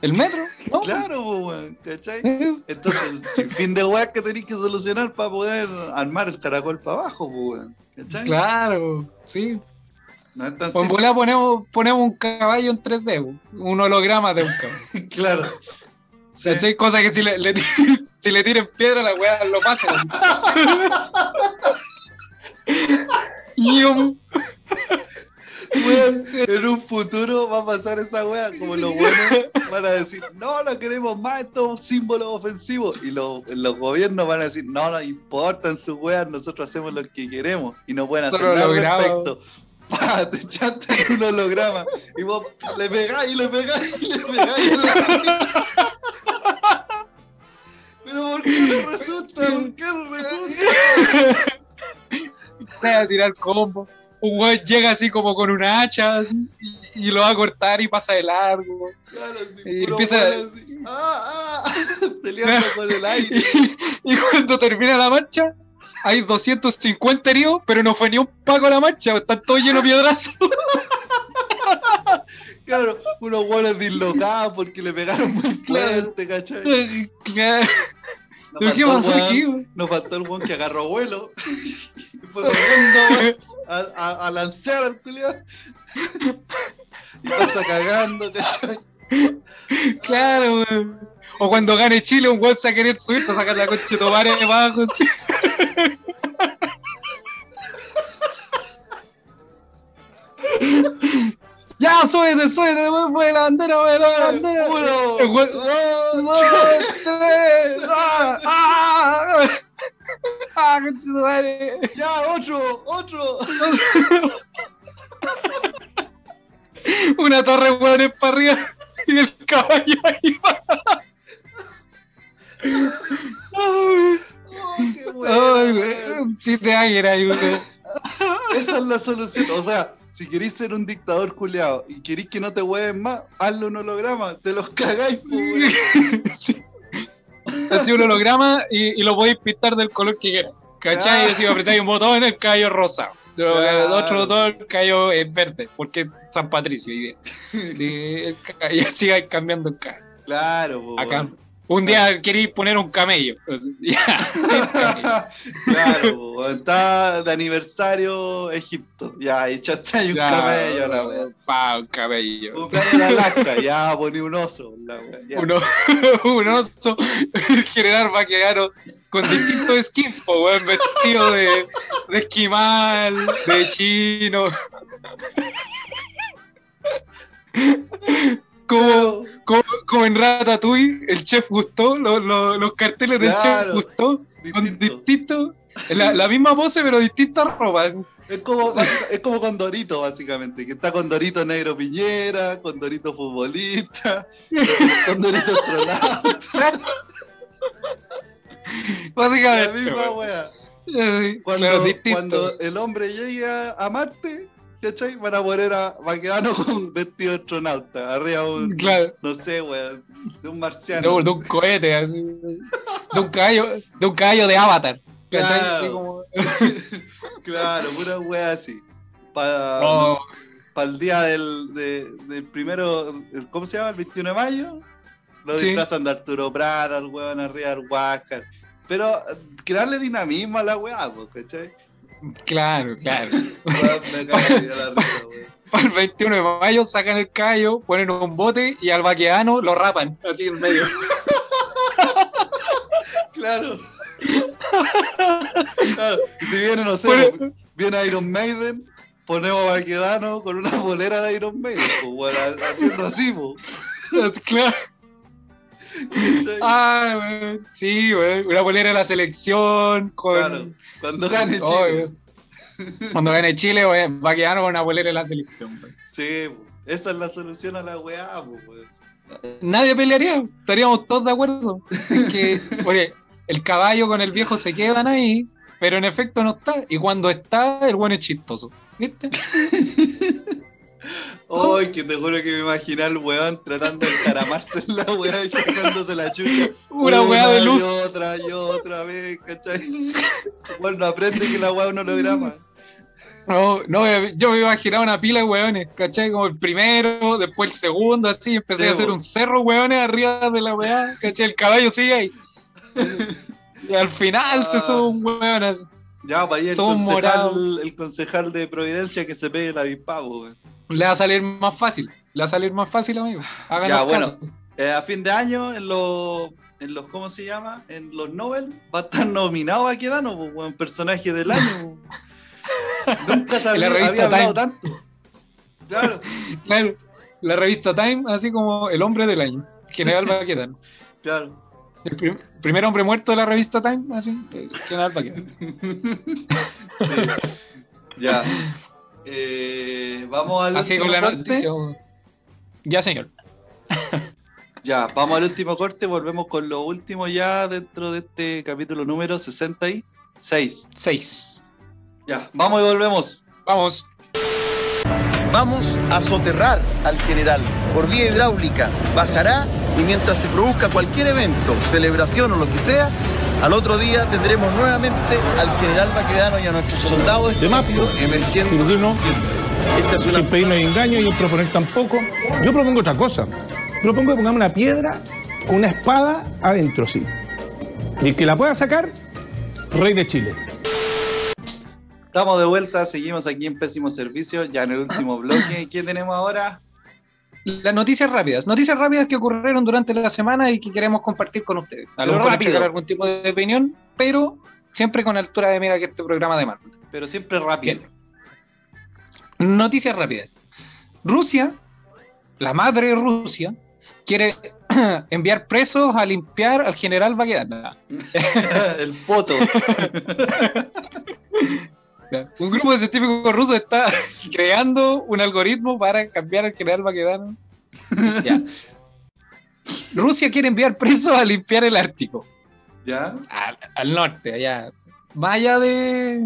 ¿El metro? ¿No? Claro, pues, weón, ¿cachai? Eh, Entonces, sin fin de weas que tenéis que solucionar para poder armar el caracol para abajo, pues, weón. ¿Cachai? Claro, sí. No es tan en volada ponemos, ponemos un caballo en 3D, po, un holograma de un caballo. Claro. Sí. ¿Cachai? Cosa que si le, le si le tiren piedra, la weá lo pasa. y Weón, en un futuro va a pasar esa wea, como los buenos van a decir, no, no queremos más estos símbolos ofensivos. Y los, los gobiernos van a decir, no, no importan sus weas, nosotros hacemos lo que queremos y no pueden hacer nada al respecto. Pa, te echaste un holograma y vos le pegáis y le pegáis y le pegáis. en la- Pero ¿por qué no resulta? ¿Por qué no resulta? a tirar combo. Un weón llega así como con una hacha así, y, y lo va a cortar y pasa de largo. Claro, sí, Y empieza- bueno así, ah, ah, peleando con el aire. Y cuando termina la marcha, hay 250 heridos, pero no fue ni un paco a la marcha, están todos llenos de piedrazos. Claro, unos buenos dislocados porque le pegaron muy fuerte, ¿cachai? ¿Pero qué pasó aquí? weón? Nos faltó el weón que agarró vuelo y fue corriendo a, a, a lancear al culiado. Y pasa cagando, ¿cachai? Claro, weón. O cuando gane Chile, un weón se va a querer subir, a sacar la concha de tu madre de abajo. Ya, súbete, súbete, mueve la bandera, mueve la bandera. Uno, weón- dos, tres, ah, ah, ah, madre. ya, otro, otro. Una torre hueones para arriba y el caballo ahí va. Ay, Qué bueno, ay, weón. weón, si te águila ahí, weón. Esa es la solución. O sea, si queréis ser un dictador culeado y queréis que no te hueven más, hazle un holograma, te los cagáis. Sí. Así un holograma y, y lo podéis pintar del color que quieras. ¿Cachai? Ah. Y si apretáis un botón, el caballo es rosado. Pero el otro botón, el caballo es verde, porque es San Patricio. Y, ca- y así vais cambiando el caballo. Claro, po, Acá. Un día queréis poner un camello. Ya, claro, está de aniversario Egipto. Ya, echaste ahí un Ya, camello, la weón. Pa, un camello. Cumpleaños de Alaska, ya poní un oso, la weón. ya. Uno, un oso, el general vaqueano con distintos skins, po, weón, vestido de, de esquimal, de chino. Como, como, como en Ratatouille, el chef gustó, los, carteles del chef gustó, con distinto. distintos, la, la misma pose pero distintas ropas. Es como, es como Condorito, básicamente, que está Condorito Negro Piñera, Condorito Futbolista, Condorito Astronauta, la Básicamente. misma weón. wea. Eh, Cuando, claro, cuando el hombre llegue a, a Marte, ¿cachai? Van a poner a Vaquedano con vestido de astronauta, arriba un, Claro. no sé, weón, de un marciano. De, de un cohete, así, de un caballo, de un caballo de avatar. ¿cachai? Claro. Como- Claro, pura wea así. Para Oh, el día del, de- del primero, el- ¿cómo se llama? El 21 de mayo. Lo Sí. disfrazan de Arturo Prada, el weón arriba del Huáscar. Pero crearle dinamismo a la weá, ¿cachai? Claro, claro. Para el 21 de mayo sacan el caballo, ponen un bote y al vaqueano lo rapan, así en medio. Claro. Claro, si viene, no sé, Bueno. viene Iron Maiden, ponemos a Baquedano con una bolera de Iron Maiden, pues, haciendo así, pues. claro. Ah. Sí, weón. Una bolera de la selección con. Claro, cuando gane Chile. Oh. Cuando gane Chile, weón, vaqueano con una bolera de la selección. Sí, esa es la solución a la weá. Nadie pelearía, estaríamos todos de acuerdo. En que, oye, el caballo con el viejo se quedan ahí, pero en efecto no está. Y cuando está, el bueno es chistoso. ¿Viste? Ay, que te juro que me imaginé al weón tratando de encaramarse en la weá y sacándose la chucha. Una weá de luz. Y otra, y otra vez, ¿cachai? Bueno, no aprende que la weá es un holograma. No, no, yo me imaginaba una pila de hueones, ¿cachai? Como el primero, después el segundo, así, empecé Sí, a hacer un cerro de hueones arriba de la weá, ¿cachai? El caballo sigue ahí. Y al final se Ah. sube un hueón así. Ya, para ahí el Todo morado. concejal, el concejal de Providencia que se pegue el avispavo, weón. Le va a salir más fácil, le va a salir más fácil, amigo. Háganos Ya, caso. bueno. Eh, a fin de año, en los, en los, ¿cómo se llama? En los Nobel, va a estar nominado a Quedano, weón, personaje del año. Nunca la había, hablado Time. tanto. Claro, Claro, la revista Time, así como el hombre del año, General Baquedano. claro. El prim- primer hombre muerto de la revista Time, así, el General Baquedano. Sí. Ya. Eh, vamos al Así último con la corte. noticia. Ya, señor. Ya, vamos al último corte, volvemos con lo último ya dentro de este capítulo número 66. Seis. Ya, vamos y volvemos. Vamos. Vamos a soterrar al general por vía hidráulica. Bajará y mientras se produzca cualquier evento, celebración o lo que sea, al otro día tendremos nuevamente al general Baquedano y a nuestros soldados desconocidos emergiendo pero que no. siempre. Esta es una sin pedirme engaño y proponer tampoco. Yo propongo otra cosa. Propongo que pongamos una piedra con una espada adentro, sí. Y el que la pueda sacar, rey de Chile. Estamos de vuelta, seguimos aquí en Pésimo Servicio, ya en el último bloque. ¿Quién tenemos ahora? Las noticias rápidas. Noticias rápidas que ocurrieron durante la semana y que queremos compartir con ustedes. A lo mejor rápido. algún tipo de opinión, pero siempre con altura de mira que este programa demanda. Pero siempre rápido. Noticias rápidas. Rusia, la madre de Rusia, quiere enviar presos a limpiar al general Baquedano. el poto. Un grupo de científicos rusos está creando un algoritmo para cambiar al general Baquedano. Ya. Rusia quiere enviar presos a limpiar el Ártico, ¿Ya? al, al norte, allá. Más allá de,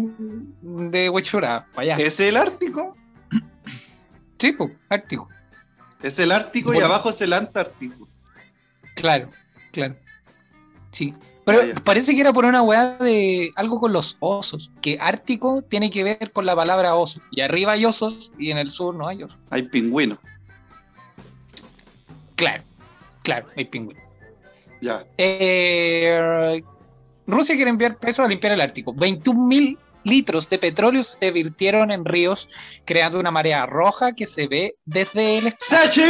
de Huechura, para allá. ¿Es el Ártico? Sí, pues, Ártico. Es el Ártico y abajo es el Antártico. Claro, claro. Sí. Pero Vaya. parece que era por una weá de algo con los osos. Que Ártico tiene que ver con la palabra oso. Y arriba hay osos y en el sur no hay osos. Hay pingüinos. Claro, claro, hay pingüinos. Ya. Eh, Rusia quiere enviar presos a limpiar el Ártico. 21 mil litros de petróleo se virtieron en ríos, creando una marea roja que se ve desde el ¡Sachi!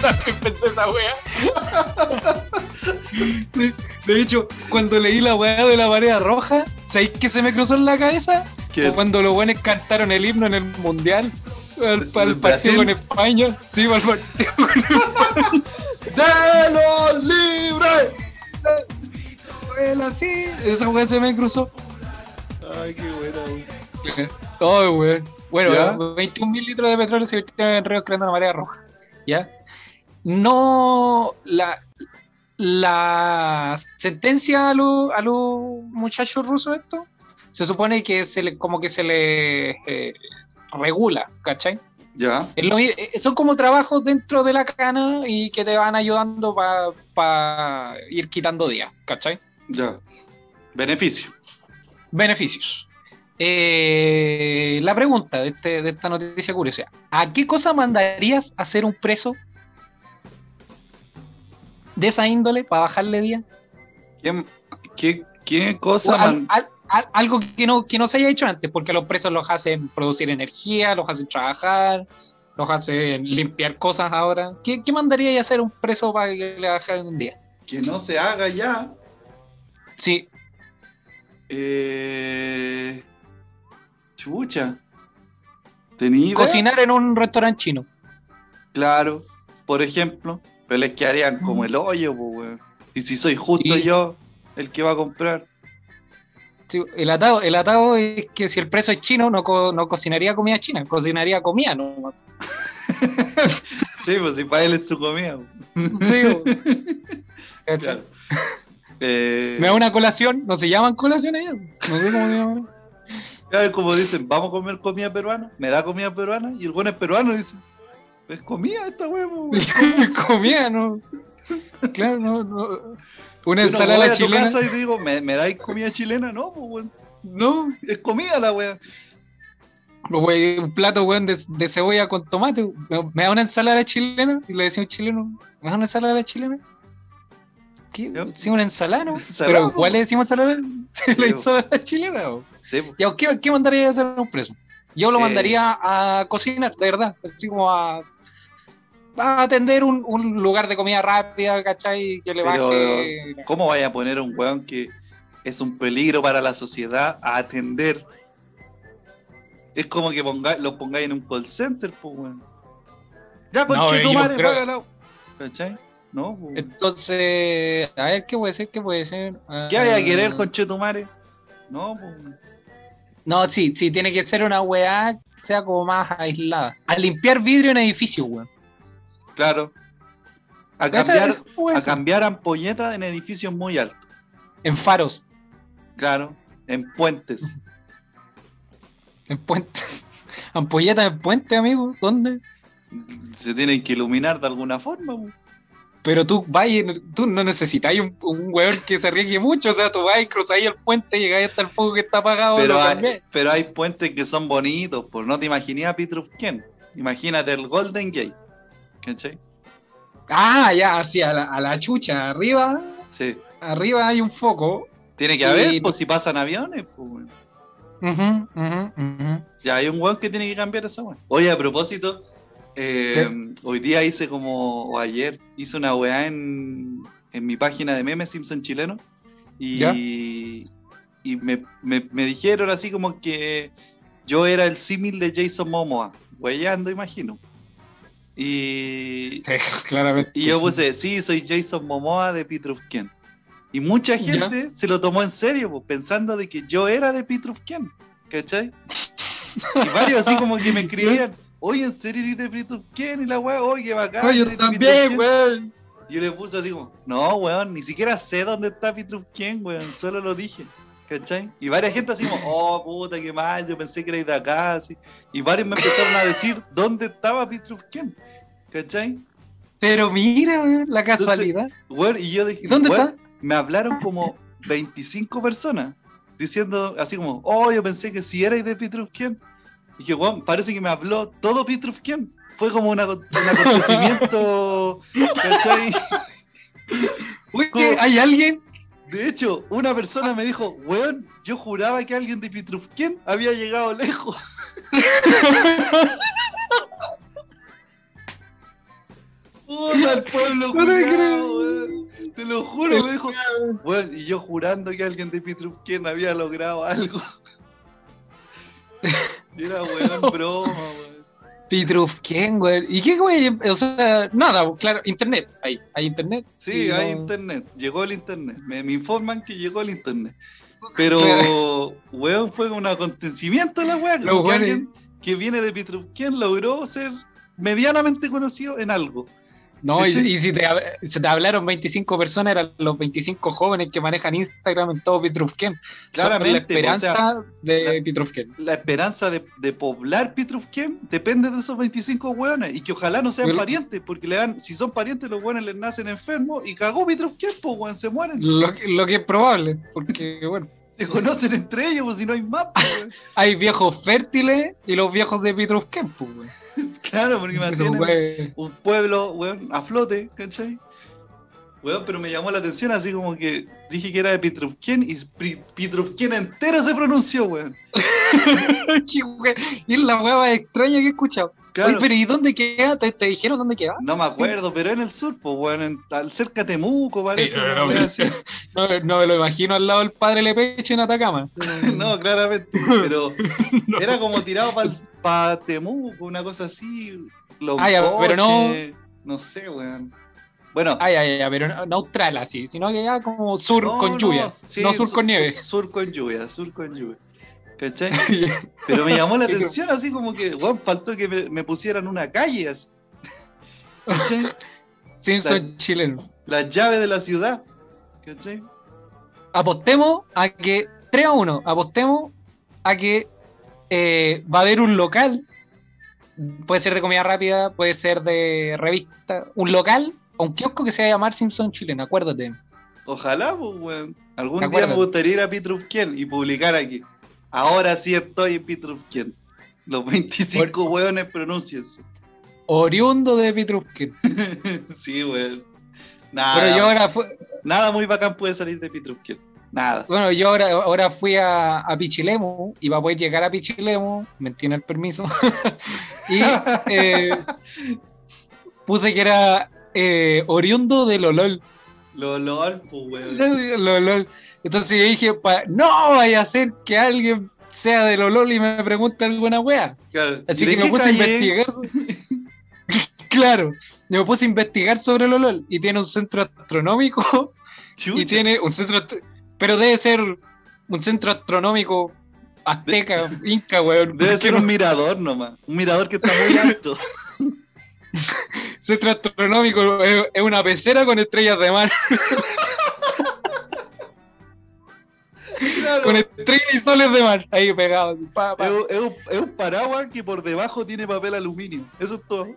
También pensé esa wea. De, de hecho, cuando leí la wea de la marea roja, ¿sabéis qué se me cruzó en la cabeza? ¿Qué? Cuando los buenos cantaron el himno en el mundial. Al, ¿De- al partido con España. Sí, para el partido con ¡De los libres! España. Sí, esa wea se me cruzó. Ay, qué buena. güey. Ay, weón. Bueno, ¿Ya? 21 mil litros de petróleo se virtieron en ríos creando una marea roja. ¿Ya? No. La, la sentencia a los a los muchachos rusos, esto, se supone que se le, como que se le eh, regula, ¿cachai? Ya. Lo eh, son como trabajos dentro de la cana y que te van ayudando para ir quitando días, ¿cachai? Ya. Beneficio. Beneficios. Eh, la pregunta de, este- de esta noticia curiosa: ¿a qué cosa mandarías a hacer un preso de esa índole para bajarle día? ¿Qué, qué, qué O cosa al- man- al- al- algo que no, que no se haya hecho antes, porque los presos los hacen producir energía, los hacen trabajar, los hacen limpiar cosas ahora. ¿Qué, qué mandaría a hacer un preso para que le bajen un día? que no se haga ya? Sí, Eh... Chucha. Cocinar en un restaurante chino. Claro, por ejemplo. Pero les quedarían como el hoyo, pues, weón. Y si soy justo Sí. yo, el que va a comprar. Sí, el atado, el atado es que si el preso es chino, no, co- no cocinaría comida china, cocinaría comida, ¿no? Sí, pues si para él es su comida. Sí. Eh, Me da una colación, no se llaman colación allá. No sé cómo se llaman. Claro, como dicen, vamos a comer comida peruana. Me da comida peruana. Y el bueno es peruano y dice, es comida esta huevo. comida, ¿no? Claro, no, no. Una Yo no ensalada voy a tu chilena. casa y digo, ¿me, me dais comida chilena? No, pues, weón. No, Es comida la wea. güey, un plato, weón, de, de cebolla con tomate. Me, me da una ensalada chilena y le decía un chileno, ¿me da una ensalada chilena? ¿Qué? Sí, una ensalada, ¿no? Ensalada, Pero ¿cuál le decimos ensalada? la po. ensalada chilena. Sí, pues. Ya, ¿qué, qué mandaría a hacer a un preso? Yo lo Eh. mandaría a cocinar, de verdad. Así como a, a atender un, un lugar de comida rápida, ¿cachai? Que le Pero, baje. ¿Cómo vaya a poner a un weón que es un peligro para la sociedad a atender? Es como que ponga, lo pongáis en un call center, pues, weón. Ya, No, tu yo madre, creo-. ¿Cachai? No, pues. Entonces, a ver, ¿qué puede ser? ¿Qué puede ser? ¿Qué hay a Ah, querer, conche tu madre? No, pues. No, sí, sí, tiene que ser una weá que sea como más aislada. A limpiar vidrio en edificios, weón. Claro. A cambiar, a cambiar ampolletas en edificios muy altos. En faros, Claro. En puentes. en puentes. Ampolletas en puente, amigo. ¿Dónde? Se tienen que iluminar de alguna forma, pues. Pero tú vas y tú no necesitas un, un weón que se arriesgue mucho. O sea, tú vas y cruzáis el puente, llegáis hasta el fuego que está apagado. Pero hay, pero hay puentes que son bonitos, pues no te imaginé a Petrufken. Imagínate el Golden Gate. ¿Cachai? Ah, ya, así, a la, a la chucha. Arriba, Sí. arriba hay un foco. Tiene que Y- haber, pues si pasan aviones, pues. Ujú, ujú, ujú. Ya hay un weón que tiene que cambiar esa weón. Oye, a propósito, Eh, hoy día hice como, o ayer, hice una weá en, en mi página de memes Simpson chileno. Y, ¿Ya? y me, me- me dijeron así como que yo era el símil de Jason Momoa. Weyando, imagino. Y, Claramente. y yo puse, sí, soy Jason Momoa de Pitrufken. Y mucha Ya. gente se lo tomó en serio, pues, pensando de que yo era de Pitrufken. ¿Cachai? Y varios así como que me escribían, oye, ¿en serio eres de Pitrufken? Y la weá, oye, bacán. Oye, yo también, Pitrufken". weón. Y yo le puse así como, no, weón, ni siquiera sé dónde está Pitrufken, weón, solo lo dije. ¿Cachai? Y varias gente así como, oh, puta, qué mal, yo pensé que erais de acá, así. Y varios me empezaron a decir dónde estaba Pitrufken. ¿Cachai? Pero mira, weón, la casualidad. Weón, y yo dije, ¿Dónde weón, está? Me hablaron como 25 personas diciendo así como, oh, yo pensé que si erais de Pitrufken. Y dije, weón, parece que me habló todo Pitrufken. Fue como una- un acontecimiento. ¿hay alguien? De hecho, una persona me dijo, weón, yo juraba que alguien de Pitrufken había llegado lejos. Puta, el pueblo No te lo juro, me dijo. Weón, y yo jurando que alguien de Pitrufken había logrado algo. Era weón, broma, weón. Pitrufken, güey. ¿Y qué, güey? O sea, nada, claro, internet. Ahí, hay internet. Sí, hay no- internet. Llegó el internet. Me, me informan que llegó el internet. Pero, Claro. weón, fue un acontecimiento la weá. Que alguien que viene de Pitrufken logró ser medianamente conocido en algo. No, y, si te, se te hablaron 25 personas, eran los 25 jóvenes que manejan Instagram en todo Pitrufken. Son Claramente, la esperanza o sea, de Pitrufken. La esperanza de, de poblar Pitrufken depende de esos 25 weones. Y que ojalá no sean Pero- parientes, porque le dan, si son parientes, los weones les nacen enfermos y cagó Pitrufken, pues weón, se mueren. Lo, que- lo que es probable, porque, bueno, Se conocen entre ellos, pues si no hay más, pues, hay viejos fértiles y los viejos de Pitrufken, pues. Claro, porque güey. un pueblo, weón, a flote, ¿cachai? Weón, pero me llamó la atención así como que dije que era de Pitrufken y Pitrufken entero se pronunció, weón. Y es la hueá más extraña que he escuchado. Claro. Oye, pero ¿y dónde queda? ¿Te, te dijeron dónde queda? No me acuerdo, pero en el sur, pues, weón, en- al cerca de Temuco, parece. No, no, me lo imagino al lado del padre Lepeche en Atacama. No, claramente, pero era como tirado para Temuco, una cosa así. Los Ah, ya, pero no- No sé, weón. Bueno, Ay, ay, ay, pero austral así, sino que ya como sur con lluvia. sí, no sur su- con nieve. Sur, con lluvia, sur con lluvia. ¿Cachai? Pero me llamó la atención así como que, faltó que me, me pusieran una calle así. ¿Cachai? Simpson chileno. La llave de la ciudad. ¿Cachai? Apostemos a que 3 a 1, apostemos a que eh, va a haber un local. Puede ser de comida rápida, puede ser de revista. Un local o un kiosco que se va a llamar Simpson chileno, acuérdate. Ojalá, pues, weón. Algún ¿Te día me gustaría ir a Pitrufken y publicar aquí. Ahora sí estoy en Pitrufken. Los 25 weones pronunciense. Oriundo de Pitrufken. sí, weón. Pero Nada, yo ahora, nada muy bacán puede salir de Pitrufken. Nada. bueno, yo ahora, ahora fui a, a Pichilemu y para poder llegar a Pichilemu, me tiene el permiso, y eh, puse que era eh, oriundo de Lolol. Lo LOL, pues, weón. Lolol. Entonces yo dije, no vaya a ser que alguien sea de Lolol y me pregunte alguna wea. Claro. Así ¿Y de que me puse calle? a investigar. claro, me puse a investigar sobre Lolol y tiene un centro astronómico Chucha. y tiene un centro, pero debe ser un centro astronómico azteca, inca, weón. Debe ser no- un mirador nomás. Un mirador que está muy alto. centro astronómico es, es una pecera con estrellas de mar, Claro. con estrellas y soles de mar, ahí pegados. pa. Es, un- es un, es un paraguas que por debajo tiene papel aluminio. Eso es todo.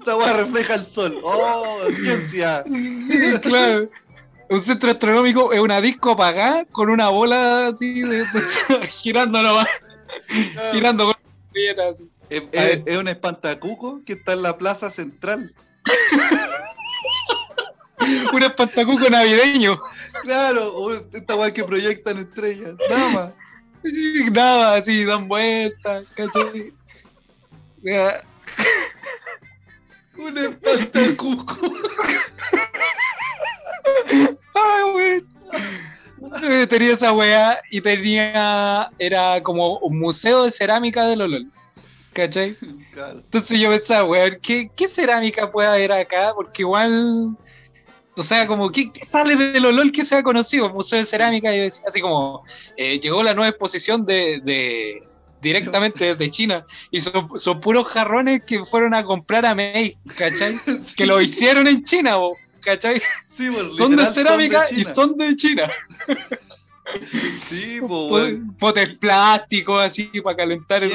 Esa weá refleja el sol. ¡Oh, ciencia! claro. Un centro astronómico es una disco apagada con una bola así de, de- girando nomás, girando con estrellitas así. Es, es- es un espantacuco que está en la plaza central. Un espantacuco navideño. Claro, o esta weá que proyectan estrellas. Nada más. Nada, así dan vueltas, ¿cachai? Un espantacuco. Ay, weón. Eh, Tenía esa weá y tenía. Era como un museo de cerámica de Lolol. ¿Cachai? Claro. Entonces yo pensaba, weón, ¿qué, qué cerámica puede haber acá? Porque igual. O sea, como, ¿qué, qué sale de Lolol que sea conocido? El Museo de Cerámica, y decía así como, eh, llegó la nueva exposición de, de- directamente desde China, y son, son puros jarrones que fueron a comprar a May, ¿cachai? Que lo hicieron en China, bo, ¿cachai? Sí, pues, Son de cerámica y son de China. Sí, pues, Po- weón. Potes plásticos así para calentar el.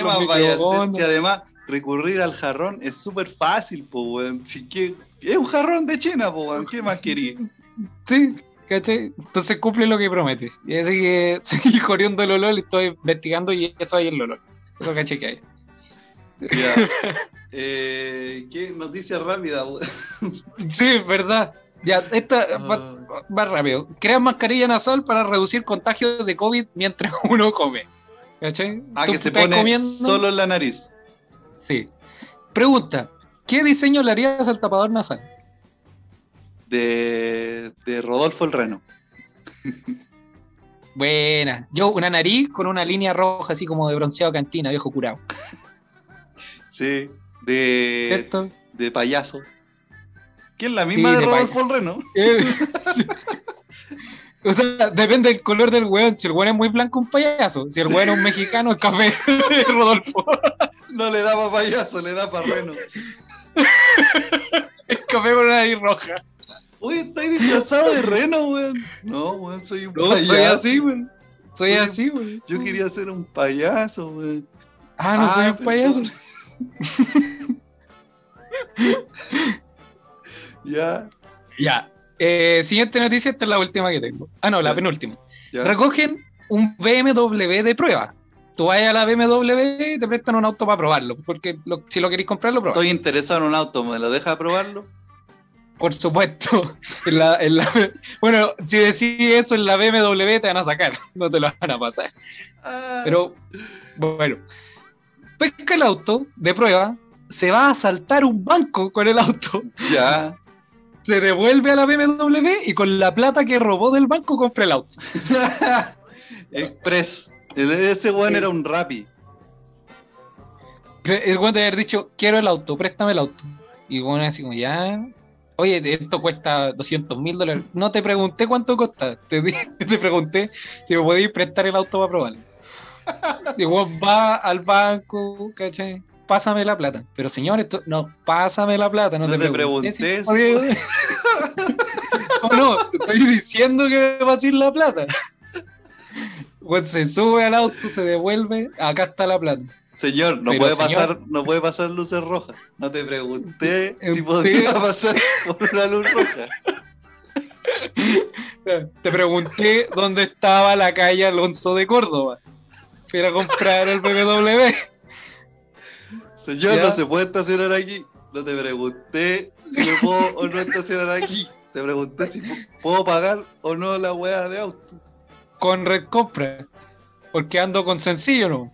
Si además recurrir al jarrón es súper fácil, pues, weón. Si que, es un jarrón de China, weón. ¿Qué más quería? Sí, ¿cachai? Entonces cumple lo que prometes. Y así que seguí corriendo el olor y estoy investigando y eso hay el olor. Eso caché que hay. Ya. Eh, ¿Qué noticia rápida? Sí, verdad. Ya, esta va, Ah, va rápido. Crean mascarilla nasal para reducir contagios de COVID mientras uno come. ¿Cachai? Ah, que se pone comiendo- solo en la nariz. Sí. Pregunta: ¿Qué diseño le harías al tapador nasal? De, de Rodolfo el Reno. Buena. Yo, una nariz con una línea roja así como de bronceado cantina, viejo curado. Sí. De, ¿Cierto? de payaso. Que es la misma Sí, de de Rodolfo el Reno. Eh, sí. O sea, depende del color del weón. Si el weón es muy blanco, un payaso. Si el weón es un mexicano, es café. Rodolfo. No le da para payaso, le da para Reno. Es café con una nariz roja. Uy, estáis disfrazado de Reno, weón. No, weón, soy un No, payaso. soy así, weón. Soy así, weón. Yo quería ser un payaso, weón. Ah, no soy un perdón. payaso. Ya, Ya. Eh, siguiente noticia, esta es la última que tengo. Ah, no, la Ya. penúltima. ya. Recogen un BMW de prueba. Tú vas a la BMW y te prestan un auto para probarlo. Porque lo- si lo queréis comprar, lo probáis. Estoy interesado en un auto, ¿me lo deja probarlo? Por supuesto. En la- en la- bueno, si decís eso en la BMW te van a sacar, no te lo van a pasar. Ah, Pero bueno, pesca el auto de prueba, se va a asaltar un banco con el auto, Ya. se devuelve a la BMW y con la plata que robó del banco compra el auto. Express. El- Ese weón era un rapi. Es bueno de haber dicho, quiero el auto, préstame el auto. Y bueno, así como, ya. Oye, esto cuesta 200 mil dólares. No te pregunté cuánto cuesta. Te, te pregunté si me podías prestar el auto para probarlo. Y weón va al banco, ¿cachai? Pásame la plata. Pero señor, esto, no, pásame la plata. No, No te, te pregunté. pregunté si no, no, te estoy diciendo que me va a ir la plata. Weón se sube al auto, se devuelve, acá está la plata. Señor, no Pero, puede señor- pasar, no puede pasar luces rojas. No te pregunté si Usted- podía pasar por una luz roja. Te pregunté dónde estaba la calle Alonso de Córdoba. Fui a comprar el BMW. Señor, Ya. no se puede estacionar aquí. No te pregunté si me puedo o no estacionar aquí. Te pregunté si pu- puedo pagar o no la weá de auto. Con Red Compra. Porque ando con sencillo, ¿no?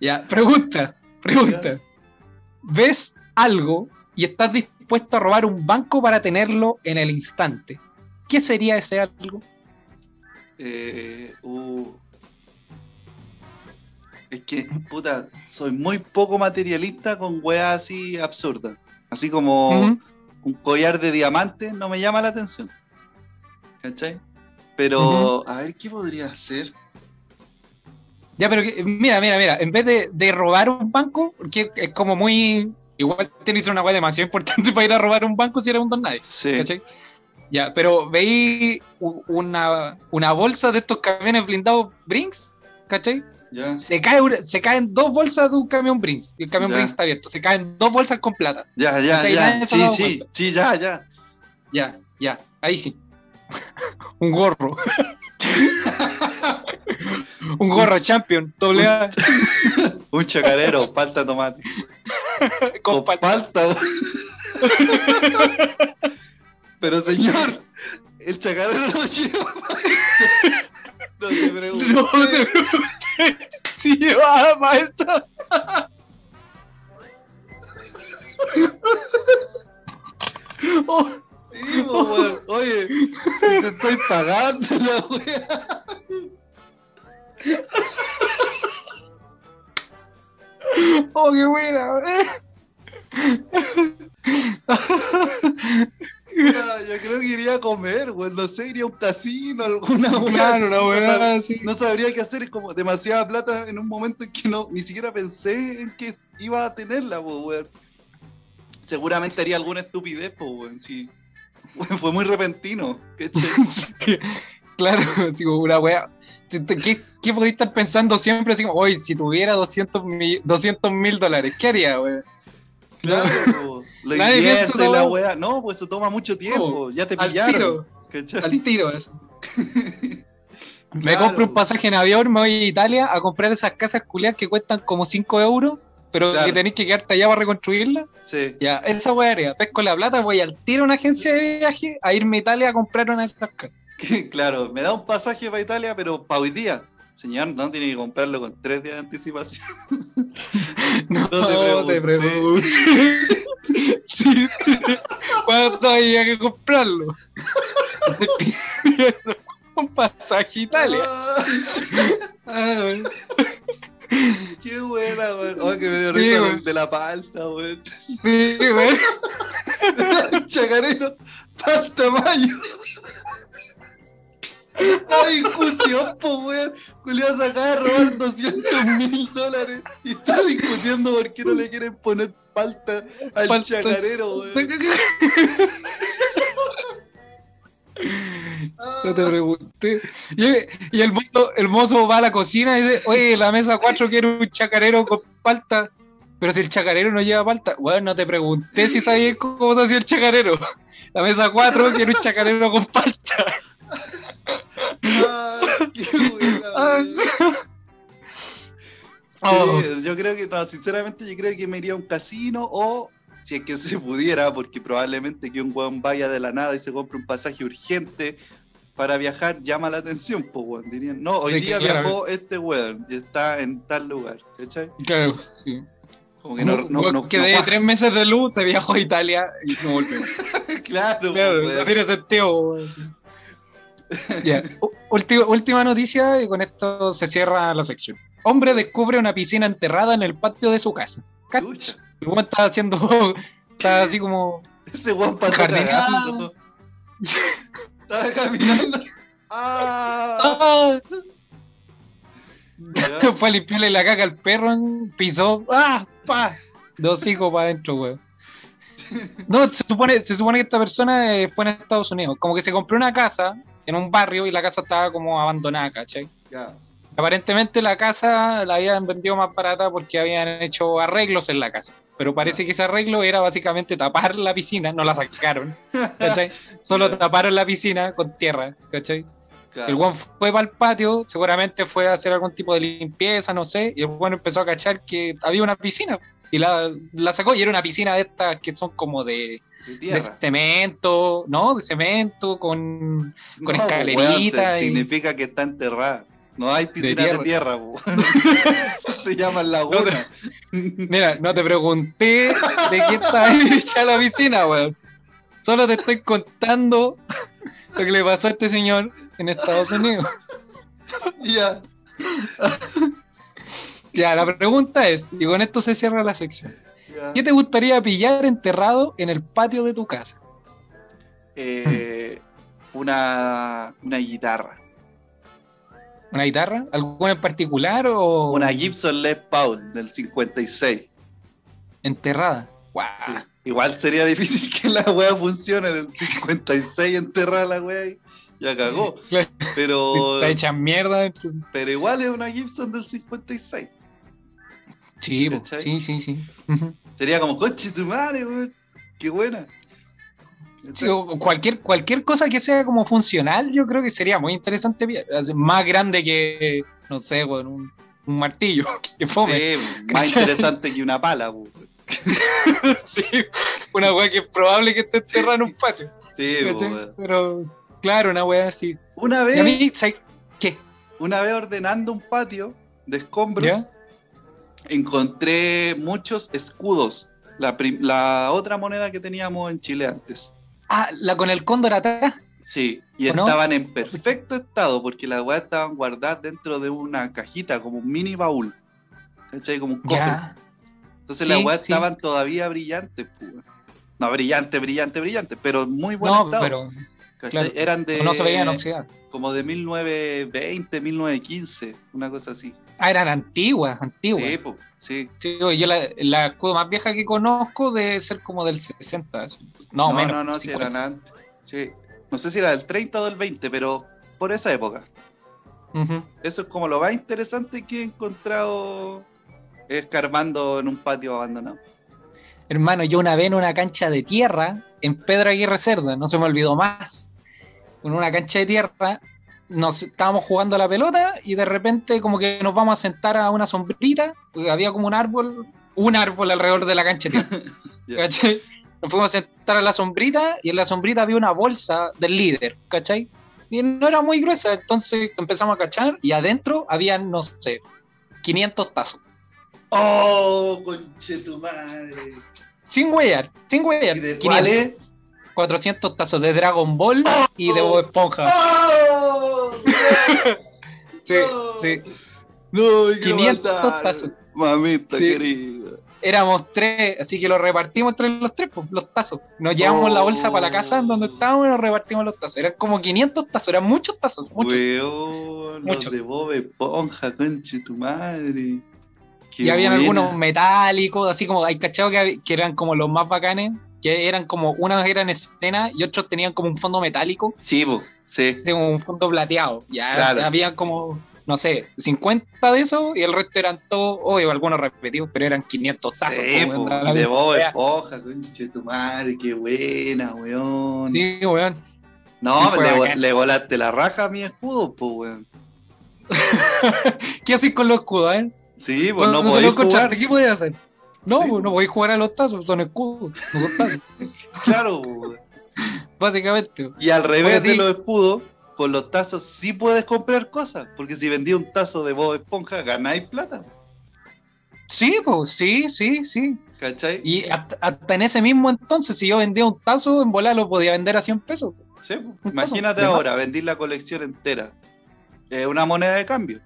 ya, pregunta, pregunta. ¿Ves algo y estás dispuesto a robar un banco para tenerlo en el instante? ¿Qué sería ese algo? Eh, uh. Es que, puta, soy muy poco materialista con weas así absurdas. Así como un collar de diamantes no me llama la atención. ¿Cachai? Pero, a ver, ¿qué podría ser? Ya, pero que- mira, mira, mira, en vez de, de robar un banco, porque es como muy... Igual tienes una weá demasiado importante para ir a robar un banco si eres un don nadie. Sí. ¿cachai? Ya, pero veí una, una bolsa de estos camiones blindados Brinks, ¿cachai? Se, cae se caen dos bolsas de un camión Brinks, y el camión. Brinks está abierto, se caen dos bolsas con plata. ya, ya, ya. Sí, sí, sí, ya, ya. Ya, ya, ahí sí. un gorro. un gorro champion, doble A, Un chacarero, palta tomate. con Con palta. Pero señor, el chacarero lo lleva. No te pregunto. No te pregunté si llevaba maestra. Oh, Sí, po, weón. Oye, te estoy pagando la wea. oh, qué buena. Ya, Yo creo que iría a comer, weón. No sé, iría a un casino, alguna Claro, una así, no sab- sabría qué hacer, es como demasiada plata en un momento en que no, ni siquiera pensé en que iba a tenerla, weón. Seguramente haría alguna estupidez, po, weón. Sí. Fue muy repentino. claro, así como una wea. ¿Qué, qué podría estar pensando siempre? Así como, oye, si tuviera 200 mil dólares, ¿qué haría, wey? Claro, po. lo Nadie la weá. No, pues eso toma mucho tiempo. Ya te Al pillaron. tiro, ¿cachai? al tiro eso. Me Claro, compro un pasaje en avión, me voy a Italia a comprar esas casas culiadas que cuestan como 5 euros, pero Claro. que tenéis que quedarte allá para reconstruirla. Sí. Ya, esa wea haría. Pesco la plata, voy al tiro a una agencia de viaje a irme a Italia a comprar una de esas casas. Claro, me da un pasaje para Italia, pero para hoy día. Señor, no tiene que comprarlo con tres días de anticipación. No, No te pregunté. Sí. ¿Cuánto había que comprarlo? Un pasaje a Italia. Qué buena, weón. Oh, que me dio Sí, risa weón. el de la palta, weón. Sí, güey. Chacarero, palta mayo. La discusión, po, weón. Julio se acaba de robar 200 mil dólares y está discutiendo por qué no le quieren poner palta al Palta. chacarero, weón. No te pregunté. Y, y el, mozo, el mozo va a la cocina y dice, oye, la mesa 4 quiere un chacarero con palta. Pero si el chacarero no lleva palta, bueno, no te pregunté si sabías cómo se hacía el chacarero. La mesa 4 quiere un chacarero con palta. Ay, qué buena, Ay. Oh. Sí, yo creo que, no, sinceramente, yo creo que me iría a un casino o, si es que se pudiera, porque probablemente que un weón vaya de la nada y se compre un pasaje urgente para viajar llama la atención, pues, weón. Dirían, no, hoy día viajó este weón y está en tal lugar, ¿cachai? Claro, sí. Como que no, no, no, no que de tres meses de luz se viajó a Italia y no volvió. claro, Claro, no tiene sentido. u- ulti- última noticia y con esto se cierra la sección. Hombre descubre una piscina enterrada en el patio de su casa. El weón está haciendo. Está así como. Ese weón pasó. Estaba caminando. ¡Ah! ¡Ah! Fue a limpiarle la caca al perro, pisó. ¡Ah! ¡Pa! Dos hijos para adentro, weón. No, se supone, se supone que esta persona eh, fue en Estados Unidos. Como que se compró una casa en un barrio y la casa estaba como abandonada, ¿cachai? Ya. Aparentemente la casa la habían vendido más barata porque habían hecho arreglos en la casa. Pero parece que ese arreglo era básicamente tapar la piscina, no la sacaron, ¿cachai? Solo taparon la piscina con tierra, ¿cachai? Claro. El buen fue para el patio, seguramente fue a hacer algún tipo de limpieza, no sé, y el buen empezó a cachar que había una piscina y la, la sacó y era una piscina de estas que son como de, De cemento, ¿no? De cemento con... con No, escalerita weón, se- y- Significa que está enterrada. No hay piscina de tierra. Eso se llama laguna. Mira, no te pregunté de qué está hecha la piscina, weón. Solo te estoy contando lo que le pasó a este señor en Estados Unidos. Ya. Ya, la pregunta es, y con esto se cierra la sección. ya. ¿Qué te gustaría pillar enterrado en el patio de tu casa? Eh, una, una guitarra. ¿Una guitarra? ¿Alguna en particular o Una Gibson Les Paul del 56. enterrada? Guau. Igual sería difícil que la wea funcione del 56 enterrada la wea y ya cagó. Claro. Pero, Está hecha mierda. pero igual es una Gibson del 56. Sí, po. ¿Cachai? sí, sí, sí. Sería como, coche tu madre, weón. Qué buena. Sí, cualquier, cualquier cosa que sea como funcional, yo creo que sería muy interesante. Más grande que, no sé, weón, un, un martillo. Que fome. Sí, más interesante que una pala. Sí, una weá que es probable que esté enterrada en un patio. Sí. Pero Claro, una weá así. Una vez, mí, una vez ordenando un patio de escombros, ¿Ya? encontré muchos escudos. La, la otra moneda que teníamos en Chile antes. Ah, la con el cóndor atrás. Sí, y estaban en perfecto estado porque las weas estaban guardadas dentro de una cajita, como un mini baúl. ¿Cachai? Como un cofre. Entonces Sí, las weas sí. estaban todavía brillantes, pues. No, brillante, brillante, brillante, pero muy buen No, estado. pero Eran de. no se veían oxidadas. Como de 1920, 1915, una cosa así. Ah, eran antiguas, antiguas. Sí, pues, sí. Sí, yo la, la escudo más vieja que conozco debe ser como del 60. eso. No, No, menos. no, no, si 50. eran antes. Sí. No sé si era del 30 o del 20, pero por esa época. Eso es como lo más interesante que he encontrado escarbando en un patio abandonado. Hermano, yo una vez en una cancha de tierra, en Pedro Aguirre Cerda, no se me olvidó más. En una cancha de tierra, nos estábamos jugando a la pelota y de repente como que nos vamos a sentar a una sombrita, había como un árbol, un árbol alrededor de la cancha. Nos fuimos a sentar a la sombrita y en la sombrita había una bolsa del líder, ¿cachai? Y no era muy gruesa, entonces empezamos a cachar y adentro había, no sé, 500 tazos. ¡Oh, conche tu madre! Sin huellar, sin huellar. ¿Y de 500. cuáles? 400 tazos de Dragon Ball y de Bob Esponja. ¡Oh! Sí, no. sí. No, hay que 500 matar. tazos. Mamita Sí. querida. Éramos tres, así que lo repartimos entre los tres, pues, los tazos. Nos llevamos la bolsa para la casa donde estábamos y nos repartimos los tazos. Eran como 500 tazos, eran muchos tazos, muchos. Weón, Muchos. los de Bob Esponja, conche tu madre. Qué y habían buena. algunos metálicos, así como hay cachado que eran como los más bacanes, que eran como, unos eran escena y otros tenían como un fondo metálico, Sí, po, sí. un fondo plateado. Ya Claro. habían como, no sé, 50 de esos y el resto eran todos, obvio, algunos repetidos, pero eran 500 tazos. Sí, po, de Bob. Esponja, conche tu madre, qué buena, weón. Sí, weón. no, sí, le, volaste la raja a mi escudo, pues, weón. ¿Qué haces con los escudos, eh? Sí, pues no jugar. ¿Qué podías hacer? No, Sí. pues, no podéis jugar a los tazos, son escudos, no son tazos, Claro, básicamente. Y al revés de los escudos, con los tazos sí puedes comprar cosas. Porque si vendí un tazo de Bob Esponja, ganáis plata. Sí, pues, sí, sí, sí. ¿Cachai? Y hasta, hasta en ese mismo entonces, si yo vendía un tazo, en volar lo podía vender a 100 pesos. Sí, Imagínate tazo, ahora, vendí la colección entera. Es una moneda de cambio.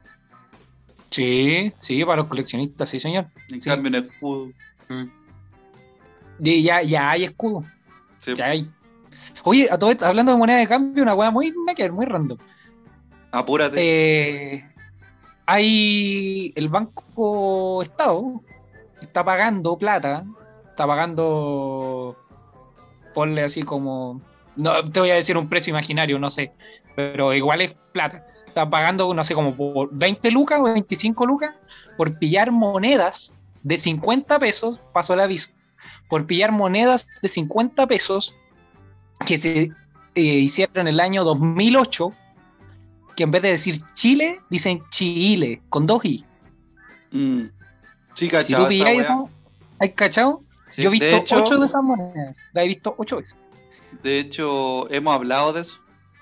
Sí, sí, para los coleccionistas, sí, señor. En Sí. cambio, un escudo. Y ya, ya hay escudo, Sí, ya hay. Oye, a todo esto, hablando de moneda de cambio, una weá muy naked, muy random. Apúrate. Eh, hay el Banco Estado está pagando plata, está pagando, ponle así como, no te voy a decir un precio imaginario, no sé, pero igual es plata. Está pagando, no sé, como por 20 lucas o 25 lucas por pillar monedas de 50 pesos, pasó el aviso, por pillar monedas de 50 pesos que se eh, hicieron en el año 2008 que en vez de decir Chile, dicen Chile, con dos I. Mm. Sí, Si cachaba tú pillas eso, ¿hay cachado? Sí, Yo he visto hecho, ocho de esas monedas. La he visto ocho veces. De hecho, hemos hablado de eso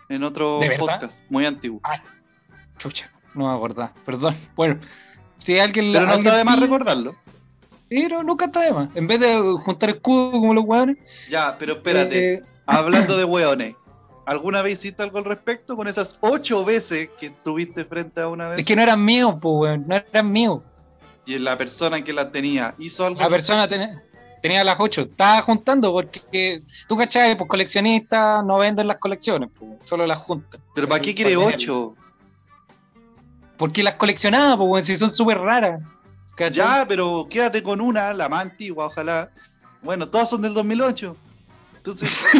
en otro podcast muy antiguo. Chucha, no me acuerdo. Perdón. Bueno, si alguien Pero no alguien está de más pilla- recordarlo. Pero nunca está de más. En vez de juntar escudos como los hueones. Ya, pero espérate. eh, Hablando de weones, ¿alguna vez hiciste algo al respecto con esas ocho veces que estuviste frente a una vez? es que no eran míos, pues, weón. No eran míos. Y la persona que la tenía hizo algo. La persona tenía, tenía las ocho. Estaba juntando porque tú, ¿cachai? Pues coleccionistas no venden las colecciones, pues, solo las juntan. ¿Pero para qué quiere ocho? Porque las coleccionaba, pues, si son súper raras. ¿cachai? Ya, pero quédate con una, la más antigua, ojalá. Bueno, todas son del 2008. Entonces.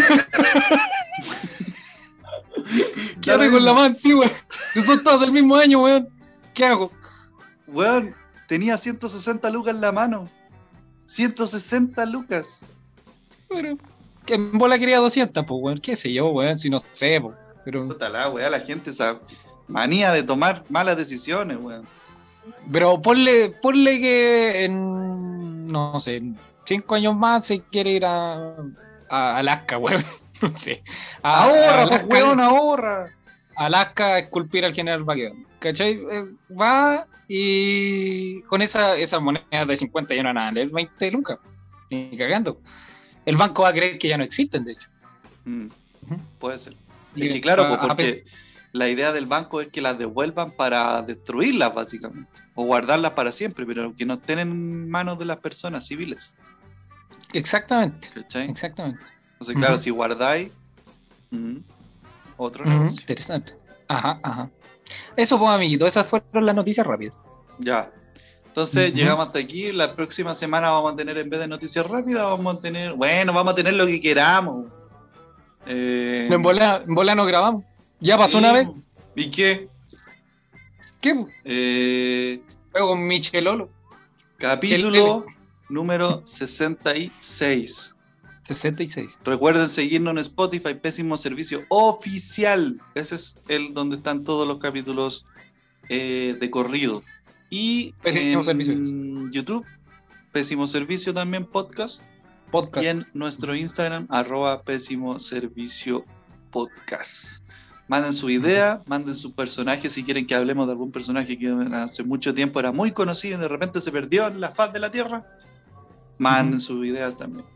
Quédate con la más antigua. Que son todas del mismo año, weón. ¿Qué hago? Weón, tenía 160 lucas en la mano. 160 lucas. Pero, que en bola quería 200, pues, weón. ¿Qué sé yo, weón? Si no sé, pues. Pero, la weá, la gente esa manía de tomar malas decisiones, weón. pero ponle, ponle que en, no sé, en cinco años más se quiere ir a, a Alaska, weón. sí. A- Ahorra, Alaska- pues weón, ahorra. Alaska a esculpir al general Baquedón. ¿Cachai? Eh, va y con esa, esa moneda de 50 ya no van a valer 20 lucas. Ni cagando. El banco va a creer que ya no existen, de hecho. Mm. Puede ser. Y Es que claro, a porque la idea del banco es que las devuelvan para destruirlas, básicamente. O guardarlas para siempre, pero que no estén en manos de las personas civiles. Exactamente, ¿Cachai? exactamente. Entonces, claro, si guardáis, mm, otro negocio. Interesante. Ajá, ajá. Eso, pues, amiguito, esas fueron las noticias rápidas. Ya. Entonces, llegamos hasta aquí. La próxima semana vamos a tener, en vez de noticias rápidas, vamos a tener. Bueno, vamos a tener lo que queramos. Eh, En bola, en bola nos grabamos. Ya pasó sí. una vez. ¿Y qué? ¿Qué? Eh, Juego con Michelolo. capítulo número 66. 66. Recuerden seguirnos en Spotify, Pésimo Servicio Oficial. Ese es el donde están todos los capítulos eh, de corrido. Y Pésimo en Servicio. YouTube, Pésimo Servicio también podcast. Podcast. Y en nuestro Instagram, arroba Pésimo Servicio Podcast. Manden su idea, manden su personaje si quieren que hablemos de algún personaje que hace mucho tiempo era muy conocido y de repente se perdió en la faz de la tierra. Manden su idea también.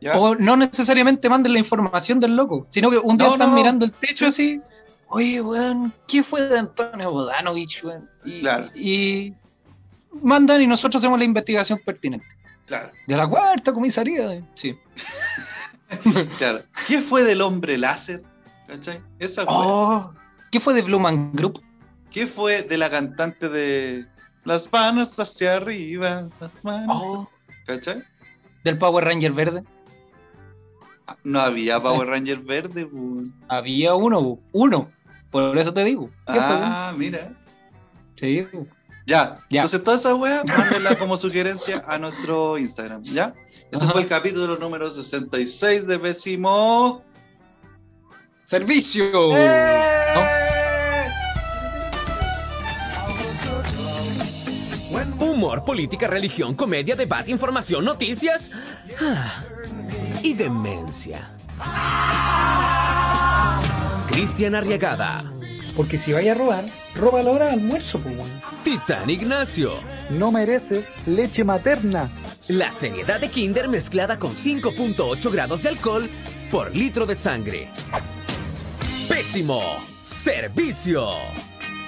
¿Ya? O no necesariamente manden la información del loco, sino que un día No, están no, mirando el techo así. Oye, weón, ¿qué fue de Antonio Bodanovich, weón? Y, Claro. y mandan y nosotros hacemos la investigación pertinente. Claro. De la cuarta comisaría. Sí. Claro. ¿Qué fue del hombre láser? ¿Cachai? Esa fue. Oh, ¿Qué fue de Bluman Group? ¿Qué fue de la cantante de Las manos hacia arriba? Las manos. Oh, ¿Cachai? del Power Ranger verde. No había Power Ranger verde, weón. Había uno, uno. Por eso te digo. Ah, mira. Sí. Ya. Ya. Entonces, toda esa wea, mándenla como sugerencia a nuestro Instagram, ¿ya? Este Ajá. fue el capítulo número 66 de Pésimo. Servicio. Humor, política, religión, comedia, debate, información, noticias ah, y demencia. Cristian Arriagada, Porque si vaya a robar, roba a la hora de almuerzo, pues. Titán Ignacio, No mereces leche materna. la seriedad de Kinder mezclada con 5.8 grados de alcohol por litro de sangre. Pésimo servicio.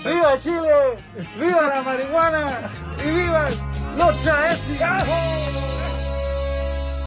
¡Viva Chile! ¡Viva la marihuana! ¡Y viva los chaescos!